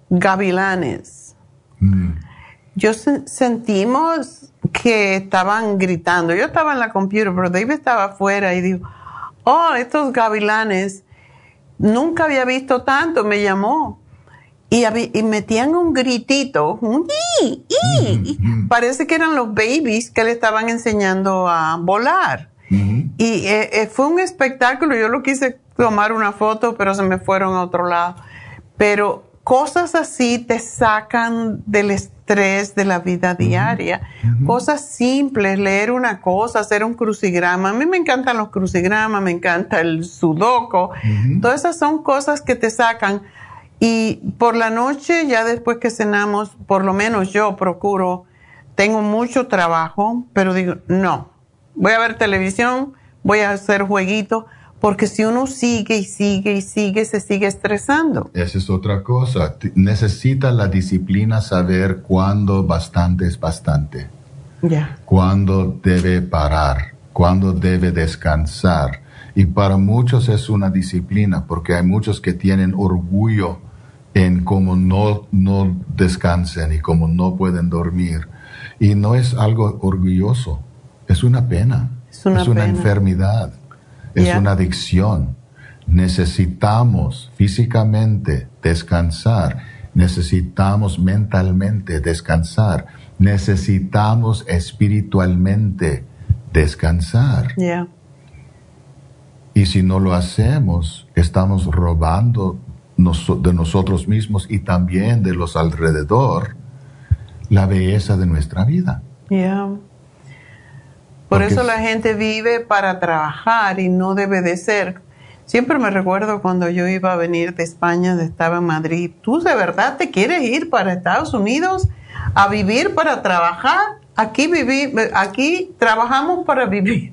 gavilanes. Yo sen- sentimos que estaban gritando. Yo estaba en la computadora, pero David estaba afuera y dijo, oh, estos gavilanes, nunca había visto tanto, me llamó. Y, y metían un gritito, un "ii, ii", y parece que eran los babies que le estaban enseñando a volar. Y eh, eh, fue un espectáculo, yo lo quise tomar una foto, pero se me fueron a otro lado. Pero cosas así te sacan del estrés de la vida diaria. Cosas simples, leer una cosa, hacer un crucigrama. A mí me encantan los crucigramas, me encanta el sudoku. Todas esas son cosas que te sacan. Y por la noche, ya después que cenamos, por lo menos yo procuro, tengo mucho trabajo, pero digo, no, voy a ver televisión, voy a hacer jueguitos, porque si uno sigue y sigue y sigue, se sigue estresando. Esa es otra cosa. Necesita la disciplina saber cuándo bastante es bastante, Ya. cuándo debe parar, cuándo debe descansar. Y para muchos es una disciplina, porque hay muchos que tienen orgullo en cómo no, no descansan y cómo no pueden dormir. Y no es algo orgulloso, es una pena, Es una pena. enfermedad, es una adicción. Necesitamos físicamente descansar, necesitamos mentalmente descansar, necesitamos espiritualmente descansar. Y si no lo hacemos, estamos robando de nosotros mismos y también de los alrededor la belleza de nuestra vida. Por eso es- la gente vive para trabajar y no debe de ser. Siempre me recuerdo cuando yo iba a venir de España, estaba en Madrid. ¿Tú de verdad te quieres ir para Estados Unidos a vivir para trabajar? Aquí viví, aquí trabajamos para vivir.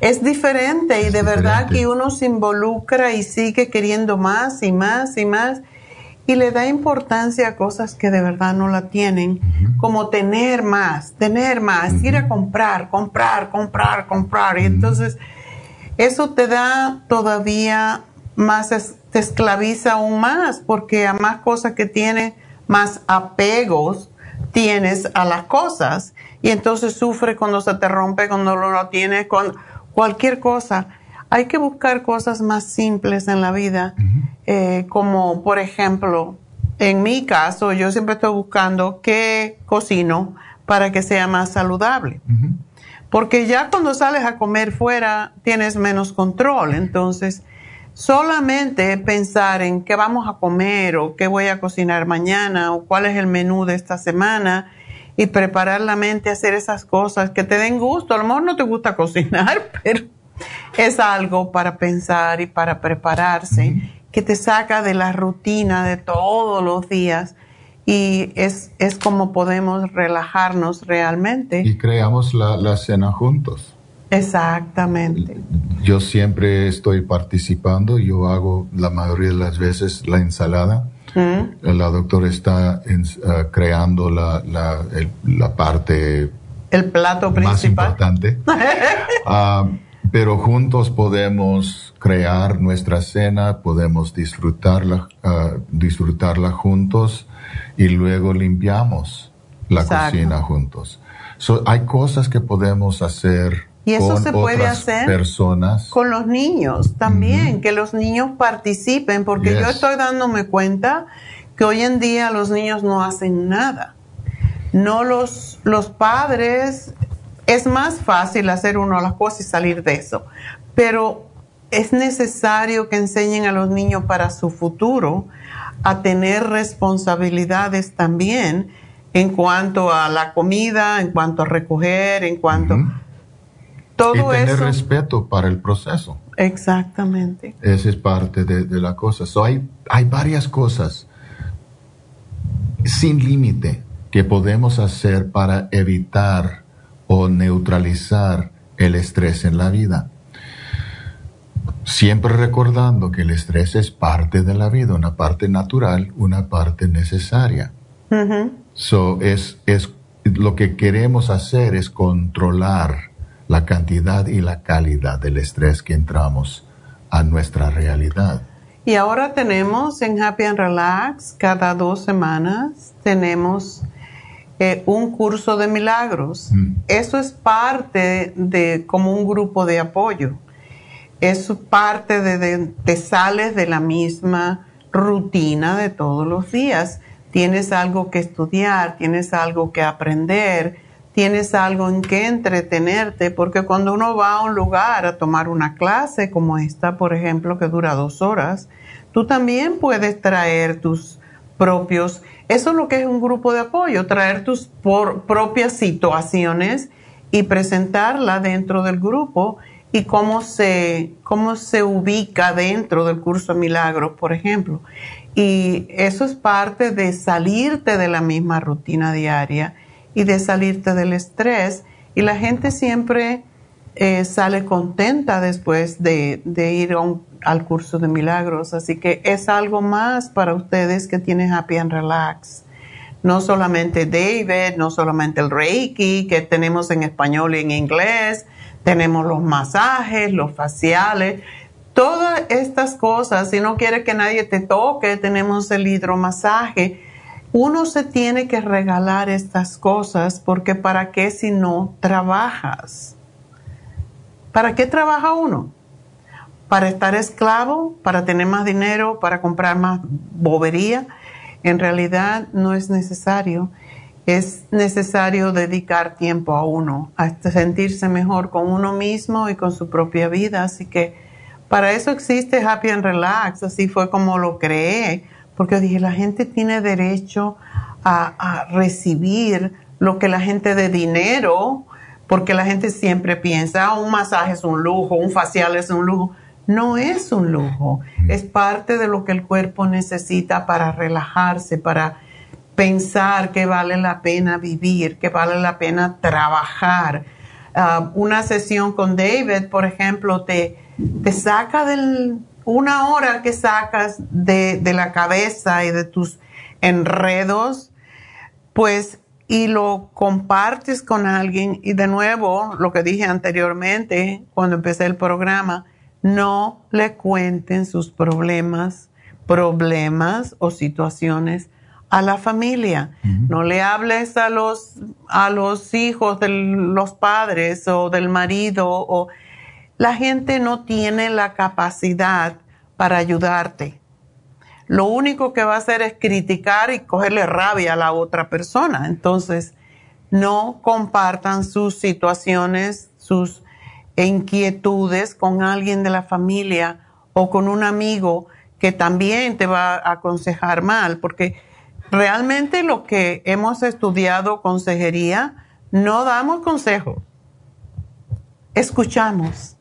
Es diferente y de verdad que uno se involucra y sigue queriendo más y más y más y le da importancia a cosas que de verdad no la tienen, como tener más, tener más, ir a comprar, comprar, comprar, comprar. Y entonces eso te da todavía más, es- te esclaviza aún más, porque a más cosas que tienes, más apegos tienes a las cosas. Y entonces sufre cuando se te rompe, cuando no lo tienes, con cualquier cosa. Hay que buscar cosas más simples en la vida, eh, como por ejemplo, en mi caso, yo siempre estoy buscando qué cocino para que sea más saludable. Porque ya cuando sales a comer fuera tienes menos control. Entonces, solamente pensar en qué vamos a comer o qué voy a cocinar mañana o cuál es el menú de esta semana y preparar la mente a hacer esas cosas que te den gusto. A lo mejor no te gusta cocinar, pero es algo para pensar y para prepararse, que te saca de la rutina de todos los días y es, es como podemos relajarnos realmente. Y creamos la, la cena juntos. Exactamente. Yo siempre estoy participando, yo hago la mayoría de las veces la ensalada. Mm. La doctora está en- eh, creando la, la, el- la parte El plato más principal. importante. Ah, pero juntos podemos crear nuestra cena, podemos disfrutarla, ah, disfrutarla juntos y luego limpiamos la Exacto. cocina juntos. So, hay cosas que podemos hacer Y eso con se puede otras hacer personas. con los niños también, que los niños participen, porque yo estoy dándome cuenta que hoy en día los niños no hacen nada. No los, los padres, es más fácil hacer uno las cosas y salir de eso, pero es necesario que enseñen a los niños para su futuro a tener responsabilidades también en cuanto a la comida, en cuanto a recoger, en cuanto... Todo y tener eso. respeto para el proceso. Exactamente. Esa es parte de, de la cosa. So, hay, hay varias cosas sin límite que podemos hacer para evitar o neutralizar el estrés en la vida. Siempre recordando que el estrés es parte de la vida, una parte natural, una parte necesaria. So, es, es, lo que queremos hacer es controlar la cantidad y la calidad del estrés que entramos a nuestra realidad. Y ahora tenemos en Happy and Relax, cada dos semanas, tenemos eh, un curso de milagros. Eso es parte de como un grupo de apoyo. Es parte de, de, te sales de la misma rutina de todos los días. Tienes algo que estudiar, tienes algo que aprender, tienes algo en que entretenerte, porque cuando uno va a un lugar a tomar una clase como esta, por ejemplo, que dura dos horas, tú también puedes traer tus propios, eso es lo que es un grupo de apoyo, traer tus por- propias situaciones y presentarla dentro del grupo y cómo se, cómo se ubica dentro del curso de milagros, por ejemplo. Y eso es parte de salirte de la misma rutina diaria y de salirte del estrés. Y la gente siempre eh, sale contenta después de, ir al curso de milagros. Así que es algo más para ustedes que tienen Happy and Relax. No solamente David, no solamente el Reiki que tenemos en español y en inglés, tenemos los masajes, los faciales, todas estas cosas. Si no quieres que nadie te toque, tenemos el hidromasaje. Uno se tiene que regalar estas cosas porque ¿para qué si no trabajas? ¿Para qué trabaja uno? ¿Para estar esclavo? ¿Para tener más dinero? ¿Para comprar más bobería? En realidad no es necesario. Es necesario dedicar tiempo a uno, a sentirse mejor con uno mismo y con su propia vida. Así que para eso existe Happy and Relax. Así fue como lo creé. Porque dije, la gente tiene derecho a, a recibir lo que la gente de dinero, porque la gente siempre piensa, ah, un masaje es un lujo, un facial es un lujo. No es un lujo, es parte de lo que el cuerpo necesita para relajarse, para pensar que vale la pena vivir, que vale la pena trabajar. Ah, una sesión con David, por ejemplo, te, te saca del, una hora que sacas de, de la cabeza y de tus enredos, pues, y lo compartes con alguien. Y de nuevo, lo que dije anteriormente, cuando empecé el programa, no le cuenten sus problemas, problemas o situaciones a la familia. No le hables a los, a los hijos de los padres o del marido o la gente no tiene la capacidad para ayudarte. Lo único que va a hacer es criticar y cogerle rabia a la otra persona. Entonces, no compartan sus situaciones, sus inquietudes con alguien de la familia o con un amigo que también te va a aconsejar mal, porque realmente lo que hemos estudiado consejería, no damos consejo, escuchamos.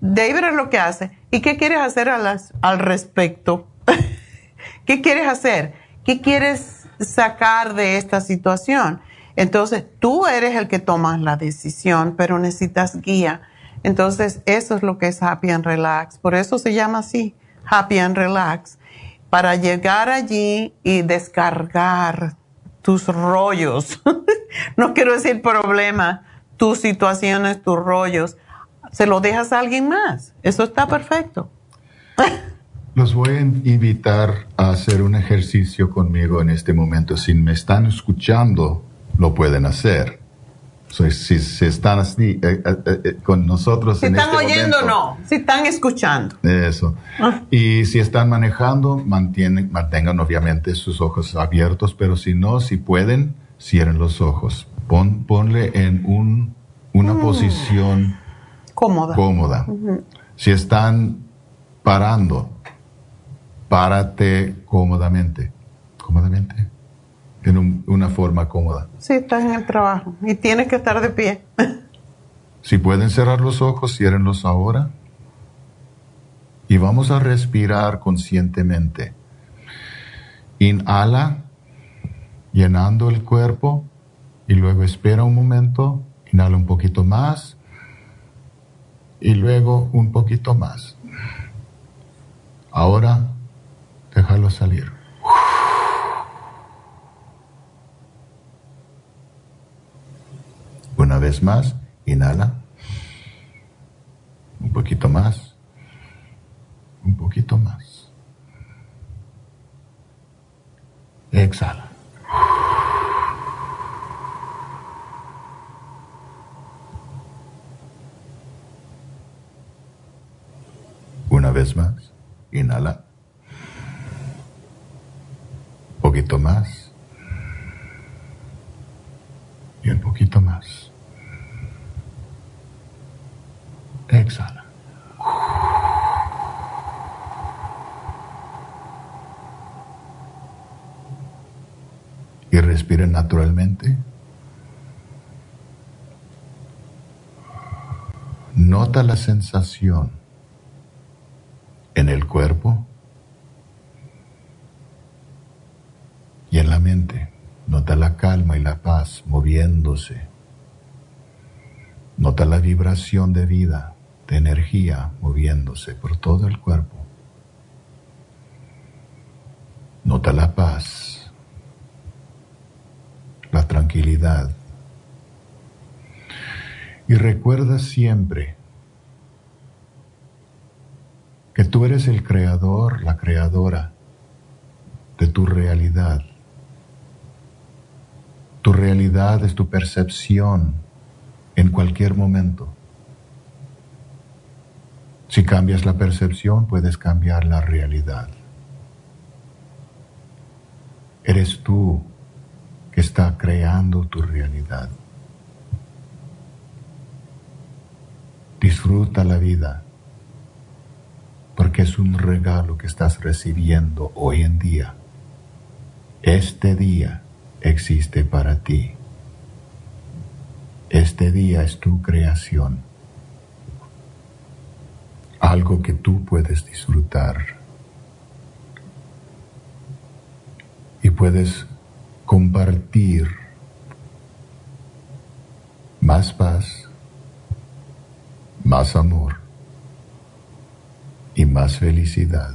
David es lo que hace. ¿Y qué quieres hacer a las- al respecto? ¿Qué quieres hacer? ¿Qué quieres sacar de esta situación? Entonces, tú eres el que tomas la decisión, pero necesitas guía. Entonces, eso es lo que es Happy and Relax. Por eso se llama así, Happy and Relax. Para llegar allí y descargar tus rollos. no quiero decir problema, tus situaciones, tus rollos. Se lo dejas a alguien más. Eso está perfecto. Los voy a invitar a hacer un ejercicio conmigo en este momento. Si me están escuchando, lo pueden hacer. si, se están así, eh, eh, eh, con nosotros si están este oyendo, no. Si están escuchando. Eso. Ah. Y si están manejando, mantienen, mantengan obviamente sus ojos abiertos, pero si no, si pueden, cierren los ojos. Pon, ponle en un, una mm. posición cómoda. cómoda. Si están parando, párate cómodamente. Cómodamente. En una forma cómoda. Sí, estás en el trabajo y tienes que estar de pie. si pueden cerrar los ojos, ciérrenlos ahora. Y vamos a respirar conscientemente. Inhala, llenando el cuerpo, y luego espera un momento, inhala un poquito más, y luego un poquito más. Ahora Déjalo salir. Una vez más, inhala. Un poquito más. Un poquito más. Exhala. Una vez más, inhala. poquito más. Y un poquito más. Exhala. Y respire naturalmente. Nota la sensación Nota la vibración de vida, de energía moviéndose por todo el cuerpo. Nota la paz, la tranquilidad. Y recuerda siempre que tú eres el creador, la creadora de tu realidad tu realidad es tu percepción en cualquier momento. Si cambias la percepción, puedes cambiar la realidad. Eres tú que está creando tu realidad. Disfruta la vida, porque es un regalo que estás recibiendo hoy en día, este día existe para ti. Este día es tu creación, algo que tú puedes disfrutar. Y puedes compartir más paz, más amor y más felicidad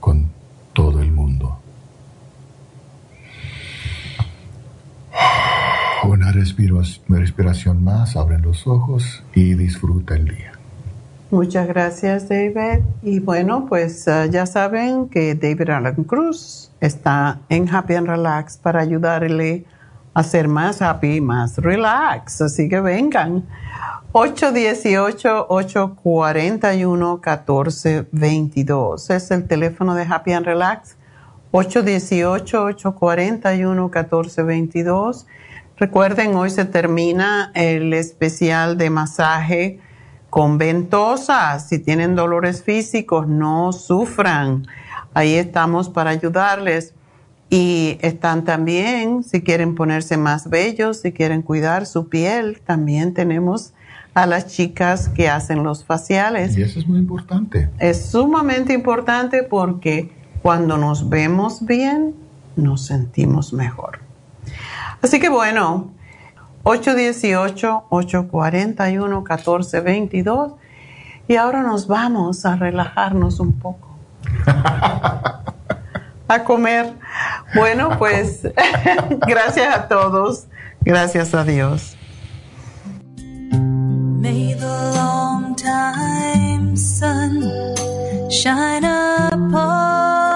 con todo el mundo. Una respiración más, abren los ojos y disfruta el día. Muchas gracias, David. Y bueno, pues ah, ya saben que David Alan Cruz está en Happy and Relax para ayudarle a ser más happy, más relax. Así que vengan. 818-841-1422. Es el teléfono de Happy and Relax. 818-841-1422. Recuerden, hoy se termina el especial de masaje con ventosa. Si tienen dolores físicos, no sufran. Ahí estamos para ayudarles. Y están también, si quieren ponerse más bellos, si quieren cuidar su piel, también tenemos a las chicas que hacen los faciales. Y eso es muy importante. Es sumamente importante porque cuando nos vemos bien, nos sentimos mejor. Así que bueno, 818-841-1422 y ahora nos vamos a relajarnos un poco. a comer. Bueno, pues gracias a todos. Gracias a Dios. May the long time sun shine upon